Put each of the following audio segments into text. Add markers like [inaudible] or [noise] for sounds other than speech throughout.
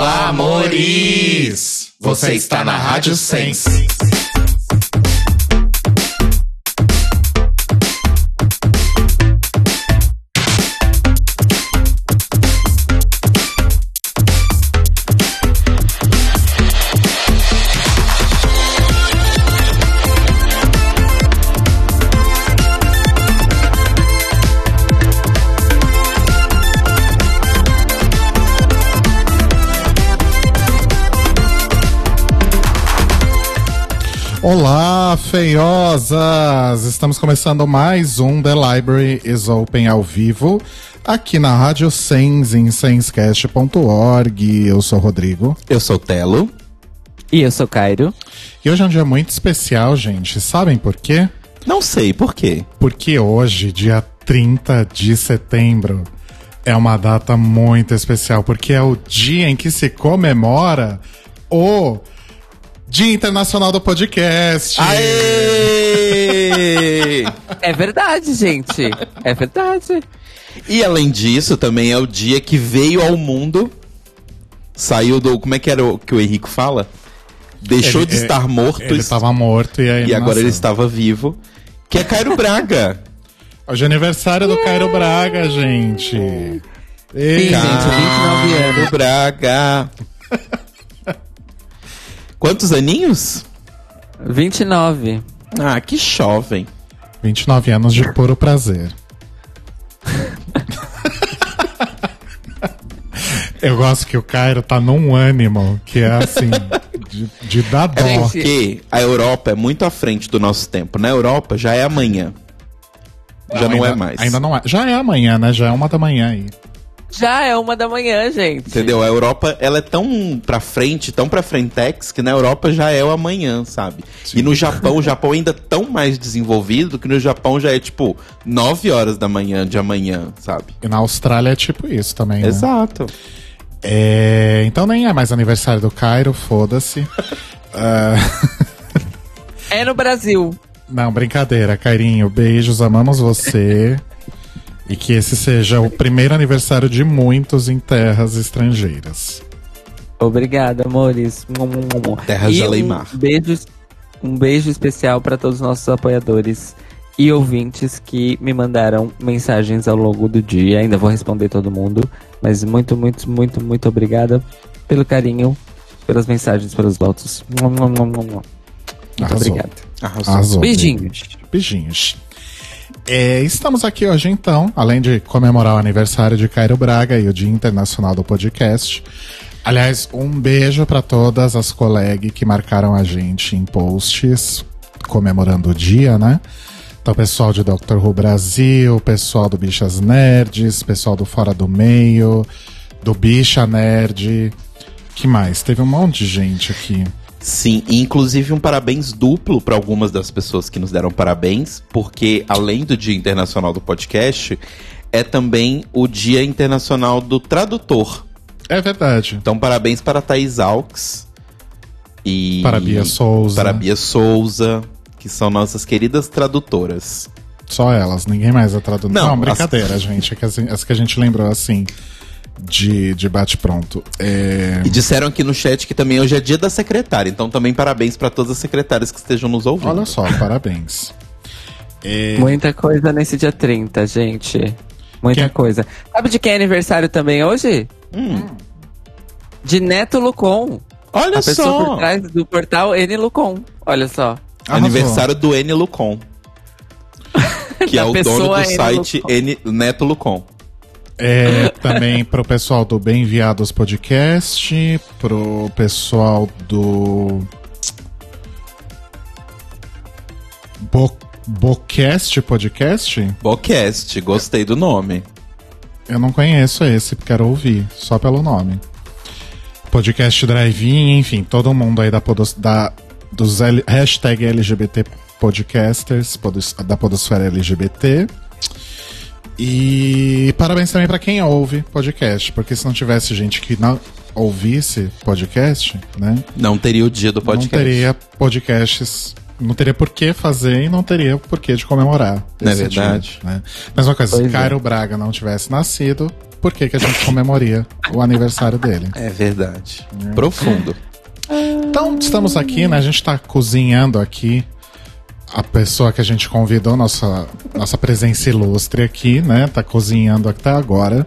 Olá, amores! Você está na Rádio Sense. Olá, feiosas! Estamos começando mais um The Library is Open ao vivo, aqui na Rádio Sens, em senscast.org. Eu sou o Rodrigo. Eu sou o Telo. E eu sou o Cairo. E hoje é um dia muito especial, gente. Sabem por quê? Não sei por quê. Porque hoje, dia 30 de setembro, é uma data muito especial, porque é o dia em que se comemora o Dia Internacional do Podcast. Aê! [laughs] É verdade, gente. É verdade. e além disso, também é o dia que veio ao mundo. Saiu do. Como é que era o que o Henrico fala? Deixou Ele- de estar morto Ele estava morto e aí e agora nasceu. ele estava vivo. Que é Cairo Braga. Hoje é aniversário do Cairo Braga, gente. Sim, Ei, gente, 29 anos. Cairo Braga. Quantos aninhos? 29. Ah, que jovem. 29 anos de puro prazer. [laughs] Eu gosto que o Cairo tá num ânimo que é assim, de, de dar dó. É porque a Europa é muito à frente do nosso tempo. Na Europa já é amanhã. Já não, é ainda- mais. Ainda não é. Já é amanhã, né? Já é uma da manhã aí. Já é uma da manhã, gente. Entendeu? A Europa, ela é tão pra frente, tão pra frentex, que na Europa já é o amanhã, sabe? E no Japão, o Japão ainda é tão mais desenvolvido que no Japão já é tipo 9 horas da manhã de amanhã, sabe? E na Austrália é tipo isso também, né? Exato. É, então nem é mais aniversário do Cairo, foda-se. [laughs] Ah, É no Brasil. Não, brincadeira, Cairinho. Beijos, amamos você. E que esse seja o primeiro aniversário de muitos em terras estrangeiras. Obrigada, amores. Terras de E Aleimar. Um beijo, um beijo especial para todos os nossos apoiadores e ouvintes que me mandaram mensagens ao longo do dia. Ainda vou responder todo mundo, mas muito, muito, muito, muito obrigada pelo carinho, pelas mensagens, pelos votos. Mu, mu, mu, mu, mu. Muito Arrasou. obrigada. Arrasou. Arrasou. Beijinhos. Beijinhos. É, estamos aqui hoje, então, além de comemorar o aniversário de Cairo Braga e o Dia Internacional do Podcast. Aliás, um beijo para todas as colegas que marcaram a gente em posts comemorando o dia, né? Então, pessoal de Dr. Who Brasil, pessoal do Bichas Nerds, pessoal do Fora do Meio, do Bicha Nerd. Que mais? Teve um monte de gente aqui. Sim, e inclusive um parabéns duplo para algumas das pessoas que nos deram parabéns, porque além do Dia Internacional do Podcast, é também o Dia Internacional do Tradutor. É verdade. Então, parabéns para Thaís Alves e Para Bia Souza. para a Bia Souza, que são nossas queridas tradutoras. Só elas, ninguém mais é tradutor. Não, Não, as- brincadeira, gente. É que as, as que a gente lembrou assim, de, de bate-pronto. É, E disseram aqui no chat que também hoje é dia da secretária, então também parabéns para todas as secretárias que estejam nos ouvindo. olha só, parabéns. É, Muita coisa nesse dia 30, gente. Muita Quem- coisa. Sabe de quem é aniversário também hoje? Hum, De Neto Lucon. olha a pessoa só! por trás do portal N Lucon. Olha só. arrasou. Aniversário do N Lucon. [laughs] Que é o dono pessoa do N site Lucon. N, Neto Lucon. É, também pro pessoal do Bem Enviados Podcast, pro pessoal do. Bo, Bocast Podcast? Bocast, gostei do nome. Eu não conheço esse, quero ouvir, só pelo nome. Podcast Drive-In, enfim, todo mundo aí da, podos, da dos L, hashtag LGBT Podcasters, podos, da Podosfera LGBT. E parabéns também pra quem ouve podcast, porque se não tivesse gente que não ouvisse podcast, né? Não teria o dia do podcast. Não teria podcasts não teria por que fazer e não teria por que de comemorar. Não é verdade? dia, né? Mesma coisa, se Pois é. Cairo Braga não tivesse nascido, por que, que a gente comemoraria o aniversário dele? É verdade. Profundo. Então, estamos aqui, né? A gente tá cozinhando aqui a pessoa que a gente convidou, nossa, nossa presença ilustre aqui, né? Tá cozinhando até agora.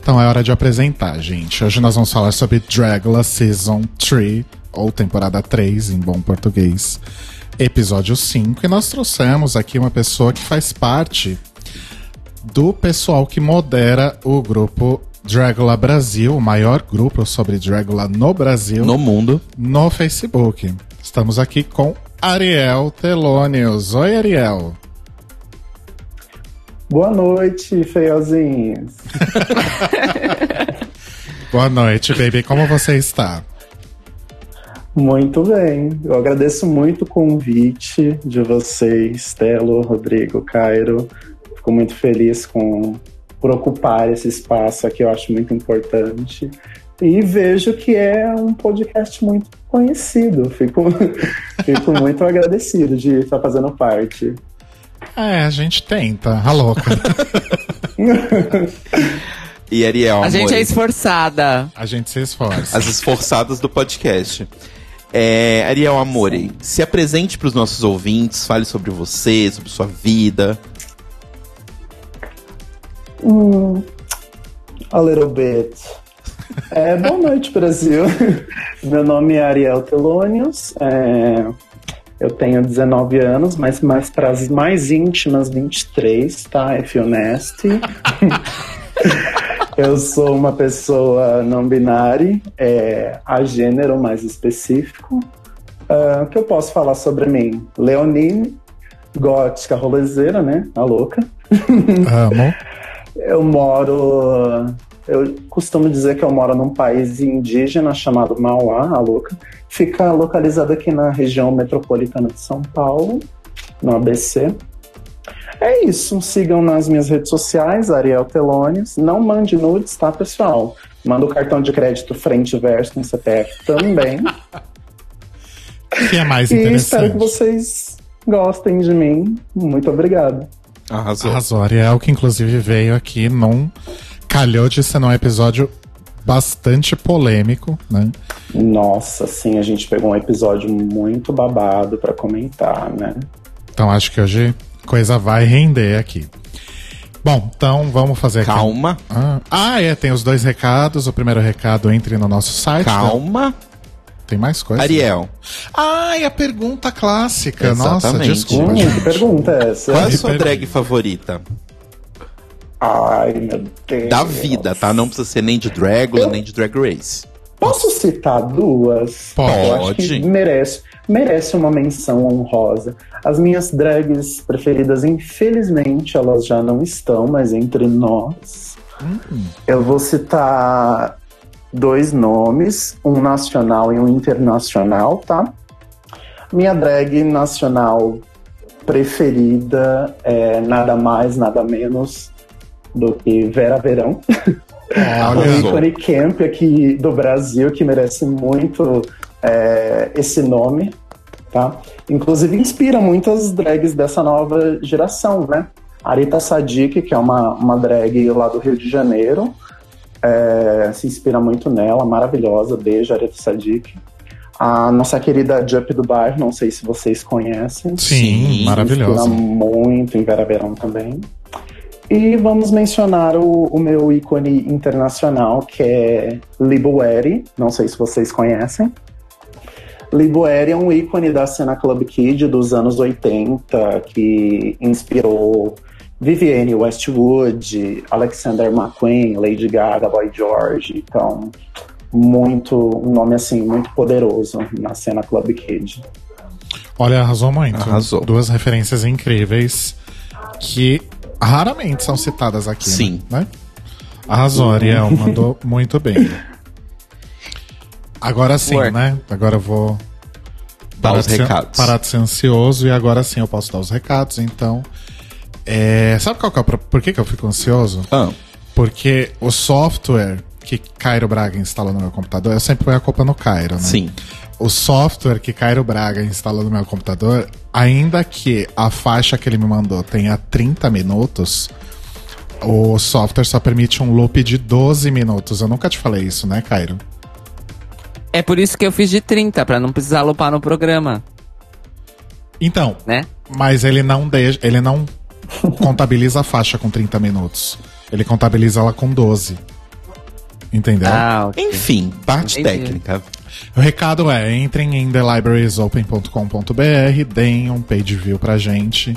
Então é hora de apresentar, gente. Hoje nós vamos falar sobre Dragula Season 3, ou temporada 3 em bom português, episódio 5. E nós trouxemos aqui uma pessoa que faz parte do pessoal que modera o grupo Dragula Brasil, o maior grupo sobre Dragula no Brasil No mundo. no Facebook. Estamos aqui com Ariel Telônios. Oi, Ariel. Boa noite, feiozinhos. [laughs] Boa noite, baby. Como você está? Muito bem. Eu agradeço muito o convite de vocês, Telo, Rodrigo, Cairo. Fico muito feliz com por ocupar esse espaço aqui, eu acho muito importante. E vejo que é um podcast muito conhecido. Fico, [laughs] fico muito agradecido de estar fazendo parte. É, a gente tenta. A louca. [laughs] E Ariel, A gente amor, é esforçada. A gente se esforça. as esforçadas do podcast. É, Ariel Amore, se apresente para os nossos ouvintes, fale sobre você, sobre sua vida. Hum, a little bit. É, boa noite, Brasil. Meu nome é Ariel Telônios. é, eu tenho 19 anos, mas mais para as mais íntimas, 23, tá? If honest. [laughs] eu sou uma pessoa não binária, é, a gênero mais específico. Ah, O que eu posso falar sobre mim? Leonine, gótica rolezeira, né? A louca. Amo. Eu moro. Eu costumo dizer que eu moro num país indígena chamado Mauá, a louca. Fica localizado aqui na região metropolitana de São Paulo, no ABC. É isso. Sigam nas minhas redes sociais, Ariel Telônios. Não mande nudes, tá, pessoal? Manda o cartão de crédito frente e verso com CPF também. [laughs] Que é mais e espero interessante. que vocês gostem de mim. Muito obrigado. Arrasou. Arrasou. Ariel, que inclusive veio aqui num. Calhou de ser num episódio bastante polêmico, né? Nossa, sim, a gente pegou um episódio muito babado pra comentar, né? Então acho que hoje coisa vai render aqui. Bom, então vamos fazer aqui. Calma, Ah, ah, é, tem os dois recados. O primeiro recado, entre no nosso site. calma. Tem mais coisa? Ariel, Ah, e a pergunta clássica. Nossa, Exatamente. desculpa, Hum, que gente. pergunta é essa? qual é a sua drag favorita? Ai, meu Deus. Da vida, tá? Não precisa ser nem de Dragula, nem de Drag Race. Posso citar duas? Pode. Eu acho que merece, merece uma menção honrosa. As minhas drags preferidas, infelizmente, elas já não estão mais entre nós. Eu vou citar dois nomes, um nacional e um internacional, tá? Minha drag nacional preferida é nada mais, nada menos do que Vera Verão. [laughs] Um Arrasou. ícone camp aqui do Brasil que merece muito é, esse nome, tá? Inclusive inspira muitas drags dessa nova geração, né? Arita Sadik, que é uma, uma drag lá do Rio de Janeiro, é, se inspira muito nela, maravilhosa, beijo Arita Sadik. A nossa querida Jup do Bairro, não sei se vocês conhecem. sim, maravilhosa. inspira muito em Vera Verão também. E vamos mencionar o, o meu ícone internacional, que é Libueri. Não sei se vocês conhecem. Libueri é um ícone da cena Club Kid dos anos 80, que inspirou Vivienne Westwood, Alexander McQueen, Lady Gaga, Boy George. Então, muito um nome assim muito poderoso na cena Club Kid. Olha, arrasou muito. Arrasou. Duas referências incríveis que raramente são citadas aqui. Sim. Né? Arrasou, Ariel. Mandou [laughs] muito bem. Agora sim, Work. né? Agora eu vou. Parar os de ser- recados. parar de ser ansioso e agora sim eu posso dar os recados. Então. é, sabe qual que é por que, que eu fico ansioso? Ah, Porque o software que Cairo Braga instalou no meu computador, eu sempre ponho a culpa no Cairo, né? Sim. O software que Cairo Braga instalou no meu computador, ainda que a faixa que ele me mandou tenha 30 minutos, o software só permite um loop de 12 minutos. Eu nunca te falei isso, né, Cairo? É por isso que eu fiz de 30, pra não precisar lupar no programa, Então, né? mas ele não deixa, ele não contabiliza a faixa com 30 minutos. Ele contabiliza ela com 12. Entendeu? Ah, ok. Enfim, parte Entendi. técnica. O recado é: entrem em thelibrariesopen.com.br, deem um page view pra gente,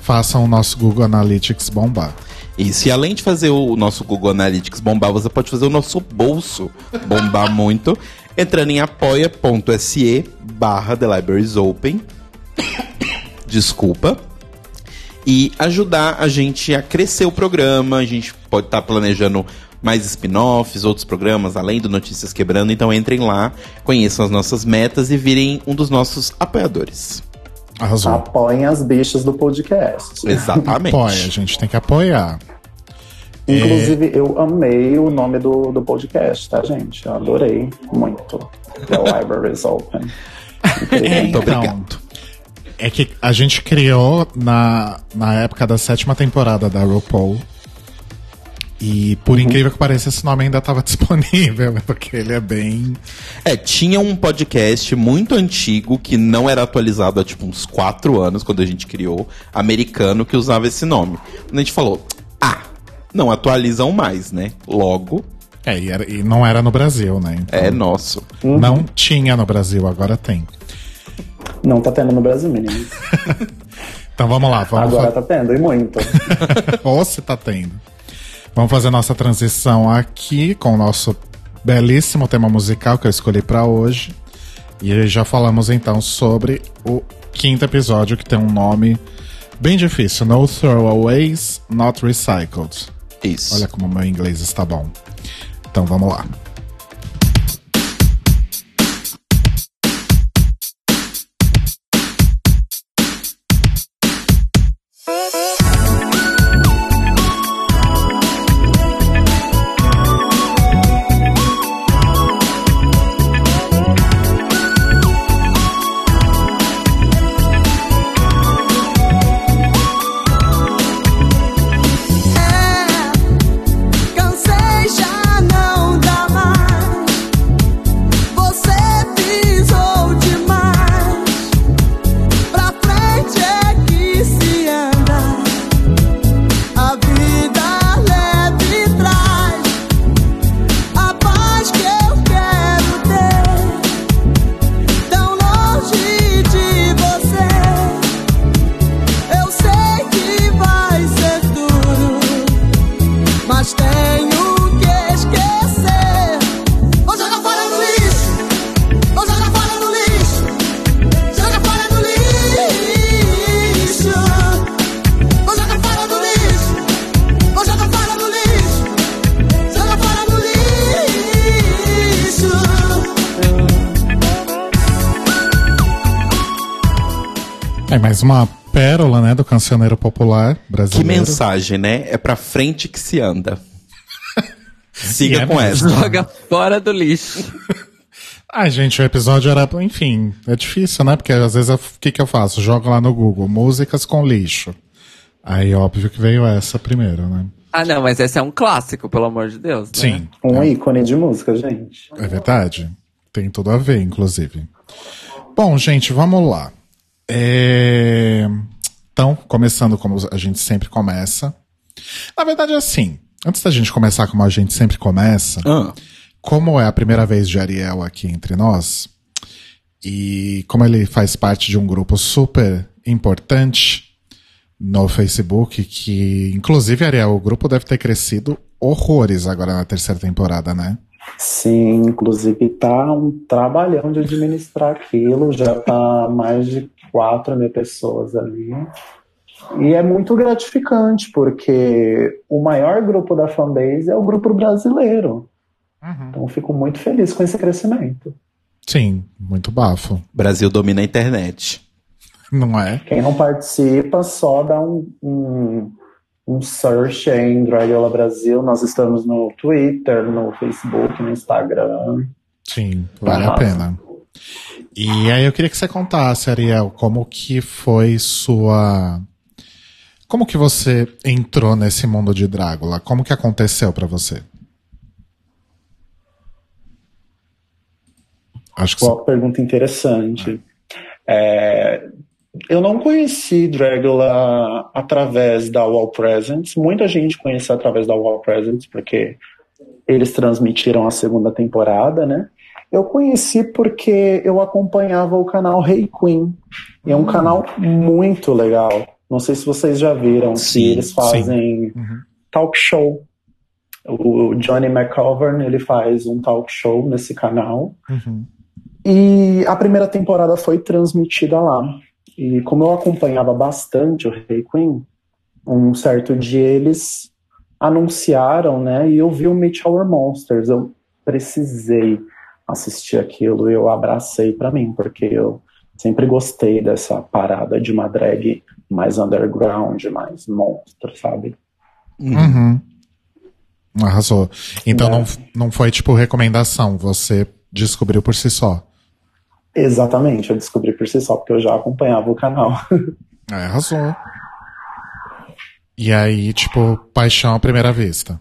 façam o nosso Google Analytics bombar. E além de fazer o nosso Google Analytics bombar, você pode fazer o nosso bolso bombar [laughs] muito, entrando em apoia.se barra The Libraries Open. [coughs] Desculpa. E ajudar a gente a crescer o programa. A gente pode estar planejando mais spin-offs, outros programas, além do Notícias Quebrando. Então entrem lá, conheçam as nossas metas e virem um dos nossos apoiadores. Arrasou. Apoiem as bichas do podcast. Exatamente. Apoia, a gente tem que apoiar. Inclusive, eu amei o nome do, do podcast, tá, gente? Eu adorei muito. The Libraries Open. É, Muito então, obrigado. É que a gente criou na, na época da sétima temporada da RuPaul. E por incrível que pareça, esse nome ainda estava [laughs] disponível, porque ele é bem. É, tinha um podcast muito antigo que não era atualizado há tipo uns quatro anos, quando a gente criou, americano, que usava esse nome. A gente falou, ah, não atualizam mais, né? Logo, É, e, era- e não era no Brasil, né? Então, é nosso. Não tinha no Brasil, agora tem. Não tá tendo no Brasil, meninas. [laughs] Então vamos lá, vamos Agora fa- tá tendo, e muito. [laughs] Ou se tá tendo. Vamos fazer nossa transição aqui com o nosso belíssimo tema musical que eu escolhi pra hoje. E já falamos então sobre o quinto episódio que tem um nome bem difícil: No Throwaways, Not Recycled. Isso. Olha como meu inglês está bom. Então vamos lá. Cancioneiro popular Que brasileiro. mensagem, né? É pra frente que se anda. [laughs] Siga é com mesmo. essa. Joga fora do lixo. Ai, [laughs] gente, o episódio era. Enfim, é difícil, né? Porque às vezes o que, que eu faço? Jogo lá no Google, músicas com lixo. Aí, óbvio que veio essa primeiro, né? Ah, não, mas esse é um clássico, pelo amor de Deus. né? Sim, Um ícone de música, gente. é verdade. Tem tudo a ver, inclusive. Bom, gente, vamos lá. É, Então, começando como a gente sempre começa. Na verdade, é assim. Antes da gente começar como a gente sempre começa, Ah, como é a primeira vez de Ariel aqui entre nós, e como ele faz parte de um grupo super importante no Facebook, que inclusive, Ariel, o grupo deve ter crescido horrores agora na terceira temporada, né? Sim, inclusive tá um trabalhão de administrar aquilo, já tá mais de 4 mil pessoas ali. E é muito gratificante, porque o maior grupo da fanbase é o grupo brasileiro. Então eu fico muito feliz com esse crescimento. Sim, muito bafo. Brasil domina a internet. Não é? Quem não participa só dá um, um, um search em Dragula Brasil. Nós estamos no Twitter, no Facebook, no Instagram. Sim, vale a pena. E aí eu queria que você contasse, Ariel, como que foi sua. Como que você entrou nesse mundo de Drácula? Como que aconteceu pra você? Acho que Uma pergunta interessante. É, eu não conheci Dragula através da Wall Presents. Muita gente conheceu através da Wall Presents, porque eles transmitiram a segunda temporada, né? Eu conheci porque eu acompanhava o canal Hey Queen. E é um canal muito legal. Não sei se vocês já viram. Sim, eles fazem Uhum. talk show. O Johnny McCovern, ele faz um talk show nesse canal. Uhum. E a primeira temporada foi transmitida lá. E como eu acompanhava bastante o Rei Queen, um certo dia eles anunciaram, né? E eu vi o Meet Our Monsters. Eu precisei assistir aquilo e eu abracei pra mim, porque eu sempre gostei dessa parada de uma drag mais underground, mais monstro, sabe? Uhum. Arrasou. Então É. não, não foi tipo recomendação, você descobriu por si só. Exatamente, eu descobri por si só, porque eu já acompanhava o canal. É, arrasou. E aí, tipo, paixão à primeira vista.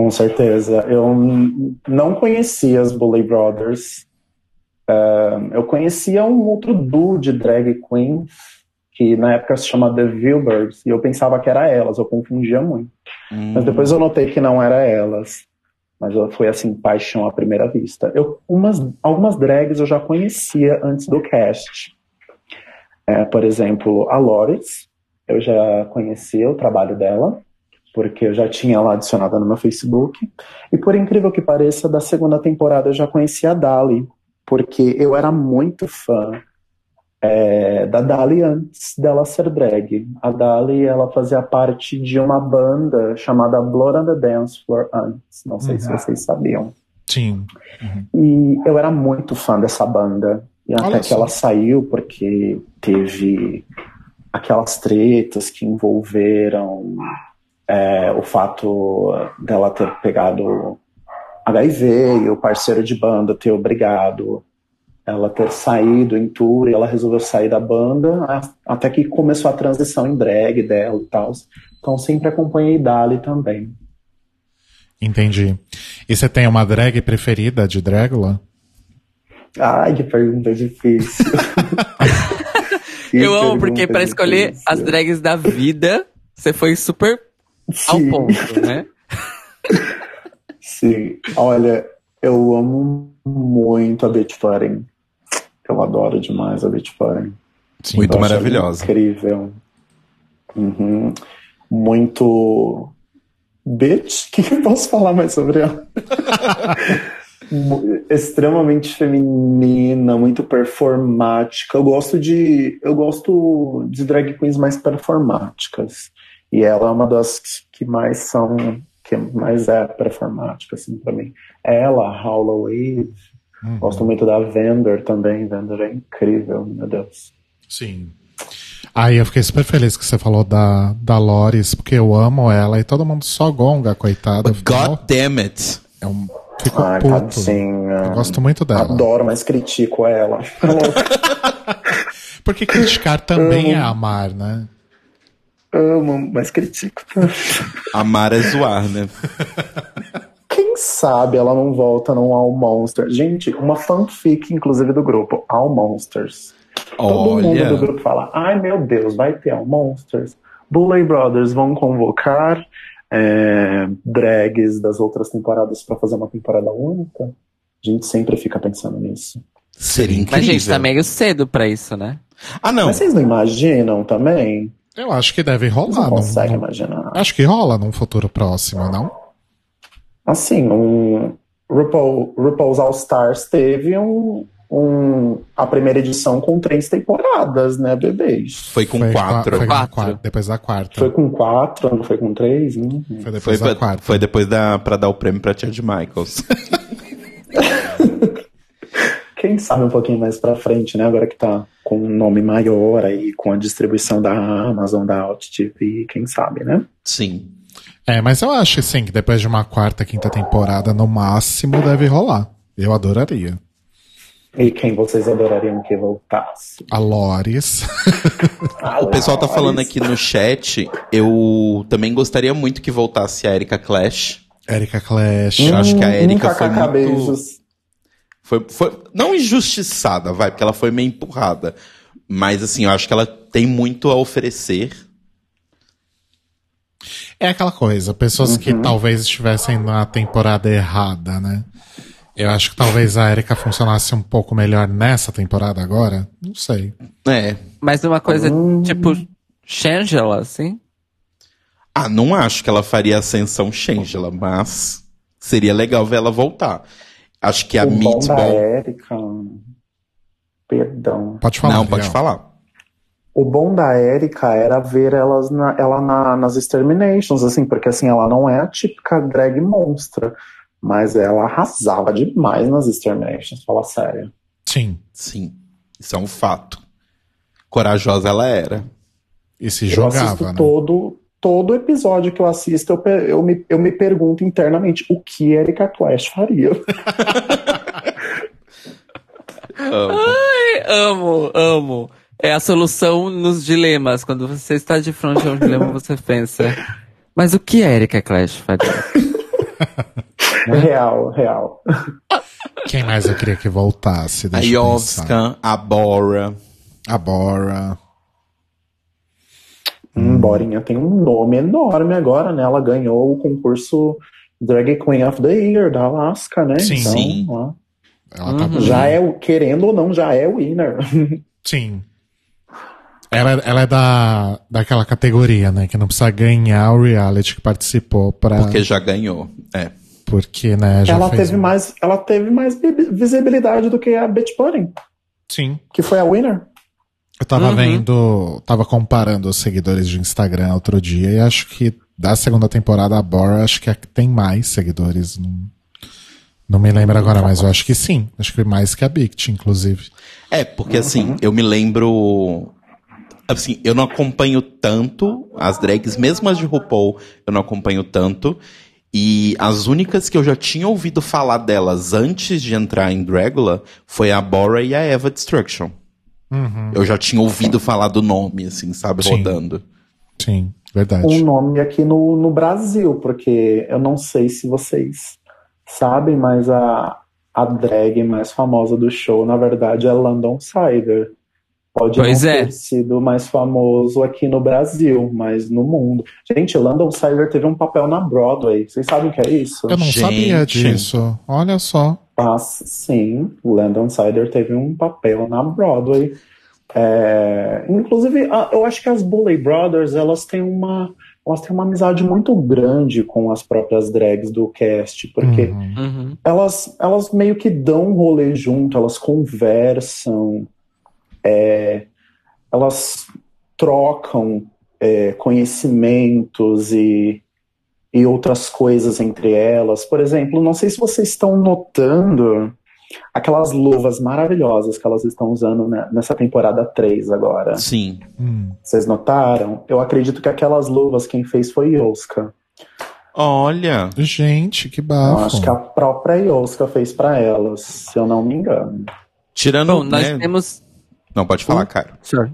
Com certeza. Eu não conhecia as Bully Brothers. Ahn, eu conhecia um outro duo de drag queen, que na época se chama The Vilbers, e eu pensava que era elas, eu confundia muito. Hum. Mas depois eu notei que não era elas. Mas foi assim, paixão à primeira vista. Eu, umas, algumas drags eu já conhecia antes do cast. É, por exemplo, a Loris, eu já conhecia o trabalho dela, porque eu já tinha ela adicionada no meu Facebook. E por incrível que pareça, da segunda temporada eu já conhecia a Dali, porque eu era muito fã é, da Dali antes dela ser drag. A Dali, ela fazia parte de uma banda chamada Blood on the Dance Floor antes. Não sei se Uhum. vocês sabiam. Sim. E eu era muito fã dessa banda. E Olha até que ela saiu porque teve aquelas tretas que envolveram é, o fato dela ter pegado HIV e o parceiro de banda ter obrigado ela ter saído em tour e ela resolveu sair da banda a- até que começou a transição em drag dela e tal. Então sempre acompanhei Dali também. Entendi. E você tem uma drag preferida de Dragula? Ai, que pergunta difícil. [laughs] Que Eu amo, porque pra escolher as drags da vida, você foi super ao Sim. ponto, né? [laughs] Sim, olha, eu amo muito a Betty Pudding. Eu adoro demais a Betty Pudding. Muito maravilhosa. Incrível. Uhum. Muito. Bitch? O [laughs] que, que eu posso falar mais sobre ela? [laughs] Extremamente feminina, muito performática. Eu gosto de. Eu gosto de drag queens mais performáticas. E ela é uma das que mais são. que mais é performática, assim, pra mim. Ela, Holloway. Uhum. Gosto muito da Vender também. Vender é incrível, meu Deus. Sim. Aí eu fiquei super feliz que você falou da, da Loris, porque eu amo ela e todo mundo só gonga, coitada. But God damn it. É um, fico Ai, puto. tadinha. Eu gosto muito dela. Adoro, mas critico ela. [laughs] Porque criticar também é amar, né? Amo, mas critico. Amar é zoar, né? [laughs] Quem sabe ela não volta num All Monsters. Gente, uma fanfic, inclusive, do grupo, All Monsters. Todo mundo do grupo fala, ai meu Deus, vai ter All Monsters. Bully Brothers vão convocar é, drags das outras temporadas pra fazer uma temporada única. A gente sempre fica pensando nisso. Seria incrível. Mas, gente, tá meio cedo pra isso, né? Ah, não. Mas vocês não imaginam também? Eu acho que deve rolar. não num- conseguem num- imaginar. acho que rola num futuro próximo, não? Assim, um RuPaul, RuPaul's All Stars teve um, um, a primeira edição com três temporadas, né, bebês? Foi com Foi quatro. Foi com Quatro. quatro, depois da quarta. Foi com quatro, não foi com três? Uhum. Foi Foi, depois da pra- quarta. foi depois da, pra dar o prêmio pra Chad Michaels. [laughs] Quem sabe um pouquinho mais pra frente, né, agora que tá com um nome maior aí, com a distribuição da Amazon, da Alt TV, quem sabe, né? Sim. É, mas eu acho sim que depois de uma quarta, quinta temporada, no máximo, deve rolar. Eu adoraria. E quem vocês adorariam que voltasse? A Loris. [laughs] O pessoal tá falando aqui no chat, eu também gostaria muito que voltasse a Erika Clash. Erika Clash. Eu acho que a Erika Nunca foi muito... beijos. Foi, foi, não injustiçada, vai, porque ela foi meio empurrada. Mas assim, eu acho que ela tem muito a oferecer. É aquela coisa, pessoas que talvez estivessem na temporada errada, né? Eu acho que talvez a Erika funcionasse um pouco melhor nessa temporada agora. Não sei. É. Mas uma coisa tipo Shangela, assim? Ah, não acho que ela faria ascensão Shangela, mas seria legal ver ela voltar. Acho que a o bom da Meatball. Erika. Perdão. Pode falar. Não, pode Miguel. falar. O bom da Erika era ver elas na- ela na- nas Exterminations, assim, porque assim, ela não é a típica drag monstra, mas ela arrasava demais nas Exterminations, fala sério. Sim. Sim, isso é um fato. Corajosa ela era. E se eu assisto jogava, né? todo, todo episódio que eu assisto, eu, eu, me, eu me pergunto internamente o que Erika Clash faria. [laughs] Ai, amo, amo. É a solução nos dilemas. Quando você está de frente a um dilema, [laughs] você pensa. Mas o que a Erika Clash faria? [laughs] real, real. Quem mais eu queria que voltasse? A Deixa eu pensar. Yovska, a Bora. A Bora. Hum, Borinha tem um nome enorme agora, né? Ela ganhou o concurso Drag Queen of the Year da Alaska, né? Sim. então, Sim. ó, Ela tá Uhum. já é o, querendo ou não, já é winner. [laughs] Sim. Ela, ela é da, daquela categoria, né? Que não precisa ganhar o reality que participou pra. Porque já ganhou. É. Porque, né, já ela fez teve um- mais, ela teve mais vi- visibilidade do que a Bitch Pudding, Sim. que foi a winner. Eu tava Uhum. vendo, tava comparando os seguidores de Instagram outro dia e acho que da segunda temporada a Bora acho que é tem mais seguidores. Não, não me lembro agora, mas eu acho que sim. Acho que mais que a Bict, inclusive. É, porque assim, eu me lembro. Assim, eu não acompanho tanto as drags, mesmo as de RuPaul, eu não acompanho tanto. E as únicas que eu já tinha ouvido falar delas antes de entrar em Dragula foi a Bora e a Eva Destruction. Eu já tinha ouvido falar do nome, assim, sabe, Sim. rodando. Sim, verdade. Um nome aqui no, no Brasil, porque eu não sei se vocês sabem, mas a, a drag mais famosa do show, na verdade, é London Cider. Pode Pois não é. ter sido mais famoso aqui no Brasil, mas no mundo. Gente, London Cider teve um papel na Broadway. Vocês sabem o que é isso? Eu não Gente. sabia disso. Olha só. Mas sim, o Landon Cider teve um papel na Broadway. É, inclusive, a- eu acho que as Bully Brothers elas têm uma elas têm uma amizade muito grande com as próprias drags do cast, porque Uhum. Uhum. elas, elas meio que dão um rolê junto, elas conversam, é, elas trocam é, conhecimentos e, e outras coisas entre elas. Por exemplo, não sei se vocês estão notando aquelas luvas maravilhosas que elas estão usando nessa temporada 3 agora. Sim. Hum. Vocês notaram? Eu acredito que aquelas luvas quem fez foi Yoska. Olha. Gente, que Eu bafo. acho que a própria Yoska fez pra elas, se eu não me engano. Tirando. Bom, nós né? temos. Não, pode falar, cara. Sure.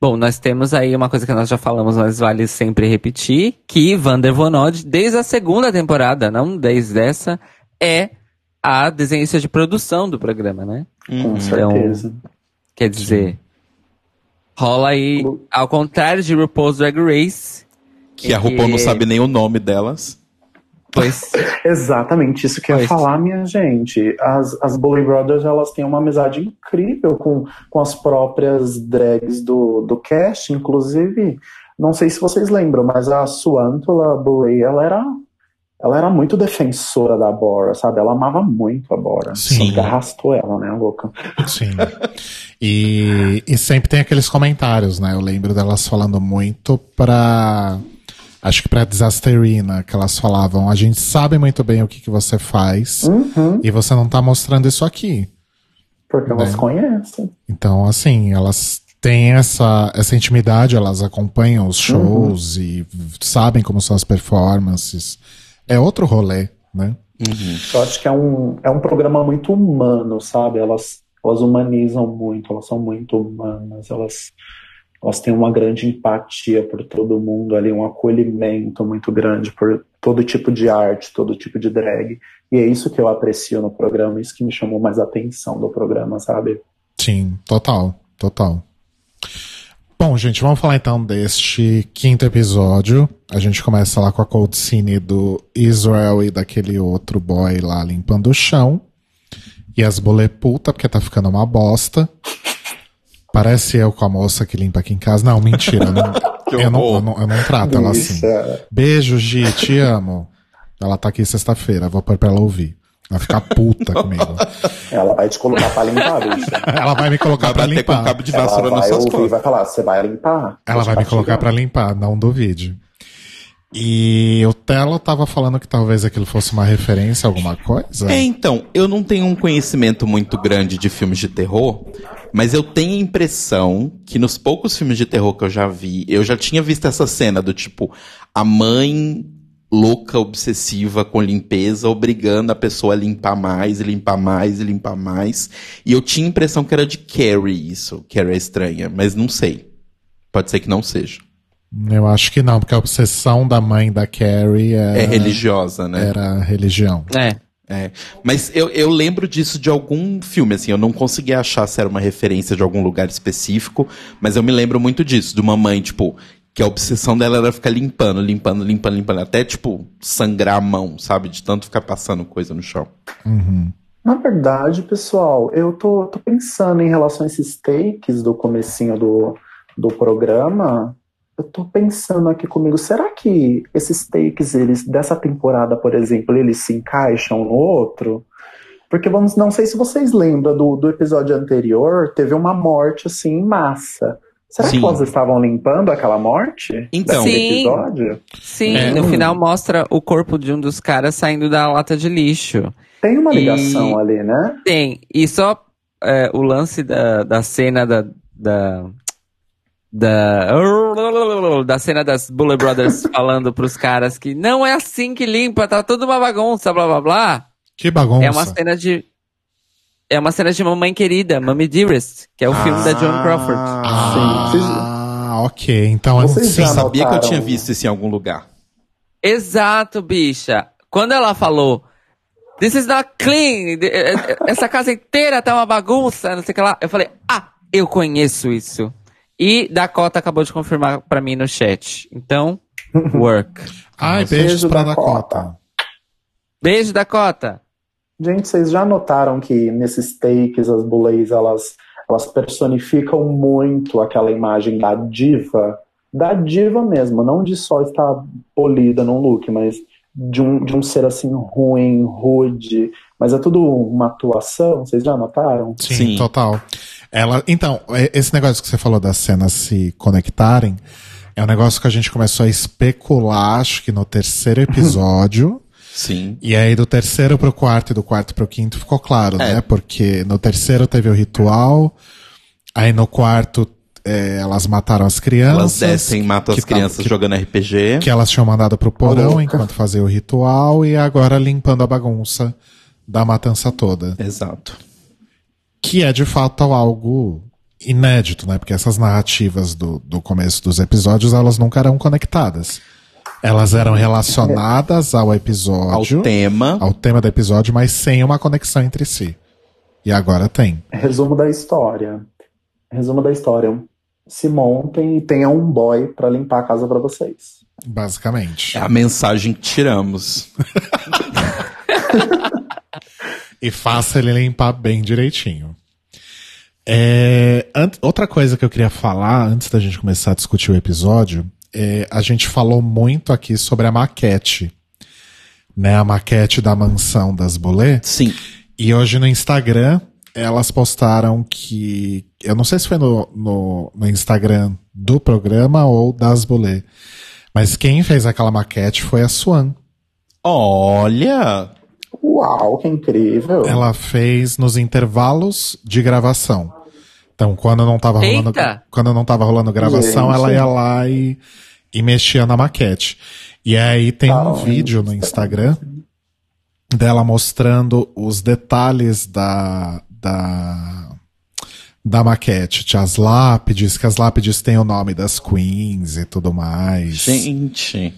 Bom, nós temos aí uma coisa que nós já falamos, mas vale sempre repetir, que Vander Von Odd, desde a segunda temporada, não desde essa, é a desenhista de produção do programa, né? Com Uhum. certeza. Quer dizer, rola aí, ao contrário de RuPaul's Drag Race, Que a RuPaul não E- sabe nem o nome delas. Pois [laughs] Exatamente isso que eu ia falar, minha gente. As, as Bully Brothers, elas têm uma amizade incrível com, com as próprias drags do, do cast, inclusive, não sei se vocês lembram, mas a Suantula Bully, ela era, ela era muito defensora da Bora, sabe? Ela amava muito a Bora. Sim. Só que arrastou ela, né, louca? Sim. E, e sempre tem aqueles comentários, né? Eu lembro delas falando muito pra. Acho que pra Disasterina, que elas falavam: a gente sabe muito bem o que, que você faz Uhum. e você não tá mostrando isso aqui. Porque elas Bem. conhecem. Então, assim, elas têm essa, essa intimidade, elas acompanham os shows e v- sabem como são as performances. É outro rolê, né? Eu acho que é um, é um programa muito humano, sabe? Elas, elas humanizam muito, elas são muito humanas, elas, elas têm uma grande empatia por todo mundo ali, um acolhimento muito grande por todo tipo de arte, todo tipo de drag. E é isso que eu aprecio no programa, isso que me chamou mais a atenção do programa, sabe? Sim, total, total. Bom, gente, vamos falar então deste quinto episódio. A gente começa lá com a cold scene do Israel e daquele outro boy lá limpando o chão. E as bolê puta, porque tá ficando uma bosta. Parece eu com a moça que limpa aqui em casa. Não, mentira. Eu não, [laughs] eu não, eu não, eu não trato ela assim. Beijo, Gi, te amo. Ela tá aqui sexta-feira, vou pôr pra ela ouvir. Ela ficar puta [laughs] comigo. Ela vai te colocar pra limpar, bicha. Ela vai me colocar Vai pra bater com um limpar. cabo de Ela vassoura vai ouvir e vai falar, você vai limpar? Ela vai me colocar pra limpar, não duvide. E o Telo tava falando que talvez aquilo fosse uma referência a alguma coisa. É, então, eu não tenho um conhecimento muito grande de filmes de terror, mas eu tenho a impressão que nos poucos filmes de terror que eu já vi, eu já tinha visto essa cena do tipo, a mãe louca, obsessiva com limpeza, obrigando a pessoa a limpar mais, limpar mais, limpar mais. E eu tinha a impressão que era de Carrie isso, Carrie é estranha, mas não sei. Pode ser que não seja. Eu acho que não, porque a obsessão da mãe da Carrie É, era, religiosa, né? era religião. É. É, mas eu, eu lembro disso de algum filme, assim, eu não consegui achar se era uma referência de algum lugar específico, mas eu me lembro muito disso, de uma mãe, tipo, que a obsessão dela era ficar limpando, limpando, limpando, limpando, até, tipo, sangrar a mão, sabe? De tanto ficar passando coisa no chão. Na verdade, pessoal, eu tô, tô pensando em relação a esses takes do comecinho do, do programa. Eu tô pensando aqui comigo, será que esses takes, eles, dessa temporada, por exemplo, eles se encaixam no outro? Porque vamos, não sei se vocês lembram do, do episódio anterior, teve uma morte assim em massa. Será Sim. que elas estavam limpando aquela morte? Então. Sim. episódio? Sim, É. no final mostra o corpo de um dos caras saindo da lata de lixo. Tem uma E- ligação ali, né? Tem. E só é, o lance da, da cena da. da da, da cena das Bullet Brothers [laughs] falando pros caras que não é assim que limpa, tá tudo uma bagunça, blá blá blá. Que bagunça. É uma cena de. É uma cena de Mamãe Querida, Mommy Dearest, que é o filme da Joan Crawford. Ah, Sim, vocês- ok. Então, Vocês sim, já Sabia que eu tinha visto isso em algum lugar. Exato, bicha. Quando ela falou, This is not clean, eh, eh, essa casa inteira tá uma bagunça, não sei o que lá. Eu falei, ah, eu conheço isso. E Dakota acabou de confirmar pra mim no chat. Então, [laughs] work. Ai, Nossa. beijos Beijo, pra Dakota. Dakota. Beijo, Dakota. Gente, vocês já notaram que nesses takes as bullies elas, elas personificam muito aquela imagem da diva? Da diva mesmo, não de só estar polida num look, mas de um, de um ser assim ruim, rude. Mas é tudo uma atuação, vocês já notaram? Sim, Sim. total. Ela, então, é- esse negócio que você falou das cenas se conectarem é um negócio que a gente começou a especular, acho que no terceiro [laughs] episódio. Sim. E aí, do terceiro pro quarto e do quarto pro quinto ficou claro, É. né? Porque no terceiro teve o ritual, aí no quarto é, elas mataram as crianças. Elas descem, matam que as crianças que- jogando RPG. que elas tinham mandado pro porão louca. enquanto fazia o ritual e agora limpando a bagunça da matança toda. Exato. Que é de fato algo inédito, né? Porque essas narrativas do, do começo dos episódios, elas nunca eram conectadas. Elas eram relacionadas ao Ao episódio, tema. ao tema do episódio, mas sem uma conexão entre si. E agora tem. Resumo da história. Resumo da história. Se montem e tenham um boy pra limpar a casa pra vocês. Basicamente. É a mensagem que tiramos. [laughs] E faça ele limpar bem direitinho. É, outra coisa que eu queria falar, antes da gente começar a discutir o episódio, é, a gente falou muito aqui sobre a maquete. Né, a maquete da mansão das Bolê. Sim. E hoje no Instagram, elas postaram que. Eu não sei se foi no, no, no Instagram do programa ou das Bolê. Mas quem fez aquela maquete foi a Swan. Olha! Uau, que incrível. Ela fez nos intervalos de gravação. Então, quando não tava rolando, quando não tava rolando gravação, Gente. ela ia lá e, e mexia na maquete. E aí tem um vídeo no Instagram dela mostrando os detalhes da, da, da maquete. Tinha as lápides, que as lápides têm o nome das queens e tudo mais. Gente.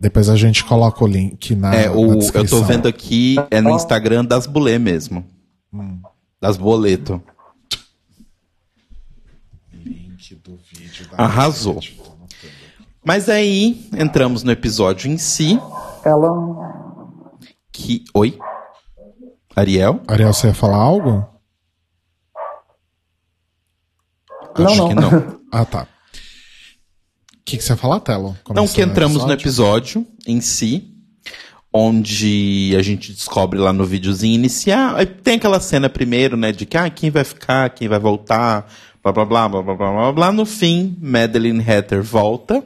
Depois a gente coloca o link na, É, na o, eu descrição. tô vendo aqui, é no Instagram das bulê mesmo. Das boleto. Link do vídeo da Arrasou. Mas aí, entramos no episódio em si, Ela. que... Oi? Ariel? Ariel, você ia falar algo? Não, Acho não. que não. Ah, tá. O que, que você ia falar, Telo? Então, que entramos no episódio? episódio em si, onde a gente descobre lá no videozinho inicial. Tem aquela cena primeiro, né, de que ah, quem vai ficar, quem vai voltar, blá blá blá blá blá blá blá. blá. No fim, Madeline Hatter volta.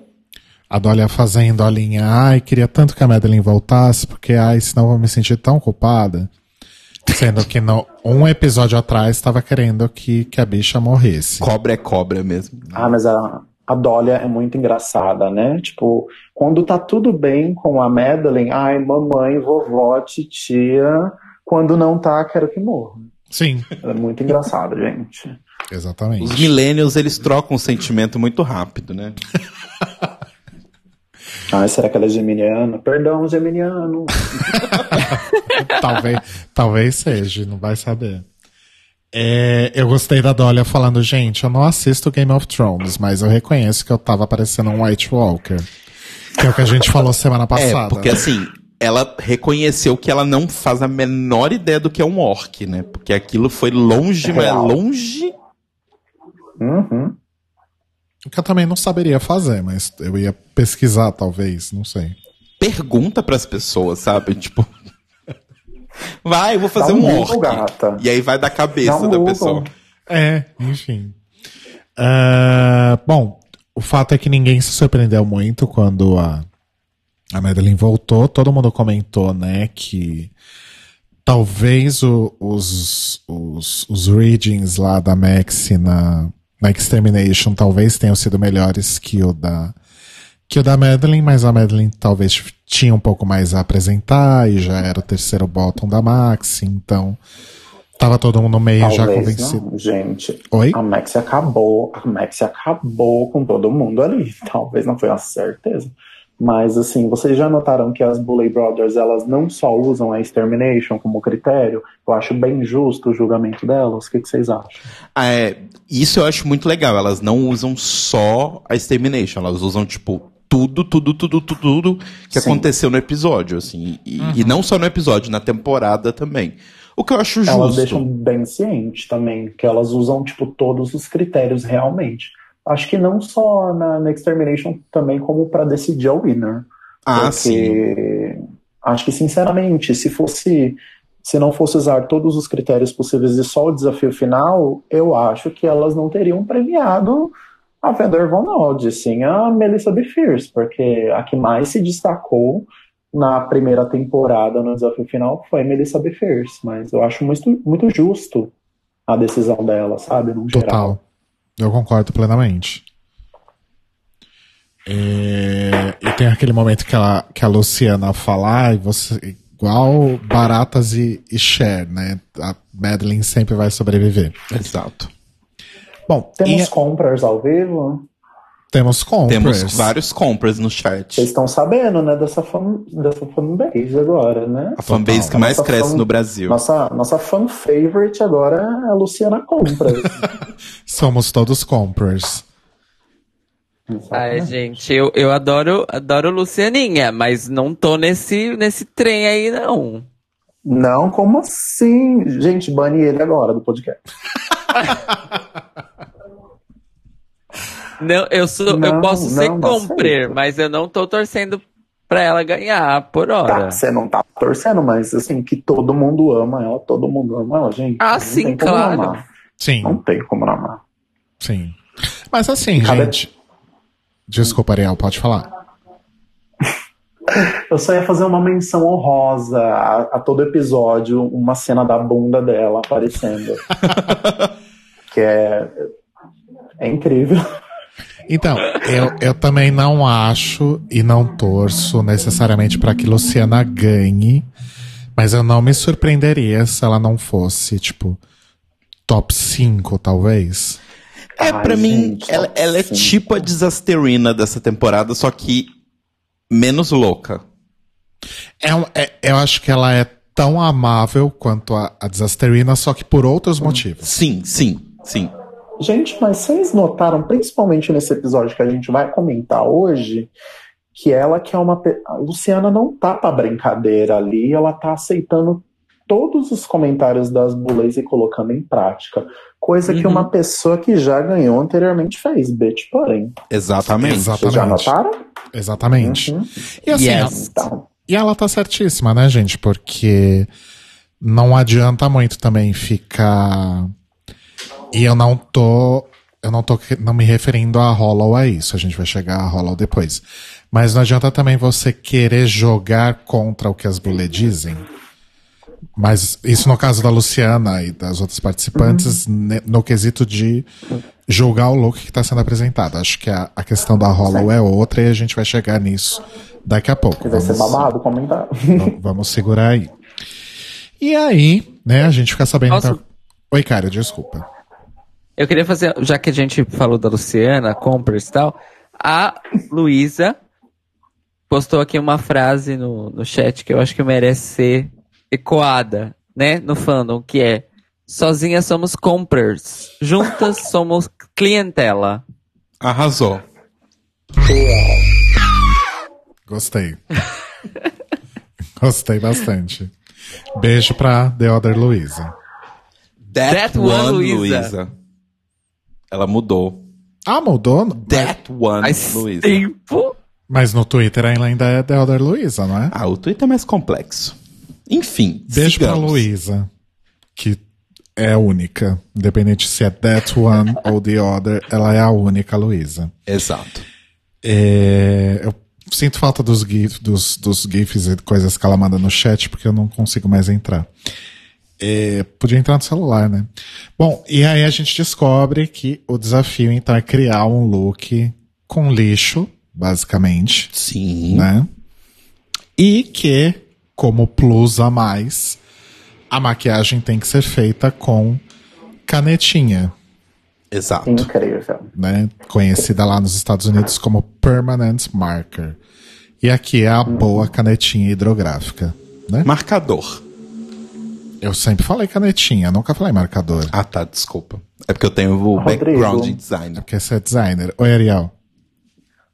A Dolly fazendo a linha, ai, queria tanto que a Madeline voltasse, porque, ai, senão eu vou me sentir tão culpada. Sendo que no, um episódio atrás estava querendo que, que a bicha morresse. Cobra é cobra mesmo. Ah, mas a, a Dólia é muito engraçada, né? Tipo, quando tá tudo bem com a Madeline, ai, mamãe, vovó, titia. Quando não tá, quero que morra. Sim, Ela é muito engraçada, gente. exatamente. Os millennials, eles trocam o sentimento muito rápido, né? [laughs] Ai, será que ela é geminiana? Perdão, geminiano. [laughs] talvez, talvez seja, não vai saber. É, eu gostei da Dolly falando, gente, eu não assisto Game of Thrones, mas eu reconheço que eu tava parecendo um White Walker. Que é o que a gente falou semana [laughs] passada. É, porque assim, ela reconheceu que ela não faz a menor ideia do que é um orc, né? Porque aquilo foi longe, mas longe. Uhum. Que eu também não saberia fazer, mas eu ia pesquisar, talvez, não sei. Pergunta pras pessoas, sabe? Tipo. Vai, eu vou fazer Dá um um orc. gata. E aí vai da cabeça um da Google. pessoa. É, enfim. Ah, bom, o fato é que ninguém se surpreendeu muito quando a, a Madeline voltou. Todo mundo comentou, né, que talvez o- os, os, os readings lá da Maxi na, na Extermination talvez tenham sido melhores que o da que o da Madeline, mas a Madeline talvez tinha um pouco mais a apresentar e já era o terceiro bottom da Maxi, então tava todo mundo meio já Talvez convencido. não, gente. Oi? A Maxi acabou, a Maxi acabou com todo mundo ali. [laughs] Talvez não foi uma certeza. Mas assim, vocês já notaram que as Bully Brothers, elas não só usam a Extermination como critério? Eu acho bem justo o julgamento delas. O que, que vocês acham? Ah, é, isso eu acho muito legal. Elas não usam só a Extermination, elas usam, tipo, tudo, tudo, tudo, tudo, tudo que Sim. aconteceu no episódio, assim. E, e não só no episódio, na temporada também. O que eu acho justo. Elas deixam bem ciente também, que elas usam, tipo, todos os critérios realmente. Acho que não só na, na Extermination, também como para decidir a winner. Ah, Porque sim. acho que, sinceramente, se fosse. Se não fosse usar todos os critérios possíveis e só o desafio final, eu acho que elas não teriam premiado a Vander Von Odd, sim a Melissa B. Fierce, porque a que mais se destacou na primeira temporada no desafio final foi a Melissa B. Fierce, mas eu acho muito, muito justo a decisão dela, sabe, no geral. Total. Eu concordo plenamente. É, e tem aquele momento que, ela, que a Luciana fala, "Ai, você, igual Baratas e, e Cher, né? A Madeline sempre vai sobreviver. Exato. Bom, Temos e compras ao vivo? temos compras. Temos vários compras no chat. Vocês estão sabendo, né, dessa, fan, dessa fanbase agora, né? A fanbase que mais Nossa cresce fan- no Brasil. Nossa, nossa fan favorite agora é a Luciana Compras. [laughs] Somos todos compras. Ai, gente, eu, eu adoro, adoro Lucianinha, mas não tô nesse, nesse trem aí, não. Não, como assim? Gente, bane ele agora do podcast. [laughs] Não, eu sou, eu Não, posso ser não comprer, certo. mas eu não tô torcendo pra ela ganhar por Tá, hora. você não tá torcendo, mas assim, que todo mundo ama ela, todo mundo ama ela, gente. Ah, Não sim, claro. amar. Sim, Não tem como não amar. sim. Mas assim, Cada- gente. Desculpa, Ariel, pode falar. [laughs] Eu só ia fazer uma menção honrosa a, a todo episódio, uma cena da bunda dela aparecendo. [laughs] que é. É incrível. Então, eu, eu também não acho e não torço necessariamente para que Luciana ganhe, mas eu não me surpreenderia se ela não fosse, tipo, top 5, talvez. É, pra mim, ela, ela é cinco. tipo a Disasterina dessa temporada, só que menos louca. É, é- eu acho que ela é tão amável quanto a, a Disasterina, só que por outros motivos. Sim, sim, sim. Gente, mas vocês notaram, principalmente nesse episódio que a gente vai comentar hoje, que ela que é uma. A Luciana não tá pra brincadeira ali, ela tá aceitando todos os comentários das bullies e colocando em prática. Coisa que Uhum. uma pessoa que já ganhou anteriormente fez, bitch, porém. Exatamente. Vocês já Exatamente. notaram? Exatamente. Uhum. E assim, Yes. Então, E ela tá certíssima, né, gente? Porque não adianta muito também ficar. E eu não tô. Eu não tô não me referindo a Hollow a isso. A gente vai chegar a Hollow depois. Mas não adianta também você querer jogar contra o que as bullet dizem. Mas isso no caso da Luciana e das outras participantes, ne- no quesito de julgar o look que está sendo apresentado. Acho que a, a questão da Hollow é outra e a gente vai chegar nisso daqui a pouco. que vai ser Vamos- babado comentar. Vamos segurar aí. E aí, né, a gente fica sabendo. Nossa. então- Oi, cara, desculpa. Eu queria fazer, já que a gente falou da Luciana, compras e tal, a Luísa postou aqui uma frase no, no chat que eu acho que merece ser ecoada, né, no fandom, que é Sozinhas somos compras, juntas [laughs] somos clientela. Arrasou. Gostei. [laughs] Gostei bastante. Beijo pra The Other Luisa. That, That one, one, Luísa. Luísa. Ela mudou. Ah, mudou? That one, Faz Luísa. tempo. Mas no Twitter ainda é The Other Luisa, não é? Ah, o Twitter é mais complexo. Enfim, Beijo pra sigamos. Luísa, que é única. Independente se é That One [laughs] ou The Other, ela é a única Luísa. Exato. É, eu sinto falta dos, gif, dos, dos GIFs e coisas que ela manda no chat, porque eu não consigo mais entrar. É, podia entrar no celular, né? Bom, e aí a gente descobre que o desafio, então, é criar um look com lixo, basicamente, Sim. né? E que, como plus a mais, a maquiagem tem que ser feita com canetinha Exato. Incrível. né? Conhecida lá nos Estados Unidos como Permanent Marker. E aqui é a boa canetinha hidrográfica, né? Marcador. Eu sempre falei canetinha, nunca falei marcador. Ah, tá, desculpa. É porque eu tenho o Rodrigo. background de designer. Porque você é designer. Oi, Ariel.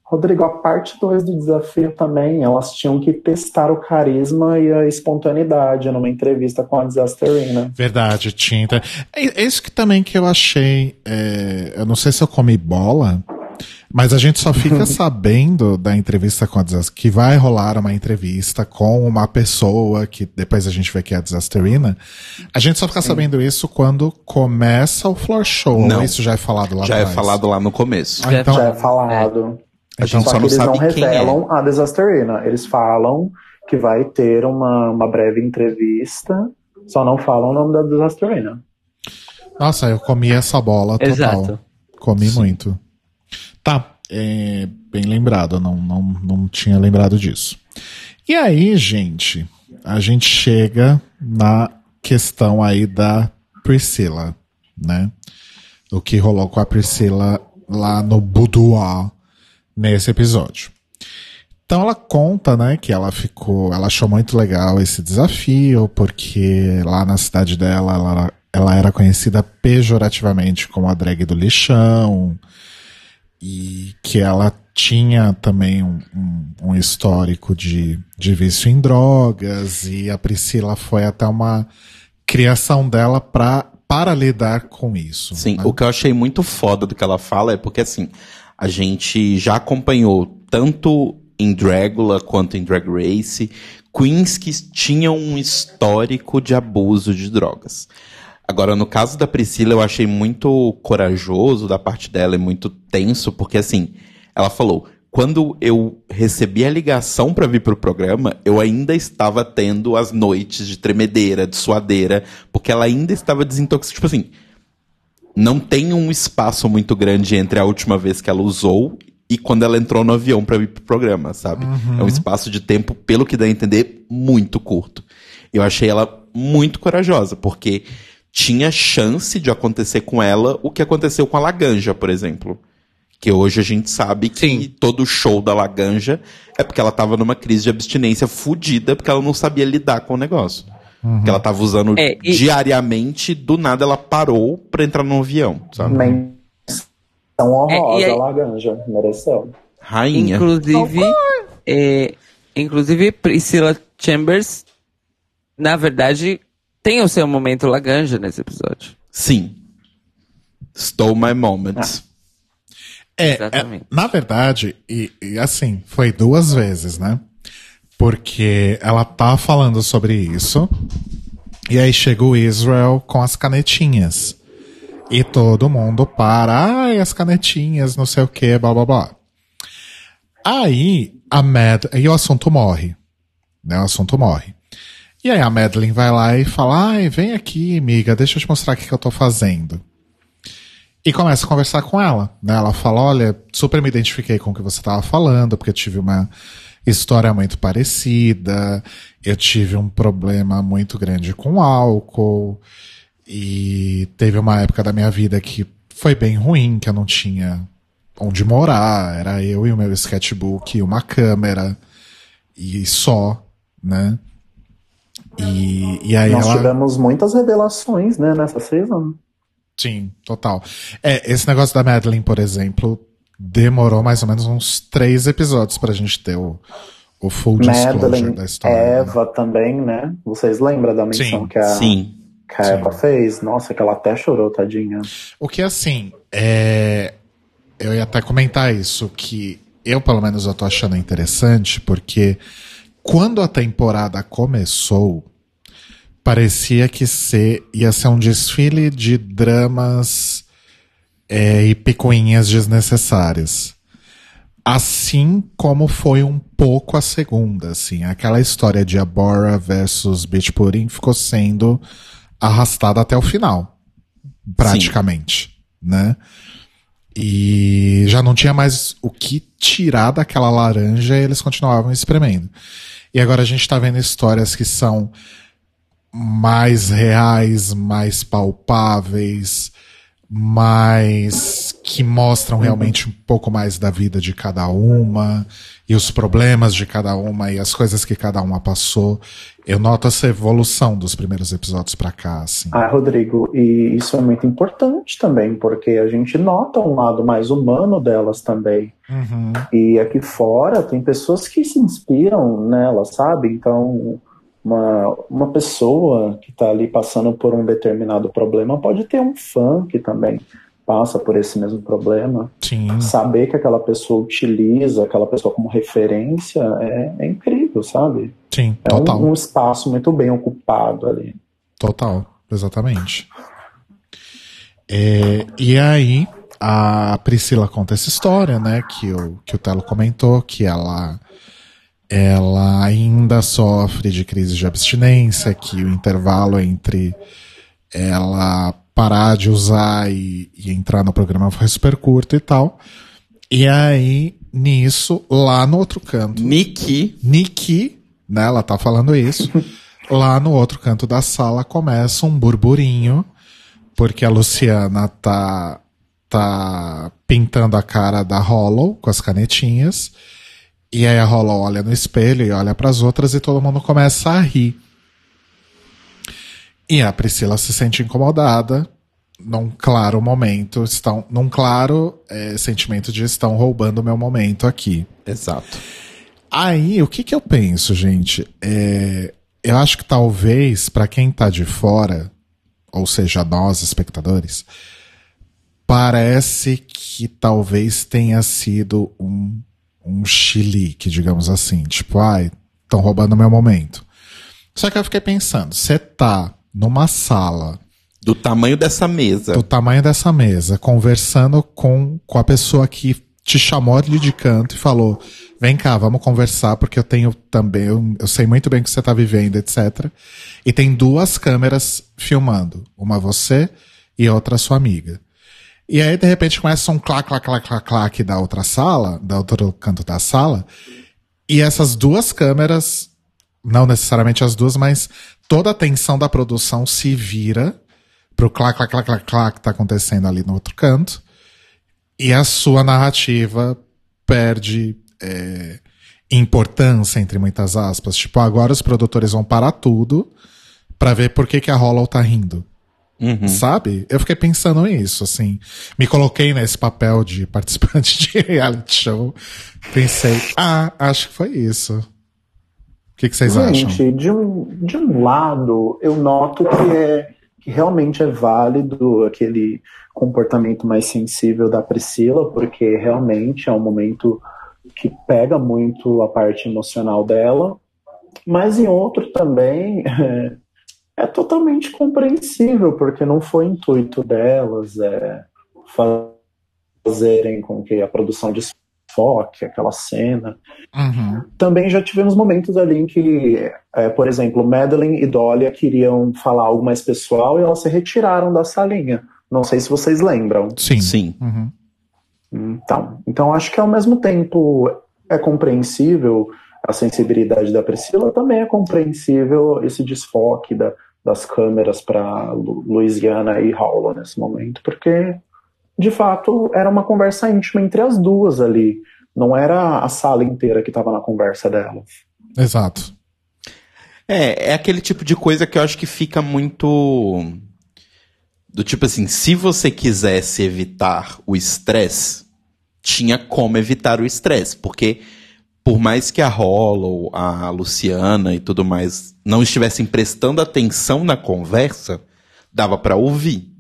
Rodrigo, a parte 2 do desafio também, elas tinham que testar o carisma e a espontaneidade numa entrevista com a Disasterina. Verdade, tinta. É, é isso que também que eu achei. é, eu não sei se eu comi bola, mas a gente só fica [laughs] sabendo da entrevista com a Disaster, que vai rolar uma entrevista com uma pessoa que depois a gente vê que é a Disasterina. A gente só fica sabendo isso quando começa o floor show. Não. Isso já é falado lá Já é atrás? falado lá no começo. Ah, então, Já é falado. A gente Só só que não eles não é. revelam a Disasterina. Eles falam que vai ter uma, uma breve entrevista, só não falam o nome da Disasterina. Nossa, eu comi essa bola total. Exato. Comi muito. Tá, é, bem lembrado, não, não, não tinha lembrado disso. E aí, gente, a gente chega na questão aí da Priscila, né? O que rolou com a Priscila lá no boudoir nesse episódio. Então ela conta, né, que ela ficou, ela achou muito legal esse desafio, porque lá na cidade dela, ela, ela era conhecida pejorativamente como a drag do lixão, e que ela tinha também um, um, um histórico de, de vício em drogas, e a Priscila foi até uma criação dela pra, para lidar com isso. Sim, né? o que eu achei muito foda do que ela fala é porque, assim, a gente já acompanhou tanto em Dragula quanto em Drag Race queens que tinham um histórico de abuso de drogas. Agora, no caso da Priscila, eu achei muito corajoso da parte dela e muito tenso, porque, assim, ela falou: quando eu recebi a ligação pra vir pro programa, eu ainda estava tendo as noites de tremedeira, de suadeira, porque ela ainda estava desintoxicada. Tipo assim, não tem um espaço muito grande entre a última vez que ela usou e quando ela entrou no avião pra vir pro programa, sabe? É um espaço de tempo, pelo que dá a entender, muito curto. Eu achei ela muito corajosa, porque tinha chance de acontecer com ela o que aconteceu com a Laganja, por exemplo. Que hoje a gente sabe que Sim. todo show da Laganja é porque ela tava numa crise de abstinência fudida, porque ela não sabia lidar com o negócio. Que ela tava usando É, e- diariamente, do nada ela parou pra entrar no avião, sabe? Menção honrosa, É, e aí- Laganja. Mereceu. Rainha. Inclusive, é, inclusive Priscilla Chambers, na verdade, tem o seu momento Laganja nesse episódio. Sim. Stole my moment. É, é, Exatamente. na verdade, e, e assim, foi duas vezes, né? Porque ela tá falando sobre isso, e aí chega o Israel com as canetinhas. E todo mundo para, ai, as canetinhas, não sei o que, blá blá blá. Aí a Mad, e o assunto morre. Né? O assunto morre. E aí a Madeline vai lá e fala, ai, vem aqui, amiga, deixa eu te mostrar o que, eu tô fazendo. E começa a conversar com ela. Né? Ela fala: Olha, super me identifiquei com o que você estava falando, porque tive uma história muito parecida, eu tive um problema muito grande com álcool, e teve uma época da minha vida que foi bem ruim, que eu não tinha onde morar, era eu e o meu sketchbook uma câmera, e só, né? E, e aí Nós ela. tivemos muitas revelações, né, nessa season. Sim, total. É, esse negócio da Madeline, por exemplo, demorou mais ou menos uns três episódios pra gente ter o, o full disclosure Madeline, da história. né? Eva também, né? Vocês lembram da menção Sim, que a, Sim. que a Eva fez? Nossa, que ela até chorou, tadinha. O que assim, é, eu ia até comentar isso, que eu pelo menos eu tô achando interessante, porque quando a temporada começou, parecia que ser, ia ser um desfile de dramas é, e picuinhas desnecessárias. Assim como foi um pouco a segunda, assim, aquela história de Abora versus Beach Pudding ficou sendo arrastada até o final, praticamente, né? E já não tinha mais o que tirar daquela laranja e eles continuavam espremendo. E agora a gente tá vendo histórias que são mais reais, mais palpáveis, mais que mostram realmente um pouco mais da vida de cada uma e os problemas de cada uma e as coisas que cada uma passou. Eu noto essa evolução dos primeiros episódios pra cá, assim. Ah, Rodrigo, e isso é muito importante também, porque a gente nota um lado mais humano delas também. Uhum. E aqui fora tem pessoas que se inspiram nela, sabe? Então, uma, uma pessoa que está ali passando por um determinado problema pode ter um fã que também passa por esse mesmo problema. Sim. Saber que aquela pessoa utiliza aquela pessoa como referência é, é incrível, sabe? Sim, É total. um, um espaço muito bem ocupado ali. Total, exatamente. É, e aí, a Priscila conta essa história, né? Que o, que o Telo comentou, que ela, ela ainda sofre de crise de abstinência, que o intervalo entre ela parar de usar e, e entrar no programa foi super curto e tal. E aí, nisso, lá no outro canto, Nikki. Nikki, né? Ela tá falando isso. [laughs] Lá no outro canto da sala começa um burburinho, porque a Luciana tá, tá pintando a cara da Hollow com as canetinhas. E aí a Hollow olha no espelho e olha pras outras e todo mundo começa a rir. E a Priscila se sente incomodada num claro momento, estão, num claro eh, sentimento de estão roubando o meu momento aqui. Exato. Aí, o que que eu penso, gente? É, eu acho que talvez, pra quem tá de fora, ou seja, nós, espectadores, parece que talvez tenha sido um, um chilique, digamos assim. Tipo, ai, estão roubando meu momento. Só que eu fiquei pensando, você tá numa sala Do tamanho dessa mesa. do tamanho dessa mesa, conversando com, com a pessoa que te chamou ali de canto e falou: vem cá, vamos conversar, porque eu tenho também, eu, eu sei muito bem o que você tá vivendo, etc. E tem duas câmeras filmando. Uma você e outra sua amiga. E aí, de repente, começa um clac, clac, clac, clac, clac da outra sala, da outro canto da sala. E essas duas câmeras, não necessariamente as duas, mas toda a atenção da produção se vira pro clac, clac, clac, clac, clac que tá acontecendo ali no outro canto. E a sua narrativa perde é, importância, entre muitas aspas. Tipo, agora os produtores vão parar tudo pra ver por que, que a Hollow tá rindo. Uhum. Sabe? Eu fiquei pensando nisso, assim. Me coloquei nesse papel de participante [laughs] de reality show. Pensei, ah, acho que foi isso. O que, que vocês acham? Gente, de um, de um lado, eu noto que, é, que realmente é válido aquele comportamento mais sensível da Priscila, porque realmente é um momento que pega muito a parte emocional dela. Mas em outro também [laughs] é, é totalmente compreensível, porque não foi intuito delas é, fazerem com que a produção desfoque aquela cena. Uhum. Também já tivemos momentos ali em que, é, por exemplo, Madeline e Dólia queriam falar algo mais pessoal e elas se retiraram da salinha. Não sei se vocês lembram. Sim. Sim. Uhum. Então, então acho que ao mesmo tempo é compreensível a sensibilidade da Priscila, também é compreensível esse desfoque da, das câmeras para Louisiana e Hollow nesse momento, porque de fato era uma conversa íntima entre as duas ali. Não era a sala inteira que estava na conversa delas. Exato. É, é aquele tipo de coisa que eu acho que fica muito. Do tipo assim, se você quisesse evitar o estresse, tinha como evitar o estresse. Porque, por mais que a Hollow, a Luciana e tudo mais não estivessem prestando atenção na conversa, dava para ouvir.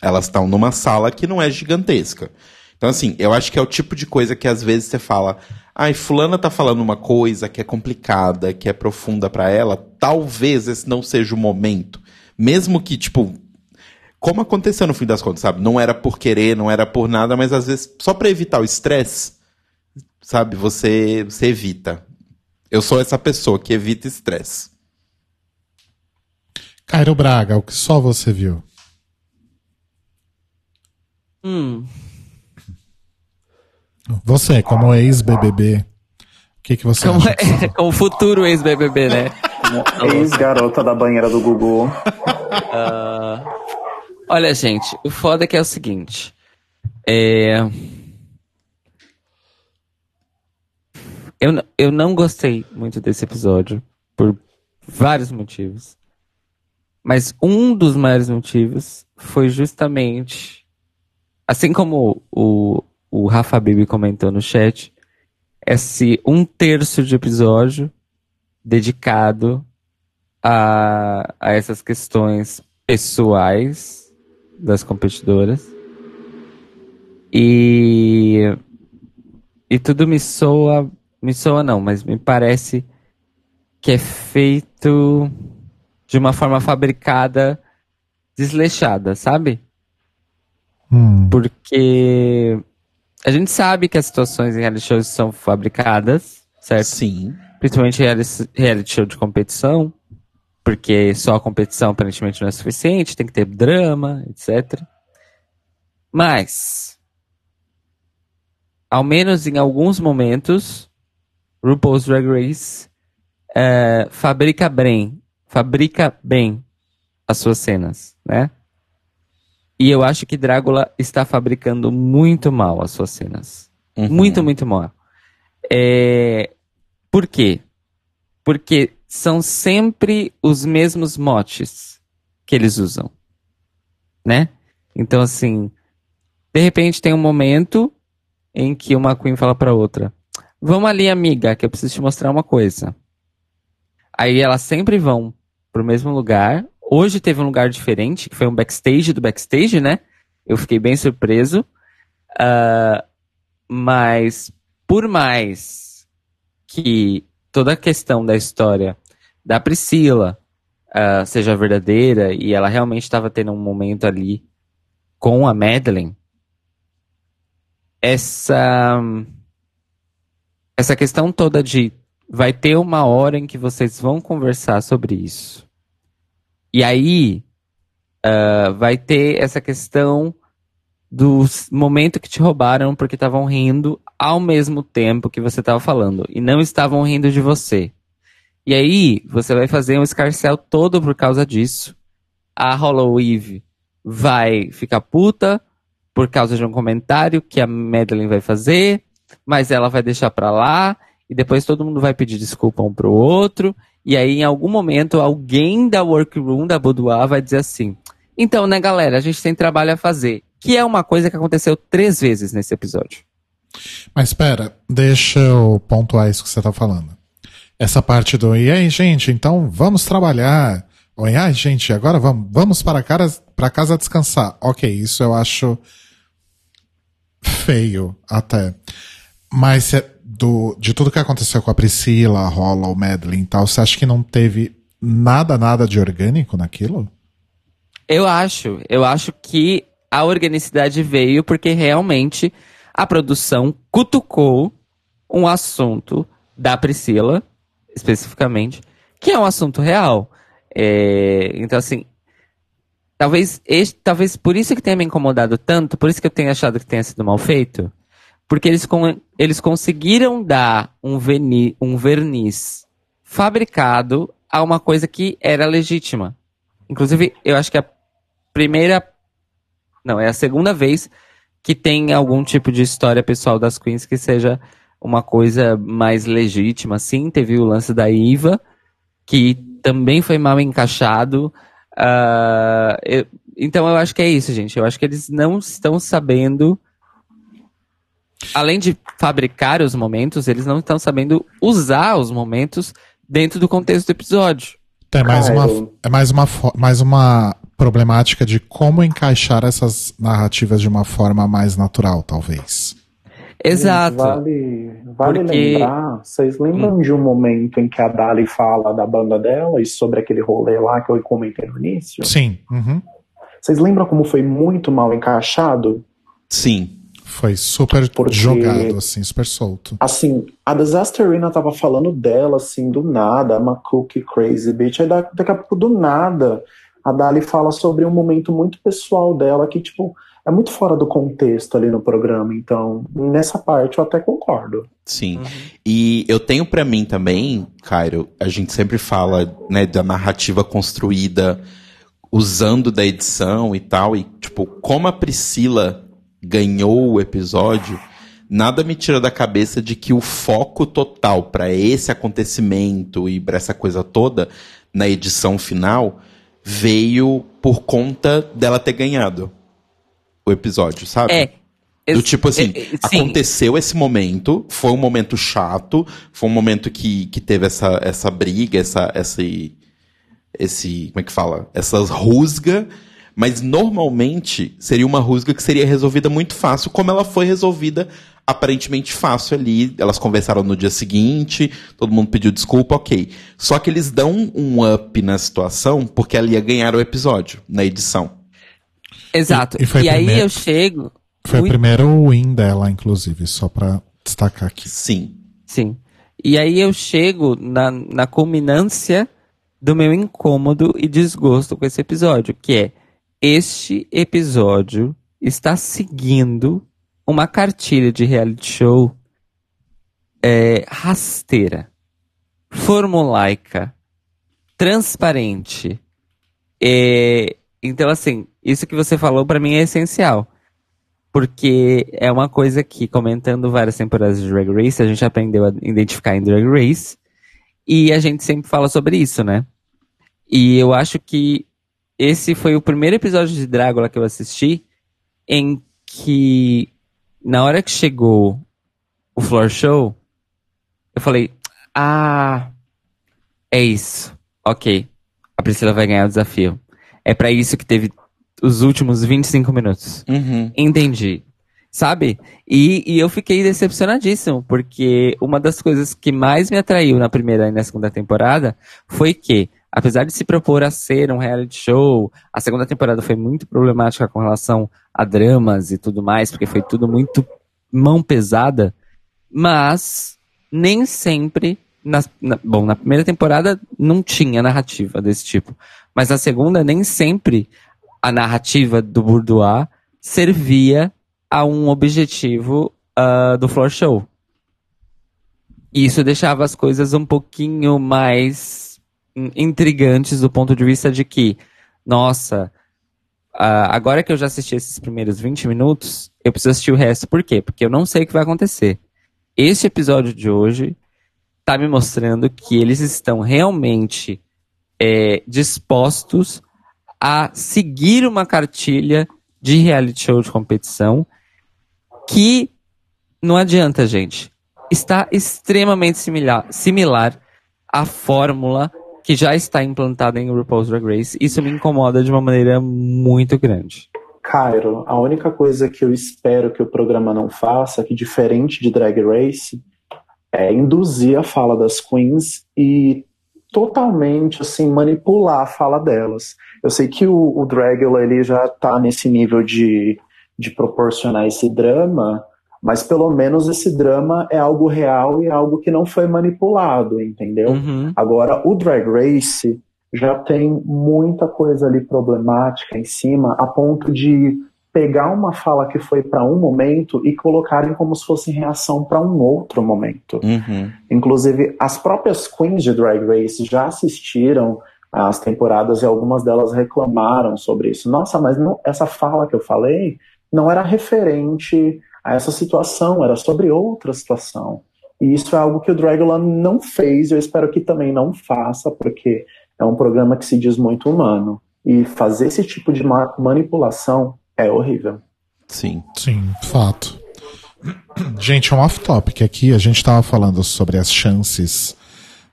Elas estão numa sala que não é gigantesca. Então, assim, eu acho que é o tipo de coisa que às vezes você fala, ai, fulana tá falando uma coisa que é complicada, que é profunda para ela, talvez esse não seja o momento. Mesmo que, tipo, como aconteceu no fim das contas, sabe? Não era por querer, não era por nada, mas às vezes só para evitar o estresse, sabe? Você, você evita. Eu sou essa pessoa que evita estresse. Cairo Braga, o que só você viu? Hum, Você, como ex-BBB, o que, que você como, acha? é, [laughs] como futuro ex-BBB, né? Ex-garota da banheira do Gugu. Olha, gente, o foda é que é o seguinte. É... Eu, eu não gostei muito desse episódio, por vários motivos. Mas um dos maiores motivos foi justamente. Assim como o, o Rafa Bibi comentou no chat, esse um terço de episódio dedicado a, a essas questões pessoais das competidoras. E, e tudo me soa, me soa não, mas me parece que é feito de uma forma fabricada, desleixada, sabe? Hum, Porque a gente sabe que as situações em reality shows são fabricadas, certo? Sim. principalmente reality, reality show de competição, porque só a competição aparentemente não é suficiente, tem que ter drama, etc. Mas, ao menos em alguns momentos, RuPaul's Drag Race eh, fabrica bem, fabrica bem as suas cenas, né? E eu acho que Drácula está fabricando muito mal as suas cenas. Uhum. Muito, muito mal. É, Por quê? Porque são sempre os mesmos motes que eles usam. Né? Então, assim, de repente tem um momento em que uma Queen fala pra outra: Vamos ali, amiga, que eu preciso te mostrar uma coisa. Aí elas sempre vão pro mesmo lugar. Hoje teve um lugar diferente, que foi um backstage do backstage, né? Eu fiquei bem surpreso. Ah, mas, por mais que toda a questão da história da Priscila ah, seja verdadeira e ela realmente estava tendo um momento ali com a Madeline, essa essa questão toda de vai ter uma hora em que vocês vão conversar sobre isso. E aí ah, vai ter essa questão do momento que te roubaram porque estavam rindo ao mesmo tempo que você estava falando e não estavam rindo de você. E aí você vai fazer um escarcel todo por causa disso. A Hollow Eve vai ficar puta por causa de um comentário que a Madeline vai fazer, mas ela vai deixar pra lá e depois todo mundo vai pedir desculpa um pro outro. E aí, em algum momento, alguém da workroom da Boudoir vai dizer assim: Então, né, galera, a gente tem trabalho a fazer. Que é uma coisa que aconteceu três vezes nesse episódio. Mas espera, deixa eu pontuar isso que você tá falando. Essa parte do e aí, gente, então vamos trabalhar. Ou e aí, gente, agora vamos, vamos para, casa, para casa descansar. Ok, isso eu acho feio até. Mas do, de tudo que aconteceu com a Priscila, a Rola, o Madeline e tal, você acha que não teve nada, nada de orgânico naquilo? Eu acho, eu acho que a organicidade veio porque realmente a produção cutucou um assunto da Priscila, especificamente, que é um assunto real. É, então, assim, talvez, este- talvez por isso que tenha me incomodado tanto, por isso que eu tenho achado que tenha sido mal feito, porque eles, con- eles conseguiram dar um, um verniz fabricado a uma coisa que era legítima. Inclusive, eu acho que a primeira. Não, é a segunda vez que tem algum tipo de história pessoal das Queens que seja uma coisa mais legítima, assim. Teve o lance da Iva, que também foi mal encaixado. Ah, eu- então eu acho que é isso, gente. Eu acho que eles não estão sabendo. Além de fabricar os momentos, eles não estão sabendo usar os momentos dentro do contexto do episódio. É mais Ah, uma, eu- é mais uma, mais uma problemática de como encaixar essas narrativas de uma forma mais natural, talvez. Exato. Vale, vale Porque- lembrar, vocês lembram de um momento em que a Dali fala da banda dela e sobre aquele rolê lá que eu comentei no início? Sim, uhum. Vocês lembram como foi muito mal encaixado? Sim. Foi super Porque- jogado, assim, super solto. Assim, a Disaster Arena tava falando dela, assim, do nada, uma cookie crazy bitch. Aí da- daqui a pouco, do nada, a Dali fala sobre um momento muito pessoal dela que, tipo, é muito fora do contexto ali no programa. Então, nessa parte eu até concordo. Sim. E eu tenho pra mim também, Cairo, a gente sempre fala, né, da narrativa construída usando da edição e tal, e tipo, como a Priscila ganhou o episódio, nada me tira da cabeça de que o foco total pra esse acontecimento e pra essa coisa toda na edição final veio por conta dela ter ganhado o episódio, sabe? É. Do tipo assim, é, é, sim. aconteceu esse momento, foi um momento chato, foi um momento que, que teve essa, essa briga, essa, esse, esse, como é que fala? Essas rusga, mas normalmente seria uma rusga que seria resolvida muito fácil, como ela foi resolvida aparentemente fácil ali. Elas conversaram no dia seguinte, todo mundo pediu desculpa, ok. Só que eles dão um up na situação porque ela ia ganhar o episódio na edição. Exato. E- E, e foi a aí primeira- eu chego. Foi o primeiro win dela, inclusive, só pra destacar aqui. Sim. Sim. E aí eu chego na, na culminância do meu incômodo e desgosto com esse episódio, que é este episódio está seguindo uma cartilha de reality show é, rasteira, formulaica, transparente. É, então, assim, isso que você falou pra mim é essencial. Porque é uma coisa que, comentando várias temporadas de Drag Race, a gente aprendeu a identificar em Drag Race. E a gente sempre fala sobre isso, né? E eu acho que esse foi o primeiro episódio de Drácula que eu assisti em que, na hora que chegou o floor show, eu falei: Ah, é isso. Ok. A Priscila vai ganhar o desafio. É pra isso que teve os últimos 25 minutos. Uhum. Entendi. Sabe? E, e eu fiquei decepcionadíssimo, porque uma das coisas que mais me atraiu na primeira e na segunda temporada foi que, apesar de se propor a ser um reality show, a segunda temporada foi muito problemática com relação a dramas e tudo mais, porque foi tudo muito mão pesada, mas nem sempre. Na, na- bom, na primeira temporada não tinha narrativa desse tipo. Mas na segunda, nem sempre a narrativa do Bourdois servia a um objetivo ah, do floor show. E isso deixava as coisas um pouquinho mais intrigantes do ponto de vista de que, nossa, agora que eu já assisti esses primeiros 20 minutos, eu preciso assistir o resto. Por quê? Porque eu não sei o que vai acontecer. Este episódio de hoje tá me mostrando que eles estão realmente é, dispostos a seguir uma cartilha de reality show de competição que não adianta, gente. Está extremamente similar, similar à fórmula que já está implantada em RuPaul's Drag Race. Isso me incomoda de uma maneira muito grande. Cairo, a única coisa que eu espero que o programa não faça, que diferente de Drag Race, é induzir a fala das queens e totalmente assim manipular a fala delas. Eu sei que o, o Dragula ele já tá nesse nível de, de proporcionar esse drama, mas pelo menos esse drama é algo real e algo que não foi manipulado, entendeu? Uhum. Agora, o Drag Race já tem muita coisa ali problemática em cima, a ponto de pegar uma fala que foi para um momento e colocarem como se fosse reação para um outro momento. Uhum. Inclusive, as próprias queens de Drag Race já assistiram às temporadas e algumas delas reclamaram sobre isso. Nossa, mas não- essa fala que eu falei não era referente a essa situação, era sobre outra situação. E isso é algo que o Dragula não fez, eu espero que também não faça, porque é um programa que se diz muito humano. E fazer esse tipo de ma- manipulação é horrível. Sim. Sim, fato. [clears throat] Gente, um off-topic aqui. A gente tava falando sobre as chances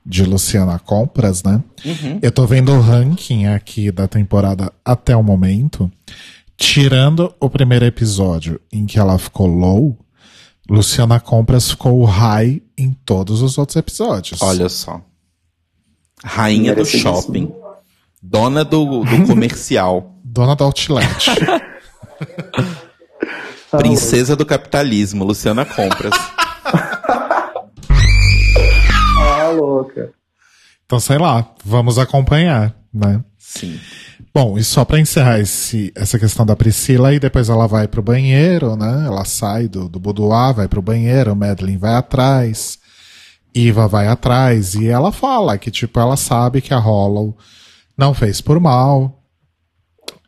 de Luciana Compras, né? Eu tô vendo o ranking aqui da temporada até o momento. Tirando o primeiro episódio em que ela ficou low, Luciana Compras ficou high em todos os outros episódios. Olha só. Rainha do shopping. Dona do, do [laughs] comercial. Dona do Outlet. [laughs] Princesa do capitalismo. Luciana Compras. [laughs] Ah, louca. então, sei lá, vamos acompanhar, né? Sim. Bom, e só pra encerrar esse, essa questão da Priscila, e depois ela vai pro banheiro, né? Ela sai do, do boudoir, vai pro banheiro, Madeline vai atrás, Iva vai atrás, e ela fala que, tipo, ela sabe que a Hollow não fez por mal,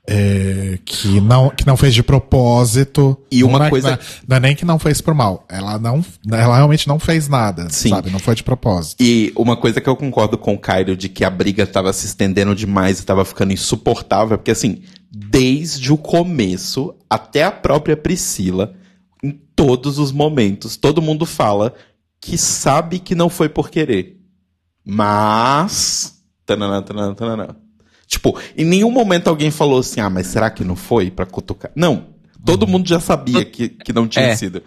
é, que, não, que não fez de propósito. E uma não é- coisa- Não é, não é nem que não fez por mal, ela não, ela realmente não fez nada, Sim. sabe? Não foi de propósito. E uma coisa que eu concordo com o Cairo de que a briga tava se estendendo demais e tava ficando insuportável, porque assim, desde o começo até a própria Priscila, em todos os momentos, todo mundo fala que sabe que não foi por querer. Mas. Tananã, tananã, tananã. Tipo, em nenhum momento alguém falou assim, ah, mas será que não foi pra cutucar? Não. Todo mundo já sabia que, que não tinha É. sido.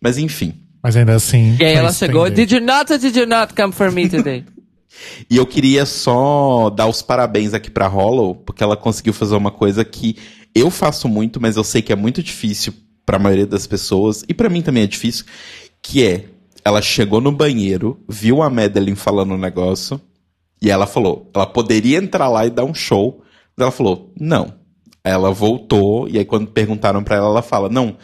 Mas enfim. Mas ainda assim. E aí ela chegou, did you not or did you not come for me today? [laughs] E eu queria só dar os parabéns aqui pra Hollow, porque ela conseguiu fazer uma coisa que eu faço muito, mas eu sei que é muito difícil pra maioria das pessoas, e pra mim também é difícil, que é, ela chegou no banheiro, viu a Madeline falando um negócio, e ela falou, ela poderia entrar lá e dar um show, mas ela falou, não. Ela voltou, e aí quando perguntaram pra ela, ela fala, não,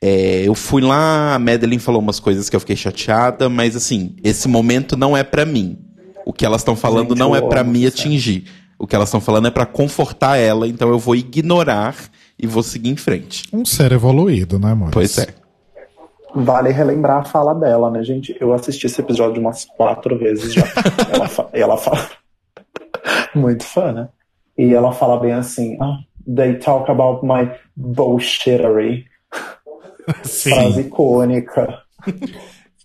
é, eu fui lá, a Madeline falou umas coisas que eu fiquei chateada, mas assim, esse momento não é pra mim. O que elas estão falando Gente, não é amo me atingir. O que elas estão falando é pra confortar ela, então eu vou ignorar e vou seguir em frente. Um ser evoluído, né, amor? Pois é. Vale relembrar a fala dela, né, gente? Eu assisti esse episódio umas quatro vezes já. [laughs] ela, fa- ela fala. [laughs] Muito fã, né? E ela fala bem assim: ah, They talk about my bullshittery. Frase icônica.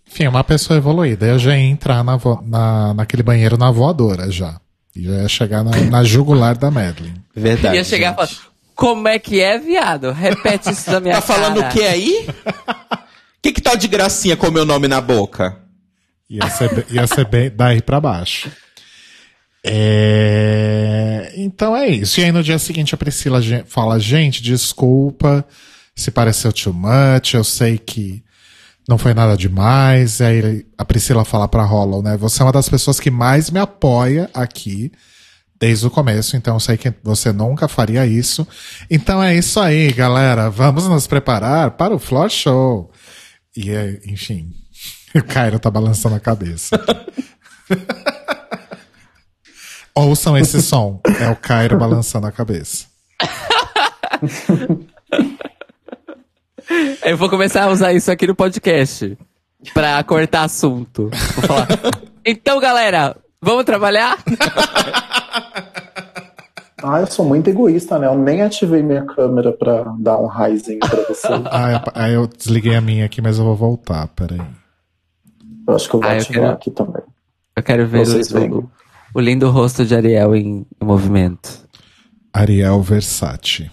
Enfim, uma pessoa evoluída. Eu já ia entrar na vo- na, naquele banheiro na voadora já. E já ia chegar na, na jugular da Madeline. Verdade. Ia chegar e falar, gente. como é que é, viado? Repete isso na minha Tá falando cara. o que aí? [laughs] que que tal de gracinha com meu nome na boca? Ia ser, ia ser bem daí pra baixo. É, Então é isso. E aí no dia seguinte a Priscila fala: gente, desculpa, se pareceu too much, eu sei que não foi nada demais. E aí a Priscila fala pra Hollow, né? Você é uma das pessoas que mais me apoia aqui desde o começo, então eu sei que você nunca faria isso. Então é isso aí, galera. Vamos nos preparar para o Floor Show. E é, enfim, [laughs] o Cairo tá balançando a cabeça. [laughs] Ouçam esse som. É o Cairo balançando a cabeça. [laughs] Eu vou começar a usar isso aqui no podcast. Pra cortar assunto. Vou falar. Então, galera, vamos trabalhar? Ah, eu sou muito egoísta, né? Eu nem ativei minha câmera pra dar um raizinho pra você. [laughs] Ah, aí eu desliguei a minha aqui, mas eu vou voltar, peraí. Eu acho que eu vou Ah, eu ativar quero- aqui também. Eu quero ver Vocês o, o, o lindo rosto de Ariel em, em movimento. Ariel Versace.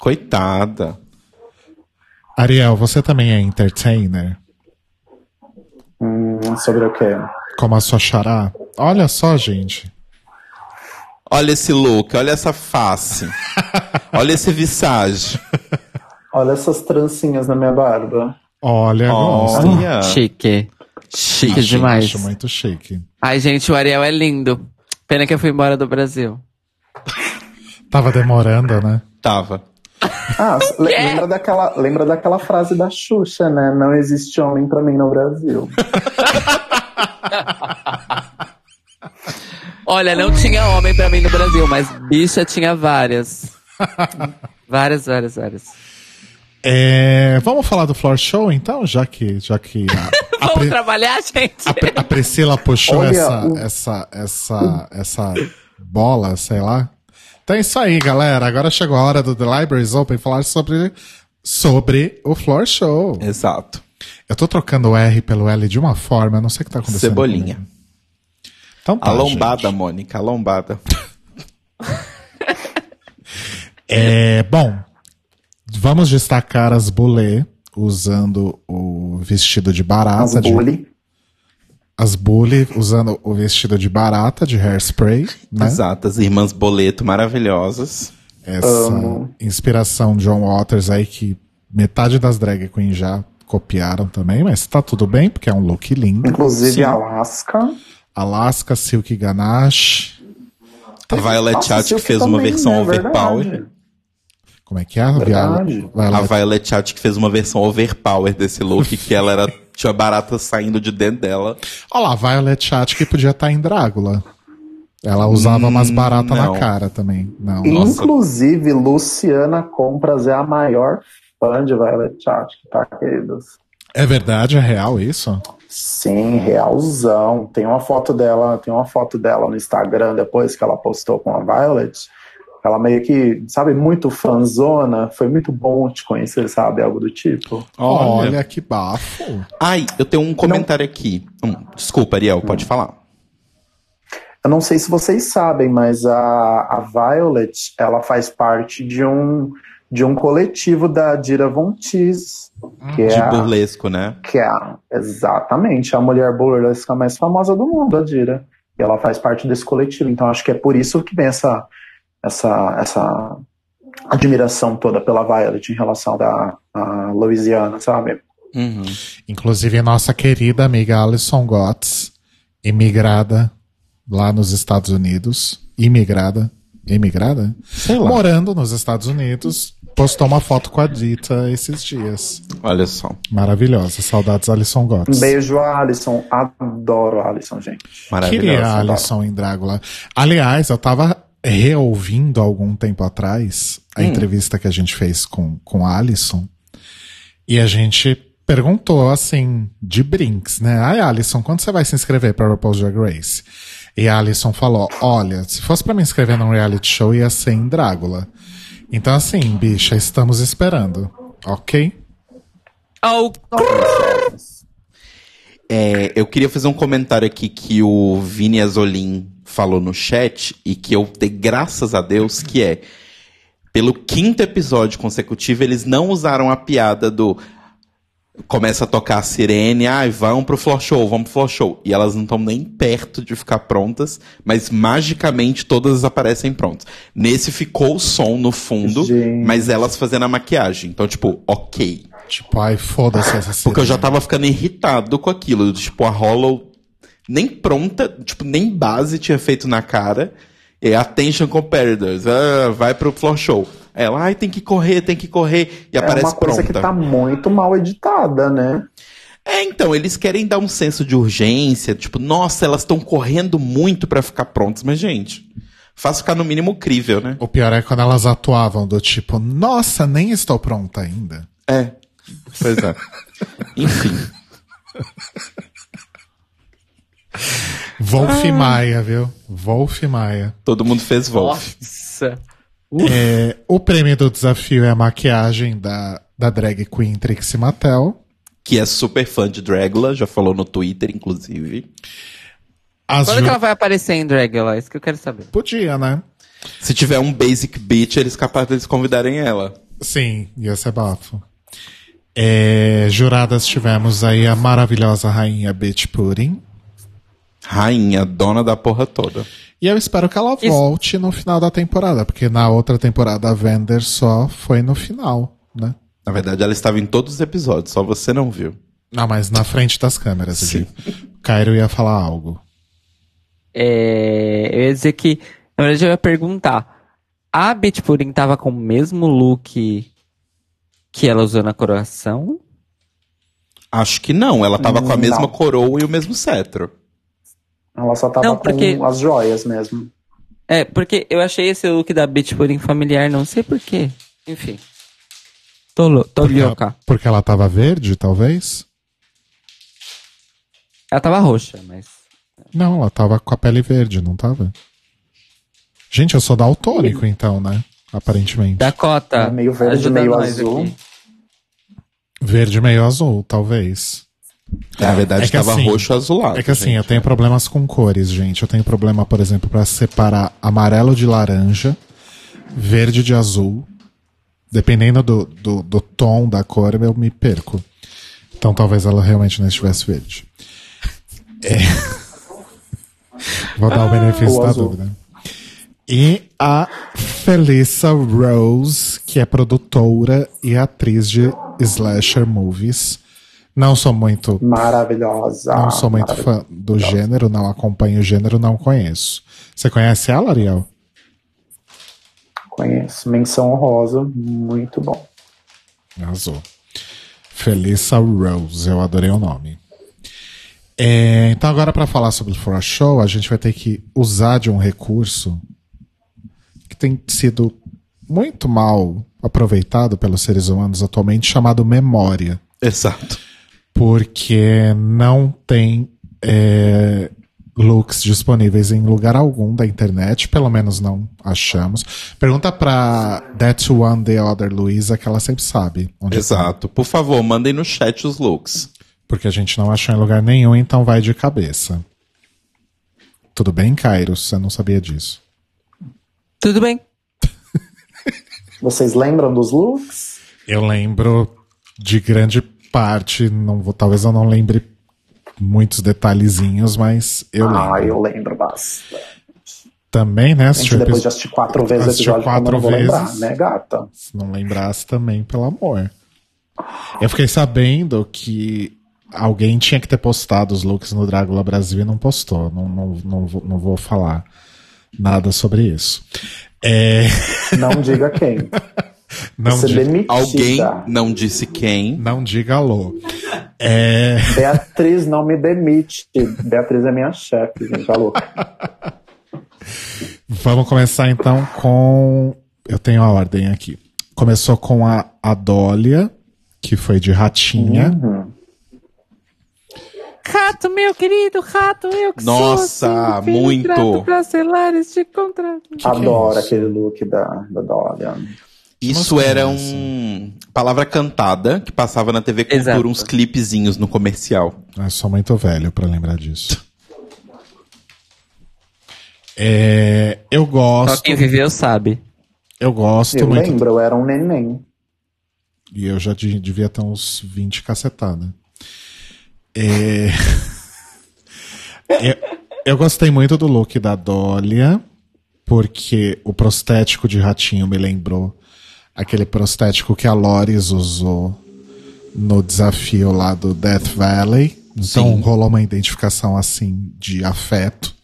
Coitada. Ariel, você também é entertainer? Hum, sobre o quê? Como a sua xará? Olha só, gente. Olha esse look, olha essa face. [laughs] olha esse visage. Olha essas trancinhas na minha barba. Olha, gosto. Olha. Chique. Chique Chique. demais. Acho muito chique. Ai, gente, o Ariel é lindo. Pena que eu fui embora do Brasil. Tava demorando, né? Tava. Ah, le- [laughs] É. lembra, daquela, lembra daquela frase da Xuxa, né? Não existe homem pra mim no Brasil. [laughs] Olha, não tinha homem pra mim no Brasil, mas bicha tinha várias. [laughs] várias, várias, várias. É, vamos falar do floor show, então, já que, já que a, a, [laughs] Vamos Pri- trabalhar, gente? a a Priscila puxou Olha, essa, o- essa, essa, essa bola, sei lá. Então é isso aí, galera. Agora chegou a hora do The Libraries Open falar sobre, sobre o floor show. Exato. Eu tô trocando o R pelo L de uma forma, eu não sei o que tá acontecendo. Cebolinha. comigo. Então tá, a lombada, gente. Mônica, a lombada. [laughs] É, bom, vamos destacar as bulê usando o vestido de barata. As de- bully. as bully usando o vestido de barata de hairspray, né? Exato, as irmãs Boleto maravilhosas. Essa Amo. inspiração John Waters aí que metade das drag queens já copiaram também, mas tá tudo bem porque é um look lindo. Inclusive Sim. Alaska. Alaska, Silk Ganache. A Violet Nossa, Chat que fez uma versão né? overpower. Verdade. Como é que é? A. Viola- A Violet- Violet Chat que fez uma versão overpower desse look, que ela era. [laughs] Tinha barata saindo de dentro dela. Olha lá, Violet Chat que podia estar em Drácula. Ela usava umas baratas não. na cara também. Não. Nossa. Inclusive, Luciana Compras é a maior fã de Violet Chat, tá, queridos? É verdade, é real isso? Sim, realzão. Tem uma foto dela, tem uma foto dela no Instagram depois que ela postou com a Violet. Ela meio que, sabe, muito fanzona. Foi muito bom te conhecer, sabe? Algo do tipo. Olha, que bafo. Ai, eu tenho um comentário aqui. Hum, desculpa, Ariel, pode falar. Eu não sei se vocês sabem, mas a, a Violet, ela faz parte de um, de um coletivo da Dira Von Teese, que é De a, burlesco, né? que é exatamente a mulher burlesca mais famosa do mundo, a Dira. E ela faz parte desse coletivo. Então acho que é por isso que vem essa, essa, essa admiração toda pela Violet em relação da a Louisiana, sabe? Uhum. Inclusive, nossa querida amiga Alison Gotts, imigrada lá nos Estados Unidos. Imigrada. Imigrada? Sei lá. Morando nos Estados Unidos, postou uma foto com a Dita esses dias. Olha só. Maravilhosa. Saudades, Alison Um Gotts. beijo a Alison. Adoro a Alison, gente. Maravilhosa. Queria a Alison em Drácula. Aliás, eu tava reouvindo algum tempo atrás a entrevista que a gente fez com, com a Alison. E a gente perguntou, assim, de brinks, né? Ai, Alison, quando você vai se inscrever para RuPaul's Drag Race? E a Alison falou, olha, se fosse para me inscrever num reality show, ia ser em Drácula. Então, assim, bicha, estamos esperando. Ok? Oh, É, eu queria fazer um comentário aqui que o Vini Azolin falou no chat e que eu dei graças a Deus que é pelo quinto episódio consecutivo eles não usaram a piada do começa a tocar a sirene, ai, vão pro floor show, vamos pro floor show. E elas não estão nem perto de ficar prontas, mas magicamente todas aparecem prontas. Nesse ficou o som no fundo, Gente. mas elas fazendo a maquiagem. Então, tipo, ok. Tipo, ai, foda-se essa Porque eu já tava ficando irritado com aquilo. Tipo, a Hollow nem pronta, tipo, nem base tinha feito na cara. E Attention Competitors, ah, vai pro floor show. Ela, ai, tem que correr, tem que correr. E É aparece uma coisa pronta. que tá muito mal editada, né? É, então, eles querem dar um senso de urgência, tipo, nossa, elas estão correndo muito pra ficar prontas, mas, gente, faz ficar no mínimo crível, né? O pior é quando elas atuavam do tipo, nossa, nem estou pronta ainda. É. Pois é. [laughs] Enfim. Wolf Maia, viu? Wolf Maia. Todo mundo fez Wolf. Nossa. É, o prêmio do desafio é a maquiagem da, da drag queen Trixie Mattel. Que é super fã de Dragula, já falou no Twitter, inclusive. As Quando ju- que ela vai aparecer em Dragula? É isso que eu quero saber. Podia, né? Se tiver um basic bitch, eles capazes deles convidarem ela. Sim, ia ser bafo. É, juradas tivemos aí a maravilhosa rainha Bitch Pudding. Rainha, dona da porra toda. E eu espero que ela Isso. volte no final da temporada, porque na outra temporada a Vender só foi no final, né? Na verdade, ela estava em todos os episódios, só você não viu. Não, mas na frente das câmeras, Sim. digo. Cairo ia falar algo. É, eu ia dizer que, na verdade, eu ia perguntar. A Bitch Pudding tava com o mesmo look que ela usou na coroação? Acho que não, ela tava com a Não. mesma coroa e o mesmo cetro. Ela só tava Não, porque- com as joias mesmo. É, porque eu achei esse look da Bitch Pudding familiar, não sei porquê. Enfim. Tô, tô Porque ela, louca. porque ela tava verde, talvez? Ela tava roxa, mas. Não, ela tava com a pele verde, não tava? Gente, eu sou daltônico, então, né? Aparentemente. Dakota. É meio verde, ajuda meio azul. aqui. Verde meio azul, talvez. Na verdade, É que tava assim- roxo azulado. É que assim, gente. eu tenho problemas com cores, gente. Eu tenho problema, por exemplo, pra separar amarelo de laranja, verde de azul. Dependendo do, do, do tom da cor, eu me perco. Então talvez ela realmente não estivesse verde. É. Vou dar o benefício da azul. dúvida. E a Felissa Rose, que é produtora e atriz de slasher movies. Não sou muito Maravilhosa. não sou muito fã do gênero, não acompanho o gênero, não conheço. Você conhece ela, Ariel? Conheço. Menção honrosa, muito bom. Arrasou. Felissa Rose, eu adorei o nome. É, então, agora, para falar sobre o For a Show, a gente vai ter que usar de um recurso que tem sido muito mal aproveitado pelos seres humanos atualmente, chamado memória. Exato. Porque não tem é, looks disponíveis em lugar algum da internet, pelo menos não achamos. Pergunta pra That One The Other Luisa, que ela sempre sabe onde tá, Exato. Por favor, mandem no chat os looks. porque a gente não achou em lugar nenhum, então vai de cabeça. Tudo bem, Cairo? Você não sabia disso? Tudo bem. [laughs] Vocês lembram dos looks? Eu lembro de grande parte, não vou, talvez eu não lembre muitos detalhezinhos, mas eu ah, lembro. eu lembro bastante. Também, né? Gente, depois de episódio- assistir quatro vezes o episódio, como eu quatro não vou lembrar, vezes. né, gata? Se não lembrasse também, pelo amor. Eu fiquei sabendo que alguém tinha que ter postado os looks no Drácula Brasil e não postou. Não, não, não, vou, não vou falar nada sobre isso. É, Não diga quem. [laughs] não, Você di- demitida. Alguém não disse quem. não diga alô. É, Beatriz não me demite. Beatriz é minha chefe, gente. Alô. vamos começar então com. Eu tenho a ordem aqui. Começou com a Adólia, que foi de Ratinha. Uhum. Rato, meu querido rato, eu que Nossa, sou seu filho muito. pra selar este contrato. que é Adoro isso? aquele look da, da Dória. Isso assim, era um palavra cantada que passava na TV Cultura Exato. uns clipezinhos no comercial. Eu sou muito velho pra lembrar disso. É, eu Só gosto. quem viveu sabe. Eu gosto Eu muito. lembro, eu era um neném. E eu já de- devia ter uns 20 cacetadas. É... [laughs] eu, eu gostei muito do look da Dólia, porque o prostético de ratinho me lembrou aquele prostético que a Loris usou no desafio lá do Death Valley. Então Sim. rolou uma identificação assim de afeto.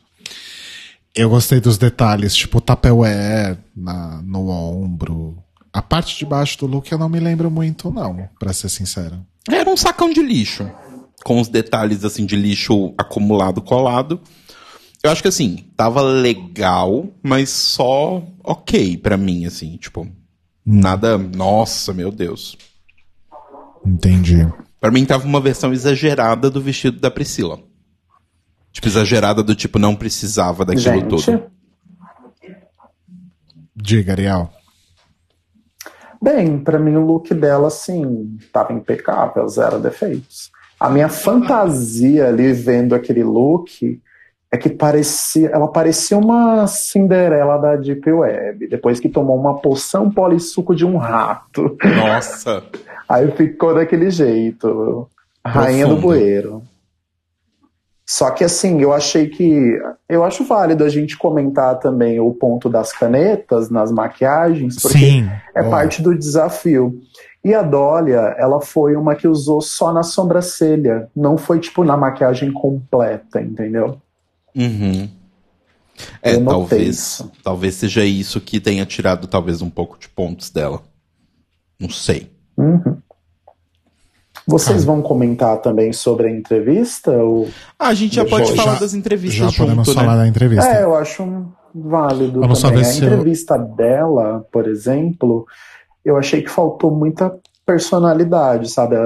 Eu gostei dos detalhes, tipo o Tupperware na, no ombro. A parte de baixo do look eu não me lembro muito, não, pra ser sincero. Era um sacão de lixo. Com os detalhes assim de lixo acumulado, colado. Eu acho que assim, tava legal, mas só ok pra mim, assim, tipo. Nada. Nossa, meu Deus. Entendi. Pra mim tava uma versão exagerada do vestido da Priscila. Tipo, exagerada do tipo, não precisava daquilo Gente, todo. Diga, Ariel. bem, pra mim o look dela, assim, tava impecável, zero defeitos. A minha fantasia ali vendo aquele look é que parecia, ela parecia uma Cinderela da Deep Web, depois que tomou uma poção polissuco de um rato. Nossa. [laughs] Aí ficou daquele jeito. Rainha do Profundo. bueiro. Só que assim, eu achei que. Eu acho válido a gente comentar também o ponto das canetas nas maquiagens, porque Sim. é Ó, parte do desafio. E a Dólia, ela foi uma que usou só na sobrancelha. Não foi, tipo, na maquiagem completa, entendeu? Uhum. É, talvez, isso. talvez seja isso que tenha tirado talvez um pouco de pontos dela. Não sei. Uhum. Vocês vão comentar também sobre a entrevista? Ou... Ah, a gente já pode eu- falar já- das entrevistas Já podemos junto, falar né? da entrevista. É, eu acho válido Vamos só também. ver A se eu- entrevista dela, por exemplo, eu achei que faltou muita personalidade, sabe?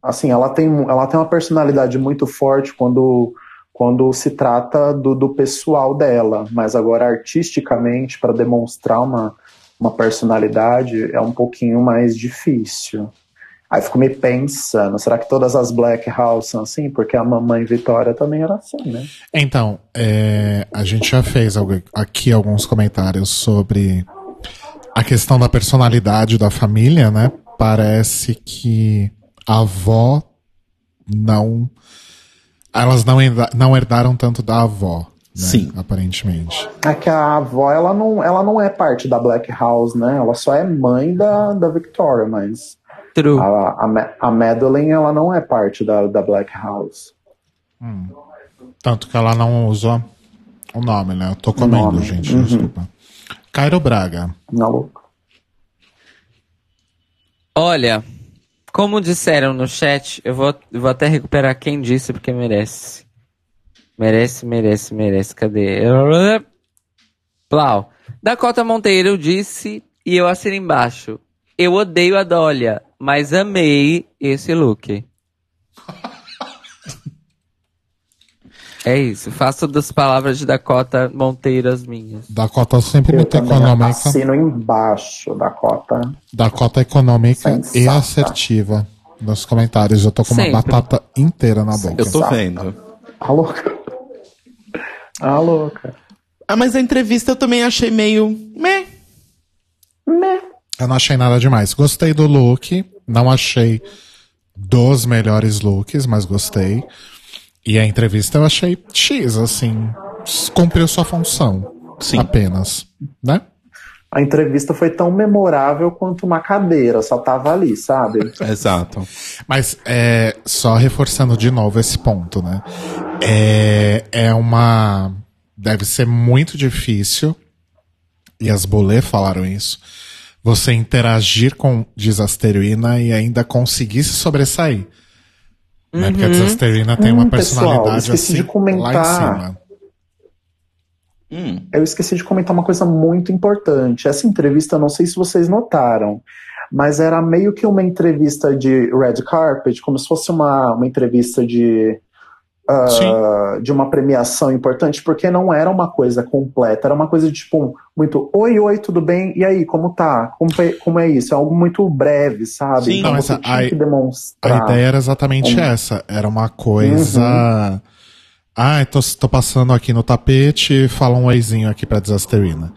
Assim, ela tem, ela tem uma personalidade muito forte quando, quando se trata do, do pessoal dela, mas agora artisticamente, para demonstrar uma, uma personalidade, é um pouquinho mais difícil. Aí fico me pensando, será que todas as Black House são assim? Porque a mamãe Vitória também era assim, né? Então, é, a gente já fez aqui alguns comentários sobre a questão da personalidade da família, né? Parece que a avó não. Elas não, não herdaram tanto da avó. Né? Sim. Aparentemente. É que a avó, ela não, ela não é parte da Black House, né? Ela só é mãe da, da Victoria, mas True. a, a, a Madeline, ela não é parte da, da Black House. Tanto que ela não usou o nome, né? Eu tô comendo, nome, gente, uhum. desculpa. Cairo Braga. Não, louco. Olha, como disseram no chat, eu vou, vou até recuperar quem disse porque merece. Merece, merece, merece. Cadê? Plau. Dakota Monteiro disse, e eu assino embaixo. Eu odeio a Dólia, mas amei esse look. É isso, faço das palavras de Dakota Monteiro as minhas. Dakota sempre Eu muito também econômica. assino embaixo da cota. Dakota econômica e Sensata. assertiva nos comentários. Eu tô com uma Sempre. batata inteira na boca. Eu tô vendo. A louca. A louca. Ah, mas a entrevista eu também achei meio. Meh. Meh. Eu não achei nada demais. Gostei do look. Não achei dos melhores looks, mas gostei. E a entrevista eu achei X, assim. Cumpriu sua função. Sim. Apenas. Né? A entrevista foi tão memorável quanto uma cadeira, só tava ali, sabe? [laughs] Exato. Mas é, só reforçando de novo esse ponto, né? É, é uma. Deve ser muito difícil, e as Bolê falaram isso, você interagir com Desasteroína e ainda conseguir se sobressair. Né? Porque a Desasteroína tem uma Hum, pessoal, personalidade de assim lá em comentar. cima. Hum. Eu esqueci de comentar uma coisa muito importante. Essa entrevista, não sei se vocês notaram, mas era meio que uma entrevista de red carpet, como se fosse uma, uma entrevista de, ah, de uma premiação importante, porque não era uma coisa completa, era uma coisa de tipo, muito oi, oi, tudo bem? E aí, como tá? Como, é- como é isso? É algo muito breve, sabe? Sim. então Não, você essa- tinha a- A ideia era exatamente Hum. essa. Era uma coisa. Ah, tô, tô passando aqui no tapete, fala um oizinho aqui pra Desasterina.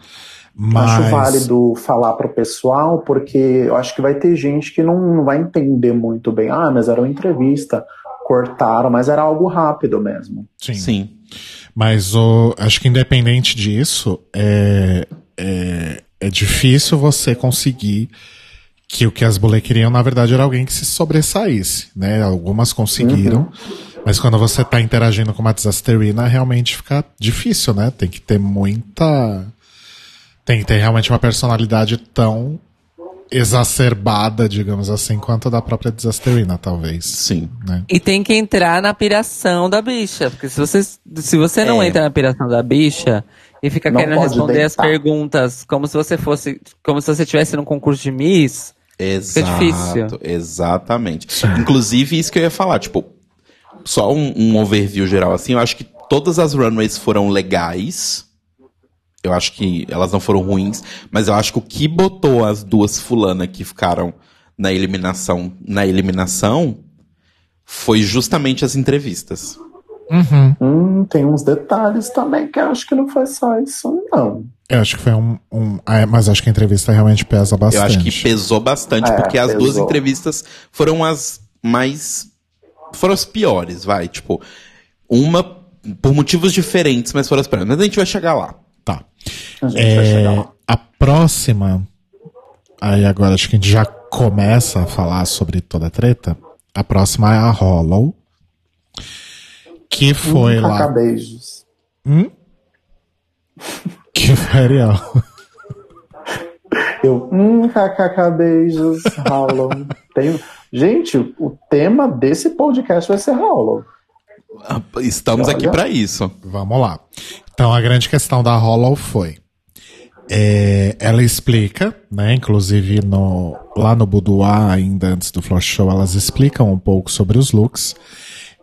Mas... Acho válido falar pro pessoal, porque eu acho que vai ter gente que não, não vai entender muito bem. Ah, mas era uma entrevista, cortaram, mas era algo rápido mesmo. Sim. Sim. Mas o, acho que independente disso, é, é, é difícil você conseguir que o que as Bullet queriam, na verdade, era alguém que se sobressaísse, né? Algumas conseguiram, mas quando você tá interagindo com uma Disasterina, realmente fica difícil, né? Tem que ter muita... Tem que ter realmente uma personalidade tão exacerbada, digamos assim, quanto a da própria Disasterina, talvez. Sim. Né? E tem que entrar na piração da bicha. Porque se você, se você não É. entra na piração da bicha e fica Não querendo responder as deitar. perguntas como se você fosse. Como se você estivesse num concurso de Miss, Exato, difícil. exatamente. Inclusive, isso que eu ia falar, tipo, só um, um overview geral assim, eu acho que todas as runways foram legais. Eu acho que elas não foram ruins, mas eu acho que o que botou as duas fulana que ficaram na eliminação, na eliminação foi justamente as entrevistas. Uhum. Hum, tem uns detalhes também que eu acho que não foi só isso, não. Eu acho que foi um. um ah, é, mas acho que a entrevista realmente pesa bastante. Eu acho que pesou bastante, É, porque as duas pesou. entrevistas foram as mais. foram as piores, vai. Tipo, uma por motivos diferentes, mas foram as piores. Mas a gente vai chegar lá. A É, a próxima. Aí agora acho que a gente já começa a falar sobre toda a treta. A próxima é a Hollow. Que foi Hum, lá. beijos. [laughs] Que foi Ariel. Eu, hum, kkk, beijos, Hollow. [laughs] Tem... Gente, o tema desse podcast vai ser Hollow. Estamos Olha. aqui pra isso. Vamos lá. Então a grande questão da Hollow foi. é, ela explica, né? Inclusive no, lá no Boudoir, ainda antes do Floor Show, elas explicam um pouco sobre os looks.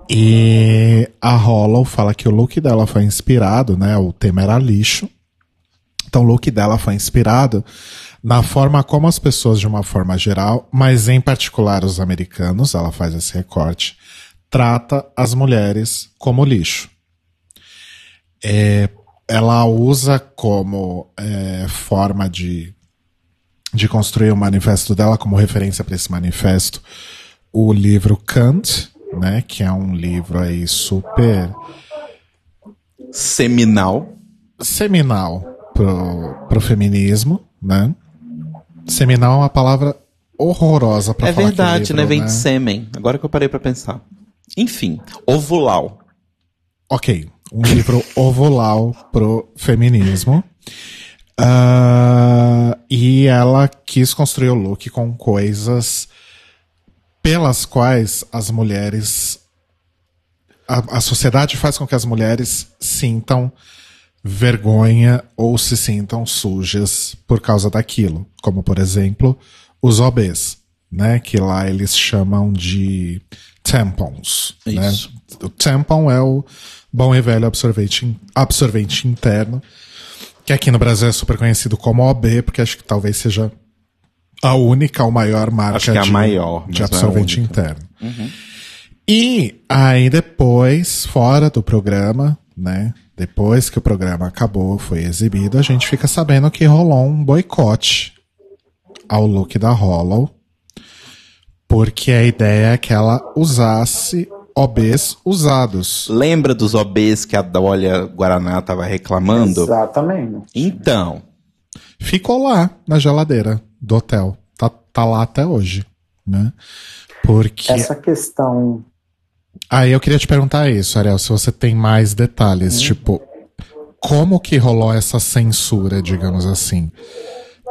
E a Hollow fala que o look dela foi inspirado, né? O tema era lixo. Então o look dela foi inspirado na forma como as pessoas, de uma forma geral, mas em particular os americanos, ela faz esse recorte, trata as mulheres como lixo. É, ela usa como é, forma de, de construir o manifesto dela, como referência para esse manifesto, o livro Kant, né, que é um livro aí super Seminal. seminal pro, pro feminismo, né? Seminal é uma palavra horrorosa pra é falar que verdade, livro, né? Vem de sêmen. Agora que eu parei pra pensar. Enfim, ovulau. Ok, um livro ovulau pro feminismo. Ah, e ela quis construir o look com coisas pelas quais as mulheres. A, a sociedade faz com que as mulheres sintam vergonha ou se sintam sujas por causa daquilo. Como, por exemplo, os OBs, né? Que lá eles chamam de tampons. Né? Isso. O tampon é o bom e velho absorvente, absorvente interno, que aqui no Brasil é super conhecido como OB, porque acho que talvez seja a única ou maior marca Acho que é a de, maior, de é a absorvente única. interno. E aí depois, fora do programa, né? Depois que o programa acabou, foi exibido, a gente fica sabendo que rolou um boicote ao look da Hollow. Porque a ideia é que ela usasse OBs usados. Lembra dos OBs que a Dolha Guaraná tava reclamando? Exatamente. Então, Ficou lá na geladeira do hotel. Tá, tá lá até hoje, né? Porque. Essa questão Aí eu queria te perguntar isso, Ariel, se você tem mais detalhes, tipo, como que rolou essa censura, digamos assim?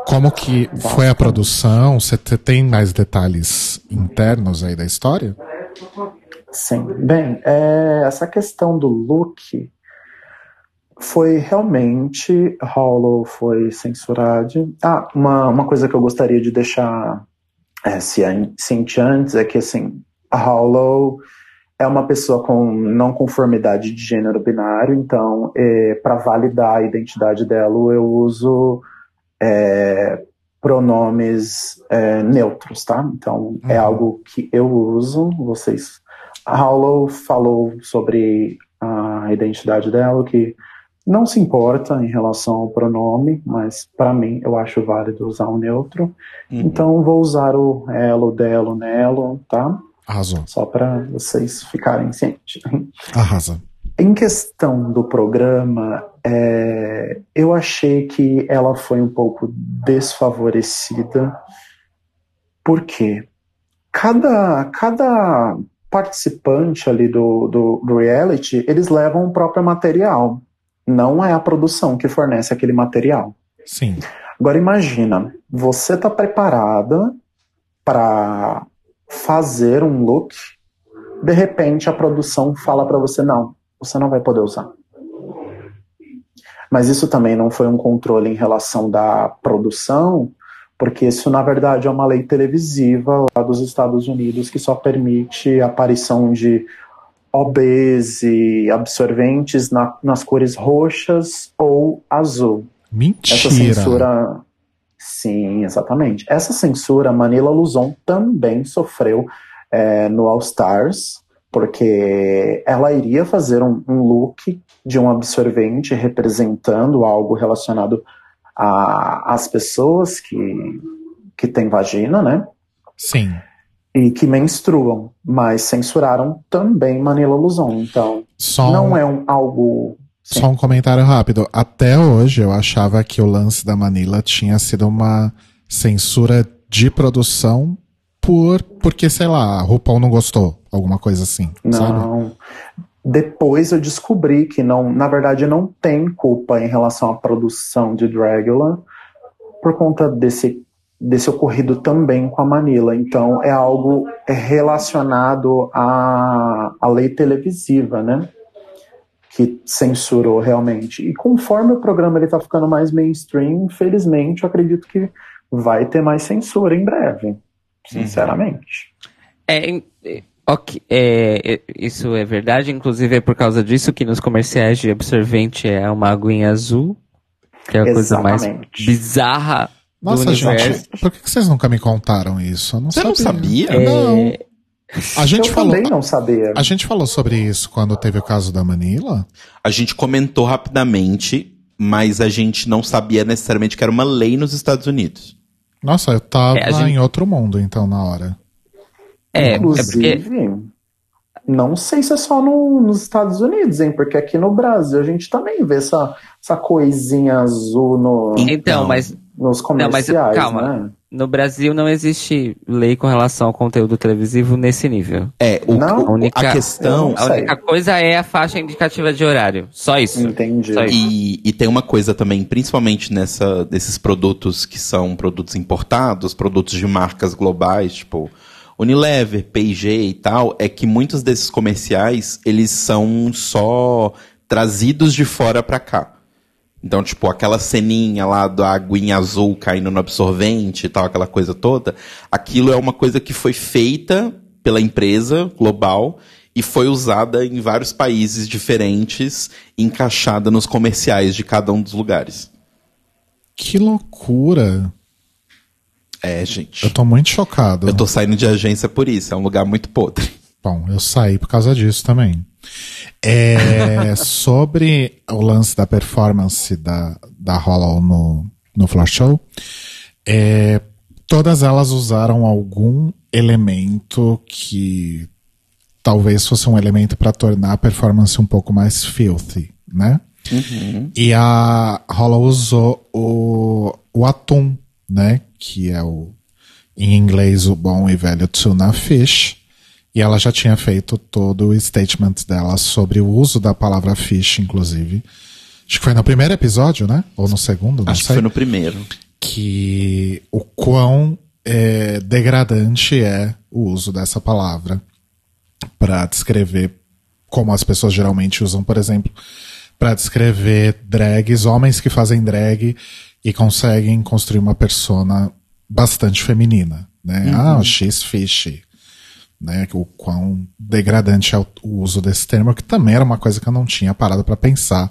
Como que foi a produção? Você te- tem mais detalhes internos aí da história? Sim. Bem, é, essa questão do look foi realmente. Hollow foi censurado. Ah, uma, uma coisa que eu gostaria de deixar é, cien- ciente antes é que, assim, a Hollow é uma pessoa com não conformidade de gênero binário, então, para validar a identidade dela, eu uso é, pronomes é, neutros, tá? Então, é algo que eu uso, vocês. A Hollow falou sobre a identidade dela, que não se importa em relação ao pronome, mas para mim eu acho válido usar o neutro. Uhum. Então vou usar o elo, delo, nelo, tá? Arrasou. Só para vocês ficarem cientes. Arrasa. Em questão do programa, é, eu achei que ela foi um pouco desfavorecida, porque cada, cada participante ali do, do, do reality, eles levam o próprio material. Não é a produção que fornece aquele material. Sim. Agora imagina, você está preparada para fazer um look, de repente a produção fala para você não, você não vai poder usar. Mas isso também não foi um controle em relação da produção, porque isso na verdade é uma lei televisiva lá dos Estados Unidos que só permite a aparição de OBs e absorventes na- nas cores roxas ou azul. Essa Mentira. censura. Sim, exatamente. Essa censura, Manila Luzon também sofreu é, no All Stars, porque ela iria fazer um, um look de um absorvente representando algo relacionado a- às pessoas que, que têm vagina, né? Sim. E que menstruam, mas censuraram também Manila Luzon. Então, não é um, algo. Sim. só um comentário rápido. Até hoje eu achava que o lance da Manila tinha sido uma censura de produção por porque, sei lá, a RuPaul não gostou. Alguma coisa assim. Sabe? Depois eu descobri que não, na verdade, não tem culpa em relação à produção de Dragula por conta desse, desse ocorrido também com a Manila. Então é algo relacionado à, à lei televisiva, né? Que censurou realmente. E conforme o programa ele tá ficando mais mainstream, infelizmente, eu acredito que vai ter mais censura em breve. Sinceramente. É, em- é, ok, é, é, isso é verdade, inclusive é por causa disso que nos comerciais de absorvente é uma aguinha azul, que é a coisa mais Exatamente. bizarra do Nossa, universo. gente, por que vocês nunca me contaram isso? Eu não Você não sabia? É, Não. A gente eu falou. também não sabia. A gente falou sobre isso quando teve o caso da Manila? A gente comentou rapidamente, mas a gente não sabia necessariamente que era uma lei nos Estados Unidos. Nossa, eu tava É, gente- em outro mundo, então, na hora. É, é Inclusive, porque não sei se é só no- nos Estados Unidos, hein? Porque aqui no Brasil a gente também vê essa, essa coisinha azul no, então, Então, mas nos comerciais, calma. né? no Brasil não existe lei com relação ao conteúdo televisivo nesse nível. É, o, Não, a única- a questão. A única coisa é a faixa indicativa de horário. Só isso. Entendi. Só isso. E, e tem uma coisa também, principalmente nessa, desses produtos que são produtos importados, produtos de marcas globais, tipo Unilever, P&G e tal, é que muitos desses comerciais, eles são só trazidos de fora pra cá. Então, tipo, aquela ceninha lá da aguinha azul caindo no absorvente e tal, aquela coisa toda, aquilo é uma coisa que foi feita pela empresa global e foi usada em vários países diferentes, encaixada nos comerciais de cada um dos lugares. Que loucura. É, gente. Eu tô muito chocado. Eu tô saindo de agência por isso, é um lugar muito podre. Bom, eu saí por causa disso também. É, [laughs] sobre o lance da performance da, da Hollow no, no Flash Show, é, todas elas usaram algum elemento que talvez fosse um elemento para tornar a performance um pouco mais filthy, né? E a Hollow usou o, o atum, né? Que é o, em inglês, o bom e velho tuna fish. E ela já tinha feito todo o statement dela sobre o uso da palavra fish, inclusive. Acho que foi no primeiro episódio, né? Ou no segundo, Acho que sei. foi no primeiro. Que o quão é, degradante é o uso dessa palavra para descrever como as pessoas geralmente usam, por exemplo, para descrever drags, homens que fazem drag e conseguem construir uma persona bastante feminina, né? Ah, she's fishy. Né, o quão degradante é o, uso desse termo, que também era uma coisa que eu não tinha parado para pensar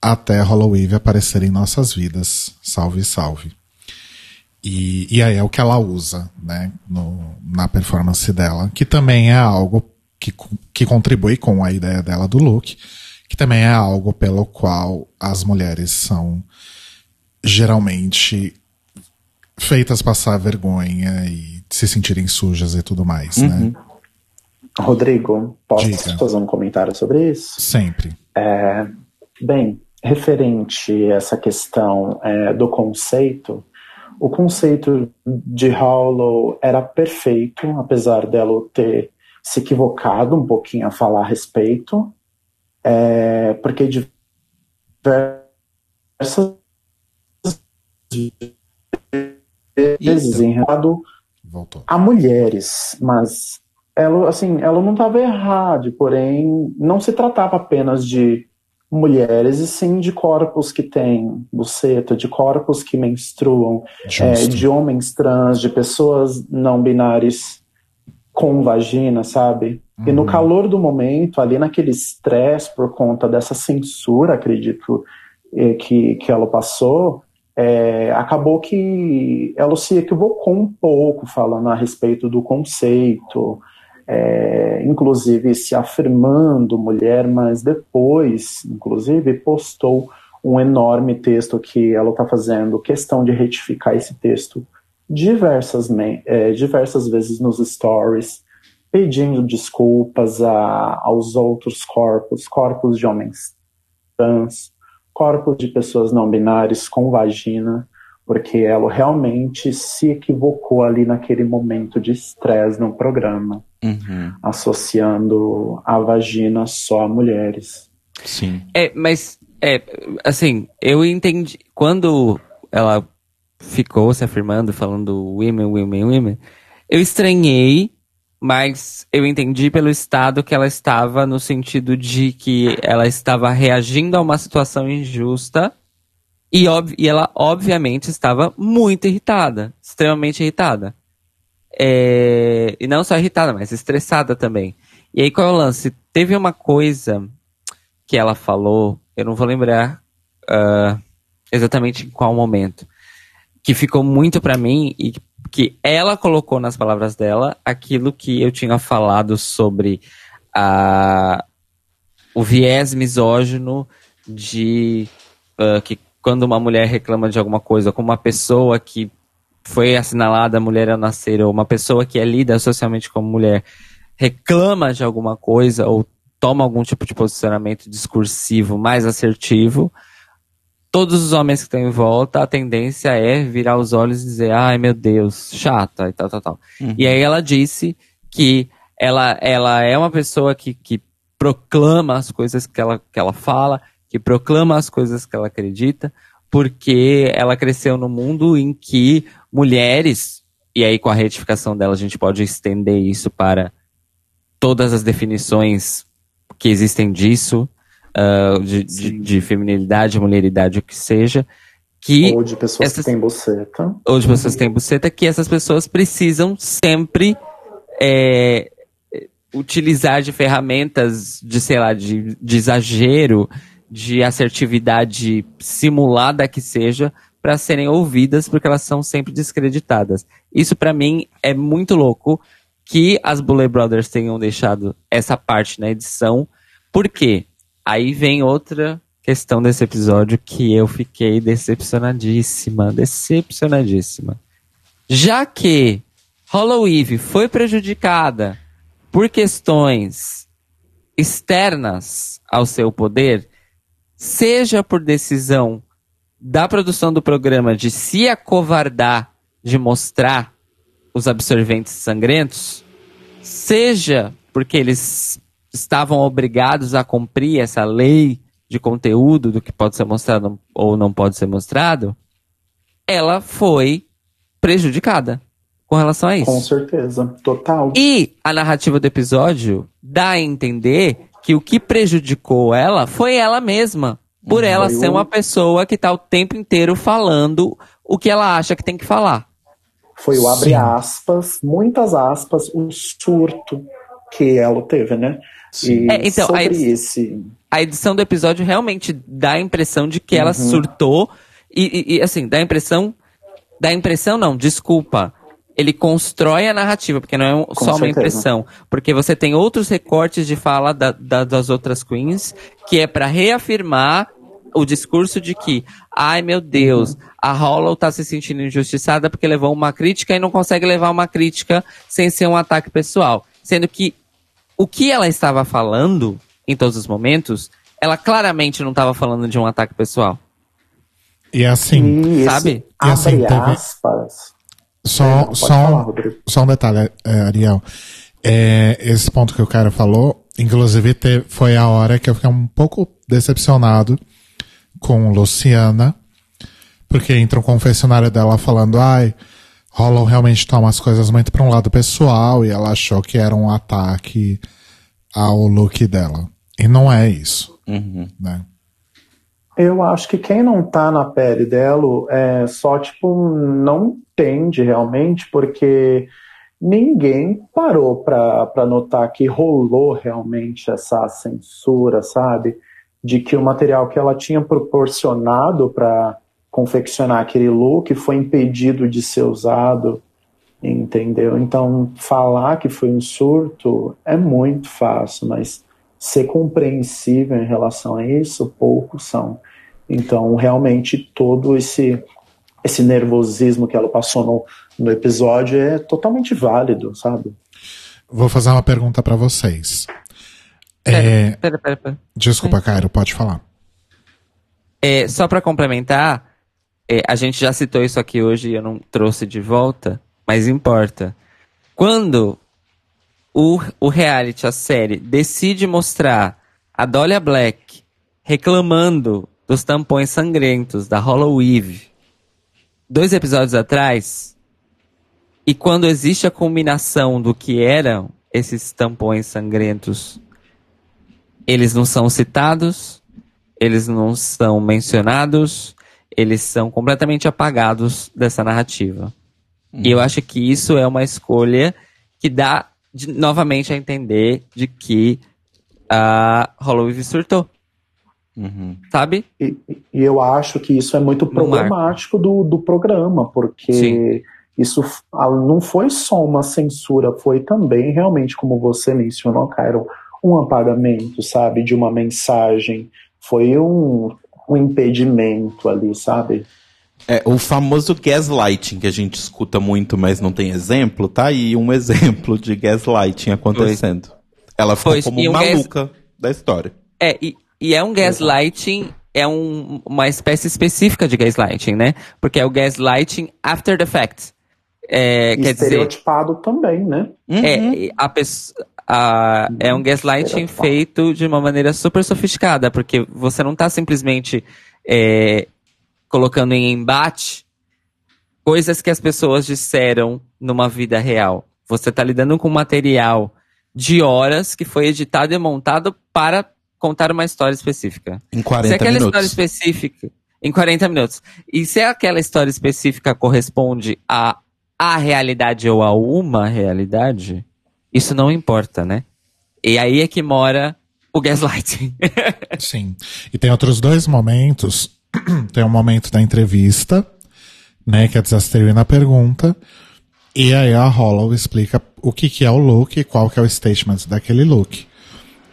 até Halloween aparecer em nossas vidas. Salve, salve. E, e aí é o que ela usa, né, no, na performance dela, que também é algo que, que contribui com a ideia dela do look, que também é algo pelo qual as mulheres são geralmente feitas passar vergonha e se sentirem sujas e tudo mais, Uhum. né? Rodrigo, posso Diga. fazer um comentário sobre isso? Sempre. É, bem, referente a essa questão é, do conceito, o conceito de Hollow era perfeito, apesar dela ter se equivocado um pouquinho a falar a respeito, é, porque diversas vezes Voltou. a mulheres, mas ela, assim, ela não estava errada, porém não se tratava apenas de mulheres, e sim de corpos que têm buceta, de corpos que menstruam, é, de homens trans, de pessoas não binárias com vagina, sabe? E no calor do momento, ali naquele estresse por conta dessa censura, acredito, eh, que, que ela passou, é, acabou que ela se equivocou um pouco falando a respeito do conceito, é, inclusive se afirmando mulher, mas depois, inclusive, postou um enorme texto que ela está fazendo questão de retificar esse texto diversas, é, diversas vezes nos stories, pedindo desculpas a- aos outros corpos, corpos de homens trans, corpos de pessoas não binárias com vagina, porque ela realmente se equivocou ali naquele momento de estresse no programa, Uhum. associando a vagina só a mulheres. Sim. É, mas, é, assim, eu entendi. Quando ela ficou se afirmando, falando women, women, women, eu estranhei, mas eu entendi pelo estado que ela estava, no sentido de que ela estava reagindo a uma situação injusta. E, e ela, obviamente, estava muito irritada. Extremamente irritada. É, e não só irritada, mas estressada também. E aí, qual é o lance? Teve uma coisa que ela falou, eu não vou lembrar ah, exatamente em qual momento, que ficou muito pra mim e que ela colocou nas palavras dela aquilo que eu tinha falado sobre a, o viés misógino de ah, que quando uma mulher reclama de alguma coisa, como uma pessoa que foi assinalada mulher ao nascer, ou uma pessoa que é lida socialmente como mulher, reclama de alguma coisa ou toma algum tipo de posicionamento discursivo mais assertivo, todos os homens que estão em volta, a tendência é virar os olhos e dizer, ai meu Deus, chata e tal, tal, tal. E aí ela disse que ela, ela é uma pessoa que, que proclama as coisas que ela, que ela fala, que proclama as coisas que ela acredita, porque ela cresceu num mundo em que mulheres, e aí com a retificação dela a gente pode estender isso para todas as definições que existem disso, ah, de, de, de feminilidade, mulheridade, o que seja, que Ou de pessoas essas- que têm buceta. ou de pessoas que têm buceta, que essas pessoas precisam sempre é, utilizar de ferramentas de, sei lá, de, de exagero, de assertividade simulada que seja, para serem ouvidas, porque elas são sempre descreditadas. Isso para mim é muito louco que as Bullet Brothers tenham deixado essa parte na edição, porque aí vem outra questão desse episódio que eu fiquei decepcionadíssima, decepcionadíssima. Já que Hollow Eve foi prejudicada por questões externas ao seu poder, seja por decisão da produção do programa de se acovardar de mostrar os absorventes sangrentos, seja porque eles estavam obrigados a cumprir essa lei de conteúdo do que pode ser mostrado ou não pode ser mostrado, ela foi prejudicada com relação a isso. Com certeza. Total. E a narrativa do episódio dá a entender que o que prejudicou ela foi ela mesma. Por ela Foi ser uma pessoa que tá o tempo inteiro falando o que ela acha que tem que falar. Foi o abre Sim. aspas, muitas aspas, o surto que ela teve, né? É, então, sobre aí- esse. A edição do episódio realmente dá a impressão de que ela Uhum. surtou. E, e- e, assim, dá a impressão. Dá a impressão, não, desculpa. ele constrói a narrativa, porque não é um- só uma certeza. impressão. Porque você tem outros recortes de fala da- da- das outras queens, que é pra reafirmar o discurso de que, ai meu Deus, a Hollow tá se sentindo injustiçada porque levou uma crítica e não consegue levar uma crítica sem ser um ataque pessoal. Sendo que o que ela estava falando em todos os momentos, ela claramente não estava falando de um ataque pessoal. E assim, E Sabe? E assim, abre teve- aspas. só, É, só, falar, só um detalhe, é, Ariel. É, esse ponto que o cara falou, inclusive te- foi a hora que eu fiquei um pouco decepcionado com Luciana, porque entra um confessionário dela falando, ai, Hollow realmente toma as coisas muito para um lado pessoal e ela achou que era um ataque ao look dela. E não é isso, Uhum. né? Eu acho que quem não tá na pele dela é só, tipo, não entende realmente, porque ninguém parou pra, pra notar que rolou realmente essa censura, sabe? De que o material que ela tinha proporcionado para confeccionar aquele look foi impedido de ser usado, entendeu? Então, falar que foi um surto é muito fácil, mas ser compreensível em relação a isso, poucos são. Então, realmente, todo esse esse nervosismo que ela passou no, no episódio é totalmente válido, sabe? Vou fazer uma pergunta para vocês. É, Pera, pera, pera. desculpa, Cairo, pode falar. É, só pra complementar, é, a gente já citou isso aqui hoje e eu não trouxe de volta, mas importa. Quando o, o reality, a série, decide mostrar a Dolia Black reclamando dos tampões sangrentos da Hollow Eve dois episódios atrás, e quando existe a combinação do que eram esses tampões sangrentos, eles não são citados, eles não são mencionados, eles são completamente apagados dessa narrativa. E eu acho que isso é uma escolha que dá de- novamente a entender de que a Hollow surtou, Uhum. sabe? E, e eu acho que isso é muito problemático do, do programa, porque Sim. isso não foi só uma censura, foi também realmente, como você mencionou, Cairo, um apagamento, sabe, de uma mensagem. Foi um, um impedimento ali, sabe? É, o famoso gaslighting que a gente escuta muito, mas não tem exemplo, tá aí um [laughs] exemplo de gaslighting acontecendo. Ela ficou Pois, como um gas- maluca da história. É, e, e é um gaslighting, é um- uma espécie específica de gaslighting, né? Porque é o gaslighting after the fact. É, quer dizer, estereotipado também, né? É, a pessoa, a- é um gaslighting Estereotipado. feito de uma maneira super sofisticada, porque você não está simplesmente é, colocando em embate coisas que as pessoas disseram numa vida real. Você está lidando com material de horas que foi editado e montado para contar uma história específica. Em se 40 aquela história minutos. específica. Em 40 minutos. E se aquela história específica corresponde a a realidade ou a uma realidade, isso não importa, né? E aí é que mora o gaslighting. [laughs] Sim. E tem outros dois momentos. [clears throat] tem um momento da entrevista, né, que a Desasterina pergunta, e aí a Hollow explica o que, que é o look e qual que é o statement daquele look.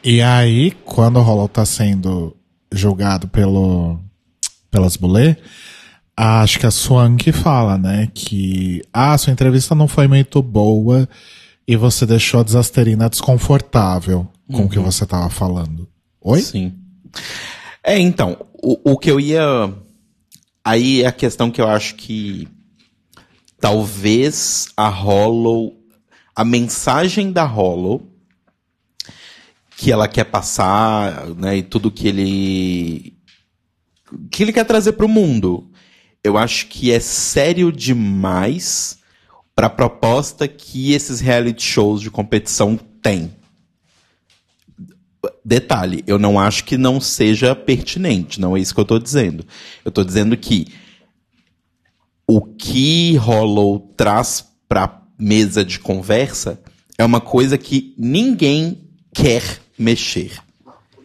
E aí, quando o Hollow tá sendo julgado pelo, pelas bulê, acho que a Swank fala, né, que ah, sua entrevista não foi muito boa e você deixou a Desasterina desconfortável com o que você tava falando. Oi? Sim. É, então, o, o que eu ia. Aí é a questão que eu acho que talvez a Hollow. A mensagem da Hollow que ela quer passar, né, e tudo que ele que ele quer trazer pro mundo. Eu acho que é sério demais para a proposta que esses reality shows de competição têm. Detalhe, eu não acho que não seja pertinente, não é isso que eu tô dizendo. Eu tô dizendo que o que Hollow traz pra mesa de conversa é uma coisa que ninguém quer mexer.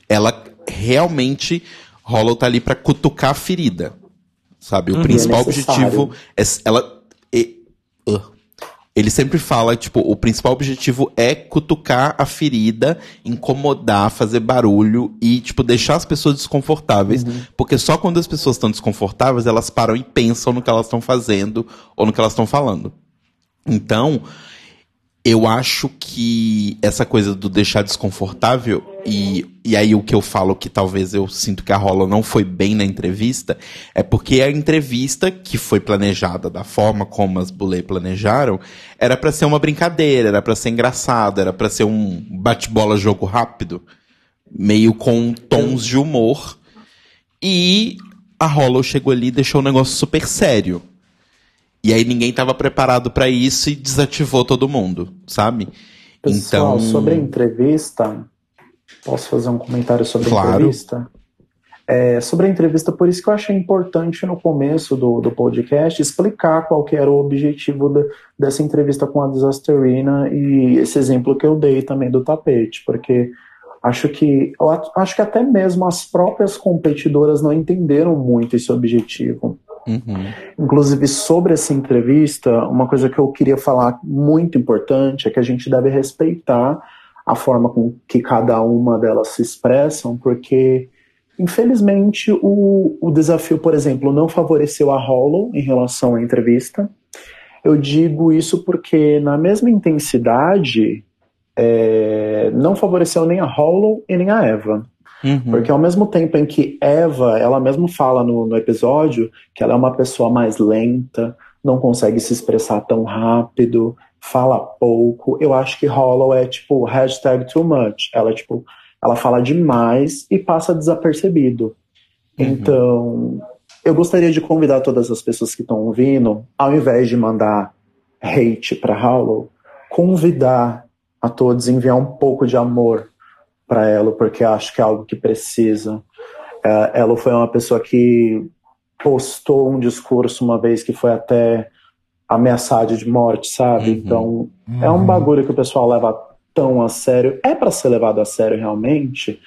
Ela realmente Hollow tá ali pra cutucar a ferida. Sabe? O principal É objetivo é ela uh, ele sempre fala, tipo, o principal objetivo é cutucar a ferida, incomodar, fazer barulho e, tipo, deixar as pessoas desconfortáveis. Porque só quando as pessoas estão desconfortáveis, elas param e pensam no que elas estão fazendo ou no que elas estão falando. Então, eu acho que essa coisa do deixar desconfortável, e, e aí o que eu falo que talvez eu sinto que a Rola não foi bem na entrevista, é porque a entrevista, que foi planejada da forma como as Bulê planejaram, era pra ser uma brincadeira, era pra ser engraçado, era pra ser um bate-bola jogo rápido, meio com tons de humor. E a Hollow chegou ali e deixou o negócio super sério. E aí ninguém tava preparado pra isso e desativou todo mundo, sabe? Pessoal, então, sobre a entrevista, posso fazer um comentário sobre Claro. a entrevista? É, sobre a entrevista, por isso que eu achei importante no começo do, do podcast explicar qual que era o objetivo da- dessa entrevista com a Disasterina e esse exemplo que eu dei também do tapete, porque acho que acho que até mesmo as próprias competidoras não entenderam muito esse objetivo. uhum, Inclusive, sobre essa entrevista, uma coisa que eu queria falar muito importante é que a gente deve respeitar a forma com que cada uma delas se expressam, porque, infelizmente, o, o desafio, por exemplo, não favoreceu a Hollow em relação à entrevista. Eu digo isso porque, na mesma intensidade, é, não favoreceu nem a Hollow e nem a Eva. uhum. Porque ao mesmo tempo em que Eva, ela mesmo fala no, no episódio que ela é uma pessoa mais lenta, não consegue se expressar tão rápido, fala pouco, eu acho que Hollow é tipo hashtag too much. Ela tipo, ela fala demais e passa desapercebido. Então, eu gostaria de convidar todas as pessoas que estão ouvindo, ao invés de mandar hate para Hollow, convidar a todos enviar um pouco de amor para ela, porque acho que é algo que precisa. É, ela foi uma pessoa que postou um discurso uma vez que foi até ameaçado de morte, sabe? Uhum. Então, é um bagulho que o pessoal leva tão a sério. É para ser levado a sério realmente,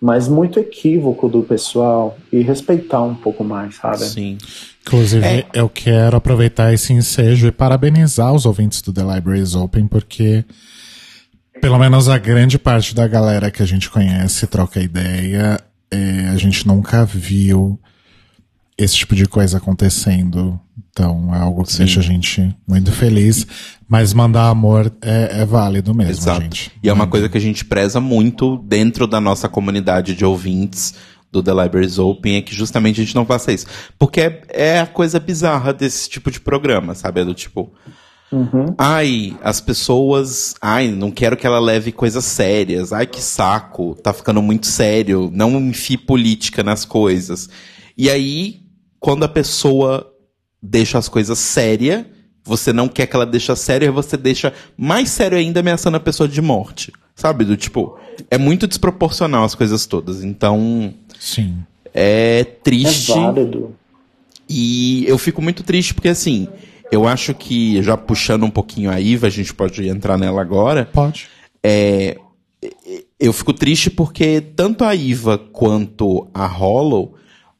mas muito equívoco do pessoal e respeitar um pouco mais, sabe? Sim. Inclusive, É. eu quero aproveitar esse ensejo e parabenizar os ouvintes do The Libraries Open, porque pelo menos a grande parte da galera que a gente conhece, troca ideia, é, a gente nunca viu esse tipo de coisa acontecendo. Então é algo que deixa a gente muito feliz. Mas mandar amor é, é válido mesmo, Exato. gente. E é uma coisa que a gente preza muito dentro da nossa comunidade de ouvintes do The Libraries Open, é que justamente a gente não faça isso. Porque é, é a coisa bizarra desse tipo de programa, sabe? É do tipo, Uhum. ai, as pessoas, ai, não quero que ela leve coisas sérias, ai, que saco, tá ficando muito sério, não enfie política nas coisas. E aí, quando a pessoa deixa as coisas sérias, você não quer que ela deixe sério, você deixa mais sério ainda ameaçando a pessoa de morte. Sabe? Do tipo, é muito desproporcional as coisas todas. Então, Sim. é É triste. válido. E eu fico muito triste porque, assim, eu acho que, já puxando um pouquinho a Iva, a gente pode entrar nela agora. Pode. É, eu fico triste porque tanto a Iva quanto a Hollow,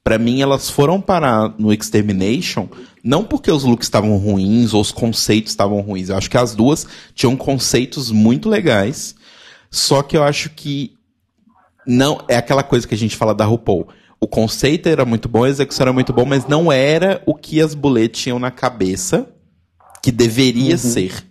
pra mim, elas foram parar no Extermination, não porque os looks estavam ruins ou os conceitos estavam ruins. Eu acho que as duas tinham conceitos muito legais. Só que eu acho que não é aquela coisa que a gente fala da RuPaul. O conceito era muito bom, a execução era muito bom, mas não era o que as bullet tinham na cabeça que deveria ser.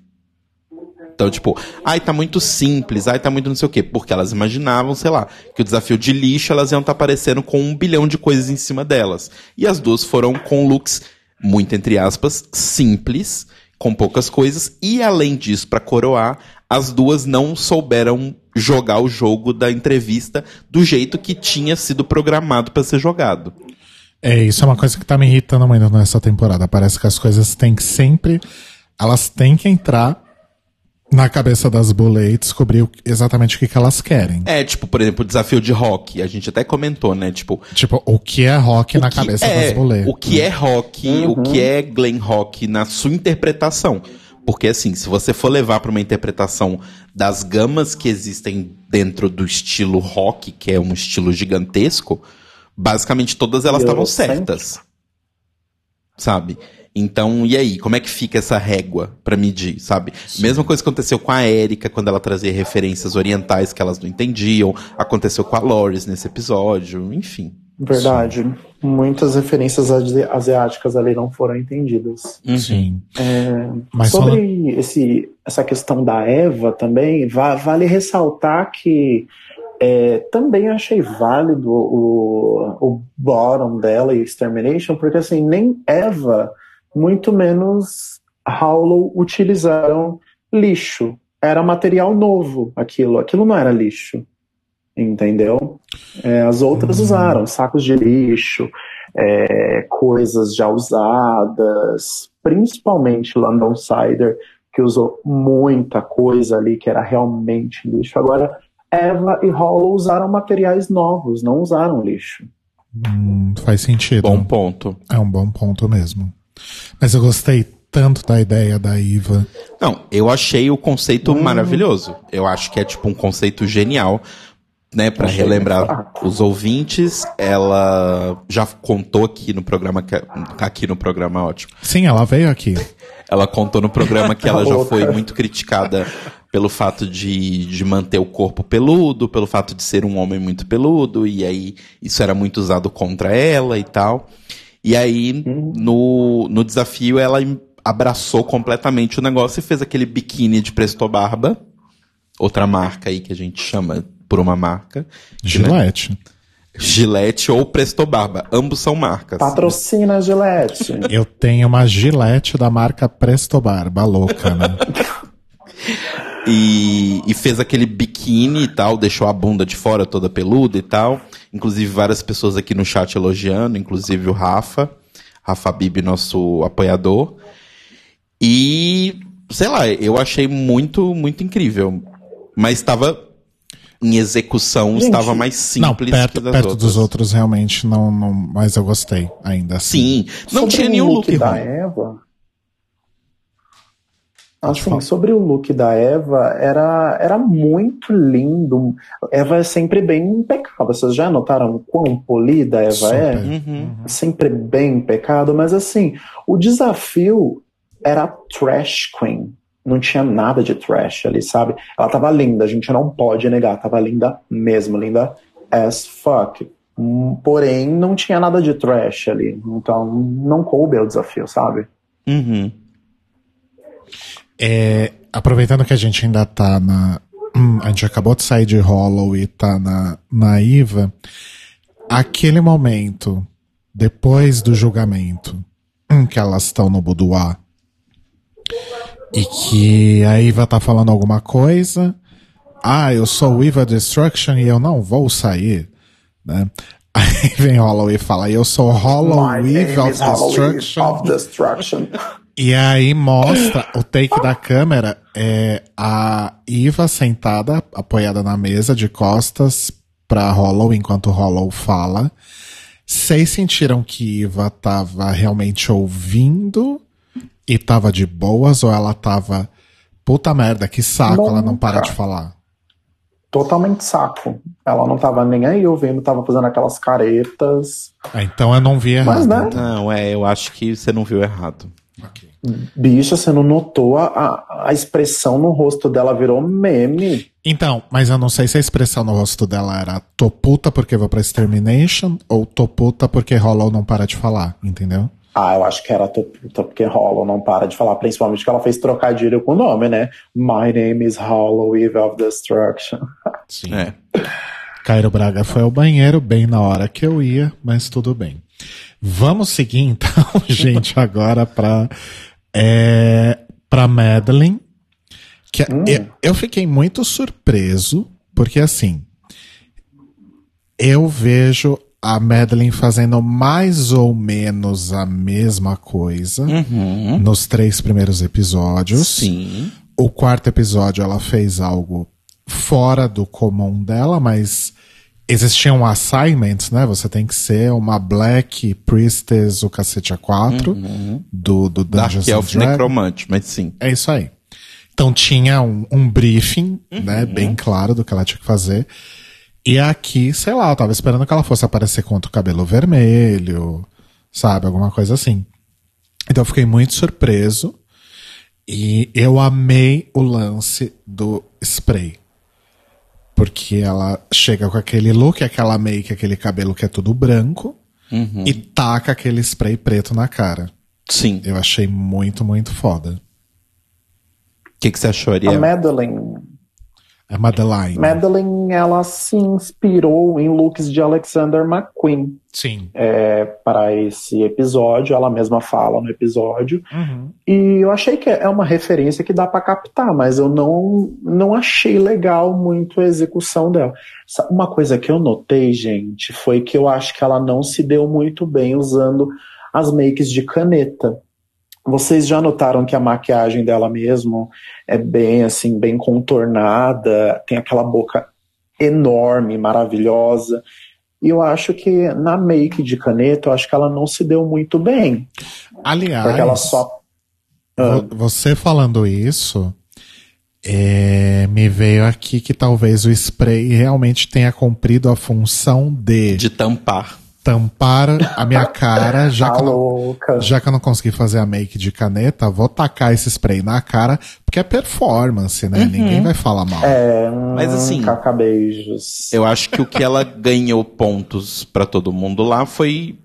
Então, tipo, ai, tá muito simples, ai, tá muito não sei o quê. Porque elas imaginavam, sei lá, que o desafio de lixo elas iam estar aparecendo com um bilhão de coisas em cima delas. E as duas foram com looks, muito entre aspas, simples, com poucas coisas. E além disso, pra coroar, as duas não souberam jogar o jogo da entrevista do jeito que tinha sido programado pra ser jogado. É, isso é uma coisa que tá me irritando muito nessa temporada. Parece que as coisas têm que sempre. Elas têm que entrar na cabeça das Bullet e descobrir exatamente o que, que elas querem. É, tipo, por exemplo, o desafio de rock. A gente até comentou, né? Tipo, Tipo, o que é rock na cabeça é, das Bullet. O que é rock, o que é glam rock na sua interpretação. Porque assim, se você for levar para uma interpretação das gamas que existem dentro do estilo rock, que é um estilo gigantesco, basicamente todas elas estavam certas. Sabe? Então, e aí, como é que fica essa régua pra medir, sabe? Mesma coisa que aconteceu com a Erika quando ela trazia referências orientais que elas não entendiam, aconteceu com a Loris nesse episódio, enfim. Verdade. Muitas referências asiáticas ali não foram entendidas. Uhum. Sim. É, Mas Sobre esse, essa questão da Eva também, va- vale ressaltar que é, também achei válido o, o bottom dela e Extermination, porque assim, nem Eva, muito menos Hollow utilizaram lixo. Era material novo aquilo. Aquilo não era lixo. Entendeu? É, as outras Hum. usaram sacos de lixo, é, coisas já usadas, principalmente London Cider, que usou muita coisa ali que era realmente lixo. Agora, Eva e Hollow usaram materiais novos, não usaram lixo. Hum, faz sentido. Bom ponto. É um bom ponto mesmo. Mas eu gostei tanto da ideia da Iva. Não, eu achei o conceito maravilhoso. Eu acho que é tipo um conceito genial, né, Pra Achei relembrar os ouvintes. Ela já contou aqui no programa que aqui no programa ótimo. Sim, ela veio aqui. Ela contou no programa que ela já foi muito criticada pelo fato de, de manter o corpo peludo, pelo fato de ser um homem muito peludo, e aí isso era muito usado contra ela e tal. E aí, no, no desafio, ela abraçou completamente o negócio e fez aquele biquíni de Presto Barba, outra marca aí que a gente chama por uma marca. Gillette. Gillette ou Presto Barba, ambos são marcas. Patrocina a Gillette. [laughs] Eu tenho uma Gillette da marca Presto Barba, louca, né? E, e fez aquele biquíni e tal, deixou a bunda de fora toda peluda e tal. Inclusive várias pessoas aqui no chat elogiando, inclusive o Rafa, Rafa Bibi, nosso apoiador. E, sei lá, eu achei muito, muito incrível. Mas estava em execução, Gente, estava mais não, simples perto, que das perto outras. dos outros realmente não, não. Mas eu gostei, ainda assim. Sim, não Sobre tinha o nenhum look, da ruim. Eva. Assim, sobre o look da Eva, era, era muito lindo. Eva é sempre bem impecável. Vocês já notaram o quão polida a Eva Super. é? Uhum. Sempre bem impecável, mas assim, o desafio era Trash Queen. Não tinha nada de trash ali, sabe? Ela tava linda, a gente não pode negar, tava linda mesmo, linda as fuck. Porém, não tinha nada de trash ali. Então, não coube ao desafio, sabe? Uhum. É, aproveitando que a gente ainda tá na. hum, a gente acabou de sair de Hollow e tá na, na IVA. Aquele momento, depois do julgamento, hum, que elas estão no boudoir, e que a Iva tá falando alguma coisa. Ah, eu sou o Iva Destruction e eu não vou sair. Né? [laughs] Aí vem Hollow e fala, eu sou Hollow Eve of Destruction. of Destruction. E aí mostra o take da câmera é a Iva sentada, apoiada na mesa, de costas pra Hollow, enquanto Hollow fala. Vocês sentiram que Iva tava realmente ouvindo e tava de boas, ou ela tava. Puta merda, que saco, ela não para de falar. Totalmente saco. Ela não tava nem aí ouvindo, tava fazendo aquelas caretas. Ah, então eu não vi errado. Mas, né? Não, é, eu acho que você não viu errado. Bicha, você não notou a, a, a expressão no rosto dela virou meme. Então, mas eu não sei se a expressão no rosto dela era tô puta porque vou pra Extermination ou tô puta porque Hollow não para de falar, entendeu? Ah, eu acho que era puta, porque Hollow não para de falar, principalmente que ela fez trocadilho com o nome, né? My name is Hollow, Eve of Destruction. [laughs] Sim. É. Cairo Braga foi ao banheiro bem na hora que eu ia, mas tudo bem. Vamos seguir [laughs] então, gente, agora pra, é, pra Madeline. Que eu, eu fiquei muito surpreso, porque assim, eu vejo a Madeline fazendo mais ou menos a mesma coisa Uhum. nos três primeiros episódios. Sim. O quarto episódio ela fez algo fora do comum dela, mas existiam assignments, né? Você tem que ser uma Black Priestess, o cacete A4, do, do Dark Dungeons Elf and Dragons. Necromante, mas sim. É isso aí. Então tinha um, um briefing, né, bem claro do que ela tinha que fazer. E aqui, sei lá, eu tava esperando que ela fosse aparecer com outro cabelo vermelho, sabe, alguma coisa assim. Então eu fiquei muito surpreso. E eu amei o lance do spray. Porque ela chega com aquele look, aquela make, aquele cabelo que é tudo branco. E taca aquele spray preto na cara. Sim. Eu achei muito, muito foda. O que, que você achou, A Ariel? Madeline. É Madeline. Madeline, ela se inspirou em looks de Alexander McQueen Sim. é, para esse episódio. Ela mesma fala no episódio. Uhum. E eu achei que é uma referência que dá pra captar, mas eu não, não achei legal muito a execução dela. Uma coisa que eu notei, gente, foi que eu acho que ela não se deu muito bem usando as makes de caneta. Vocês já notaram que a maquiagem dela mesmo é bem assim, bem contornada, tem aquela boca enorme, maravilhosa. E eu acho que na make de caneta, eu acho que ela não se deu muito bem. Aliás, Porque ela só vo- você falando isso, é, me veio aqui que talvez o spray realmente tenha cumprido a função de, De tampar. Tampar a minha cara, já tá que, eu não, já que eu não consegui fazer a make de caneta, vou tacar esse spray na cara, porque é performance, né? Ninguém vai falar mal. É, Mas assim, Cacabeijos. Eu acho que o que ela ganhou pontos pra todo mundo lá foi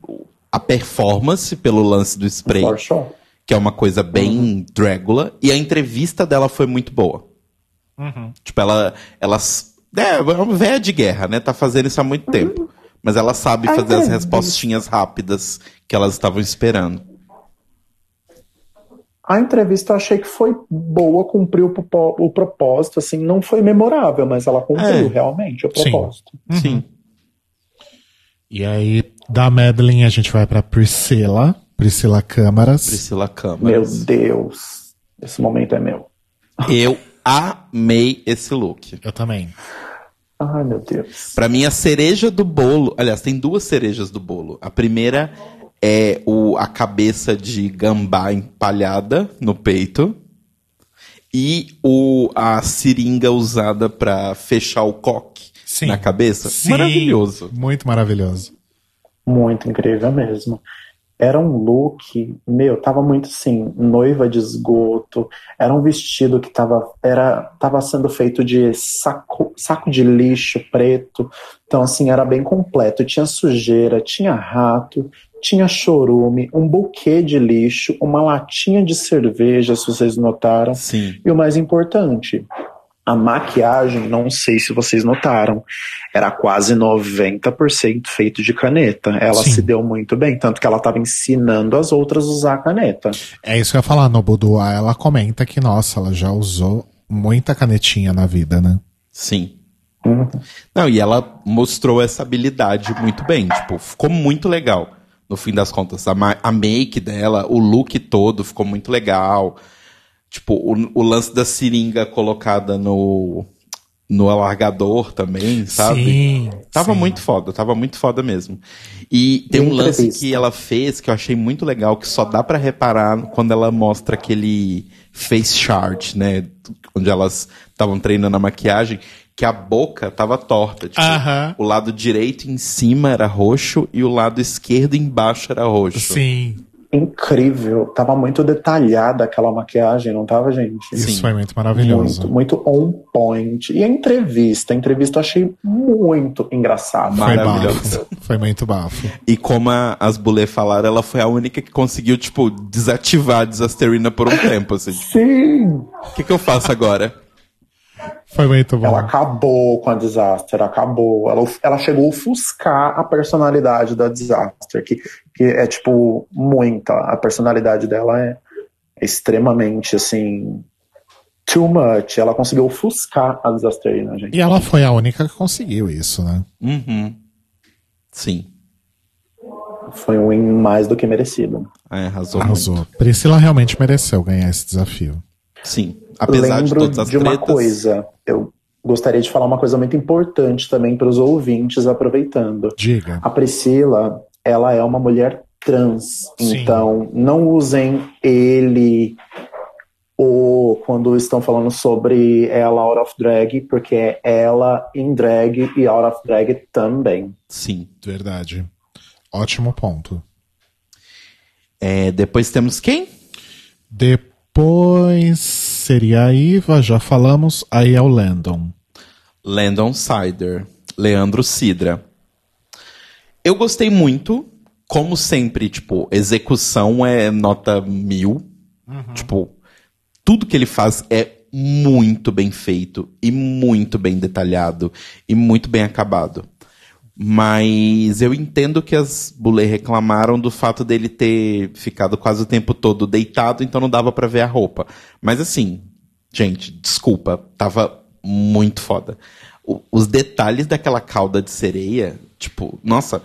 a performance pelo lance do spray, For sure. que é uma coisa bem Dragula, e a entrevista dela foi muito boa. Tipo, ela. ela é, é uma velha de guerra, né? Tá fazendo isso há muito tempo. Mas ela sabe fazer as respostinhas rápidas que elas estavam esperando. A entrevista eu achei que foi boa, cumpriu o, propósito, assim, não foi memorável, mas ela cumpriu É. realmente o Sim. propósito. Sim. E aí, da Madeline, a gente vai pra Priscila, Priscila Câmaras. Priscila Meu Câmaras. Deus, esse momento é meu. Eu amei esse look. Eu também. Ai, meu Deus. Pra mim, a cereja do bolo. Aliás, tem duas cerejas do bolo. A primeira é o, a cabeça de gambá empalhada no peito. E o, a seringa usada pra fechar o coque Sim. na cabeça. Sim, Maravilhoso. Muito maravilhoso. Muito incrível mesmo. Era um look, meu, tava muito assim, noiva de esgoto. Era um vestido que tava, era, tava sendo feito de saco, saco de lixo preto. Então, assim, era bem completo. Tinha sujeira, tinha rato, tinha chorume, um buquê de lixo, uma latinha de cerveja, se vocês notaram. Sim. E o mais importante, a maquiagem, não sei se vocês notaram, era quase 90% feito de caneta. Ela Sim. se deu muito bem, tanto que ela estava ensinando as outras a usar a caneta. É isso que eu ia falar. No Boudoir, ela comenta que, nossa, ela já usou muita canetinha na vida, né? Sim. Uhum. Não, e ela mostrou essa habilidade muito bem. Tipo, ficou muito legal. No fim das contas, a, ma- a make dela, o look todo ficou muito legal. Tipo, o, o lance da seringa colocada no, no alargador também, sabe? Sim. Tava sim. muito foda, tava muito foda mesmo. E tem um lance que ela fez que eu achei muito legal, que só dá pra reparar quando ela mostra aquele face chart, né? Onde elas estavam treinando a maquiagem, que a boca tava torta. Tipo, Aham. o lado direito em cima era roxo e o lado esquerdo embaixo era roxo. Sim. Incrível, tava muito detalhada aquela maquiagem, não tava, gente? Isso Sim. foi muito maravilhoso. Muito, muito on point. E a entrevista, a entrevista eu achei muito engraçada. Foi Maravilhoso. Foi muito bafo. E como a- as Bulê falaram, ela foi a única que conseguiu, tipo, desativar a Desasterina por um tempo, assim. Sim! O que, que eu faço agora? Foi muito bom. Ela acabou com a Disaster, acabou. Ela, ela chegou a ofuscar a personalidade da Disaster, que, que é, tipo, muita. A personalidade dela é extremamente, assim, too much. Ela conseguiu ofuscar a Disasterina, gente. E ela foi a única que conseguiu isso, né? Uhum. Sim. Foi um win mais do que merecido. É, arrasou. Arrasou. Priscila realmente mereceu ganhar esse desafio. muito. Sim. Apesar de Lembro todas as de uma tretas. coisa. Eu gostaria de falar uma coisa muito importante também para os ouvintes, aproveitando. Diga. A Priscila, ela é uma mulher trans. Sim. Então, não usem ele ou quando estão falando sobre ela out of drag, porque é ela em drag e out of drag também. Sim. Verdade. Ótimo ponto. É, depois temos quem? Depois seria a Iva, já falamos. Aí é o Landon. Landon Sider, Leandro Sidra. Eu gostei muito, como sempre, tipo, execução é nota mil. Tipo, tudo que ele faz é muito bem feito e muito bem detalhado e muito bem acabado. Mas eu entendo que as Bulê reclamaram do fato dele ter ficado quase o tempo todo deitado, então não dava pra ver a roupa. Mas assim, gente, desculpa, tava muito foda. O- os detalhes daquela cauda de sereia, tipo, nossa,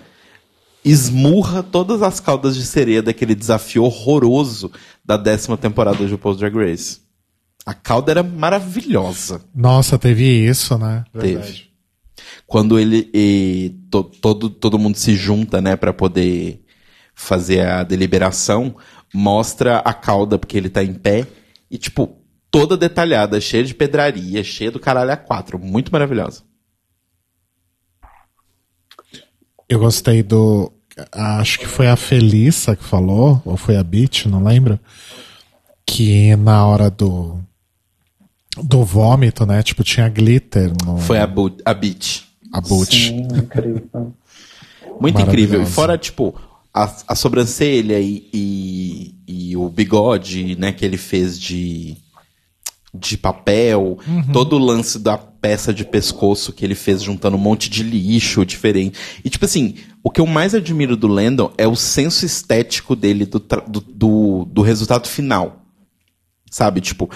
esmurra todas as caudas de sereia daquele desafio horroroso da décima temporada de RuPaul's Drag Race. A cauda era maravilhosa. Nossa, teve isso, né? Teve. Quando ele e, to- todo, todo mundo se junta, né, para poder fazer a deliberação, mostra a cauda porque ele tá em pé e tipo toda detalhada, cheia de pedraria, cheia do caralho a quatro, muito maravilhosa. Eu gostei do. Acho que foi a Felissa que falou, ou foi a Beat, não lembro. Que na hora do. Do vômito, né? Tipo, tinha glitter no. Foi a, Bu- a Beach. a boot. Sim, incrível. Muito incrível. E fora, tipo, a, a sobrancelha e, e, e o bigode, né, que ele fez de, de papel, todo o lance da peça de pescoço que ele fez juntando um monte de lixo diferente. E, tipo assim, o que eu mais admiro do Landon é o senso estético dele do, do, do, do resultado final. Sabe? Tipo,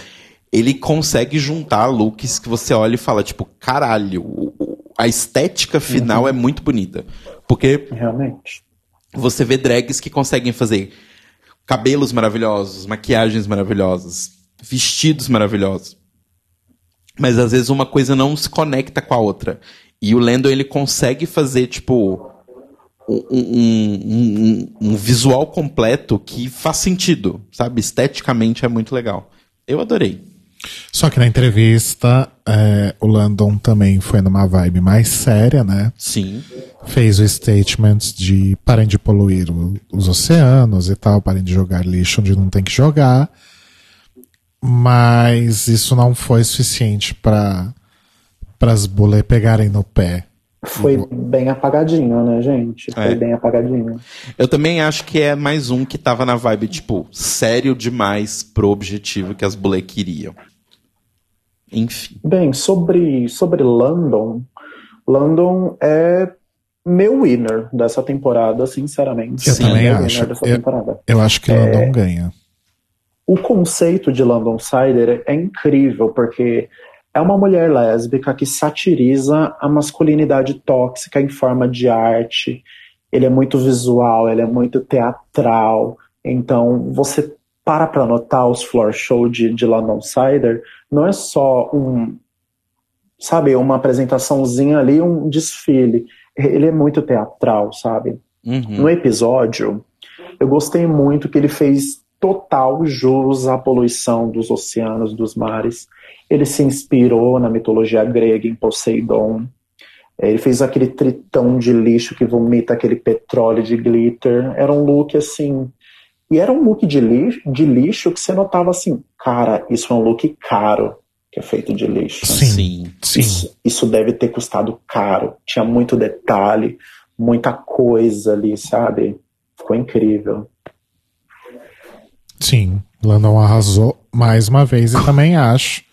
ele consegue juntar looks que você olha e fala, tipo, caralho, a estética final é muito bonita. Porque Realmente. você vê drags que conseguem fazer cabelos maravilhosos, maquiagens maravilhosas, vestidos maravilhosos. Mas às vezes uma coisa não se conecta com a outra. E o Landon ele consegue fazer, tipo, um, um- um- um visual completo que faz sentido, sabe? Esteticamente é muito legal. Eu adorei. Só que na entrevista, é, o Landon também foi numa vibe mais séria, né? Sim. Fez o statement de parem de poluir o- os oceanos e tal, parem de jogar lixo onde não tem que jogar. Mas isso não foi suficiente para as bulê pegarem no pé. Foi bem apagadinho, né, gente? Foi É. bem apagadinho. Eu também acho que é mais um que tava na vibe, tipo, sério demais pro objetivo que as bulé queriam. Enfim. Bem, sobre, sobre London, London é meu winner dessa temporada, sinceramente. Eu Sim, também meu acho. winner dessa Eu, temporada. eu acho que Landon ganha. O conceito de London Cider é incrível, porque é uma mulher lésbica que satiriza a masculinidade tóxica em forma de arte. Ele é muito visual, ele é muito teatral. Então, você para pra notar os floor show de, de London Cider, não é só um, sabe, uma apresentaçãozinha ali, um desfile. Ele é muito teatral, sabe? Uhum. No episódio, eu gostei muito que ele fez total jus à poluição dos oceanos, dos mares. Ele se inspirou na mitologia grega em Poseidon. Eh, Ele fez aquele tritão de lixo que vomita aquele petróleo de glitter. Era um look assim. E era um look de lixo, de lixo que você notava assim, cara, isso é um look caro que é feito de lixo. Sim. Sim. Sim. Isso, isso deve ter custado caro. Tinha muito detalhe, muita coisa ali, sabe? Ficou incrível. Sim. Landon arrasou mais uma vez e também acho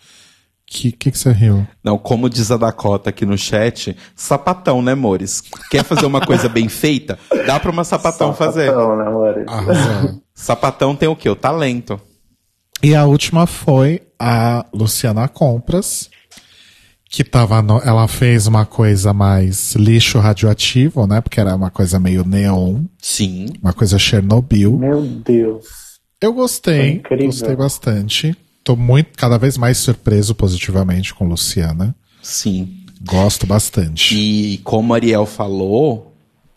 que. O que, que você riu? Não, como diz a Dakota aqui no chat, sapatão, né, Mores? Quer fazer uma coisa bem feita? Dá pra uma sapatão, fazer. Sapatão, né? Arrasou. Sapatão tem o quê? O talento. E a última foi a Luciana Compras, que tava no- ela fez uma coisa mais lixo radioativo, né? Porque era uma coisa meio neon, Sim. uma coisa Chernobyl. Meu Deus. Eu gostei, gostei bastante. Tô muito, cada vez mais surpreso positivamente com Luciana. Sim. Gosto bastante. E como a Ariel falou,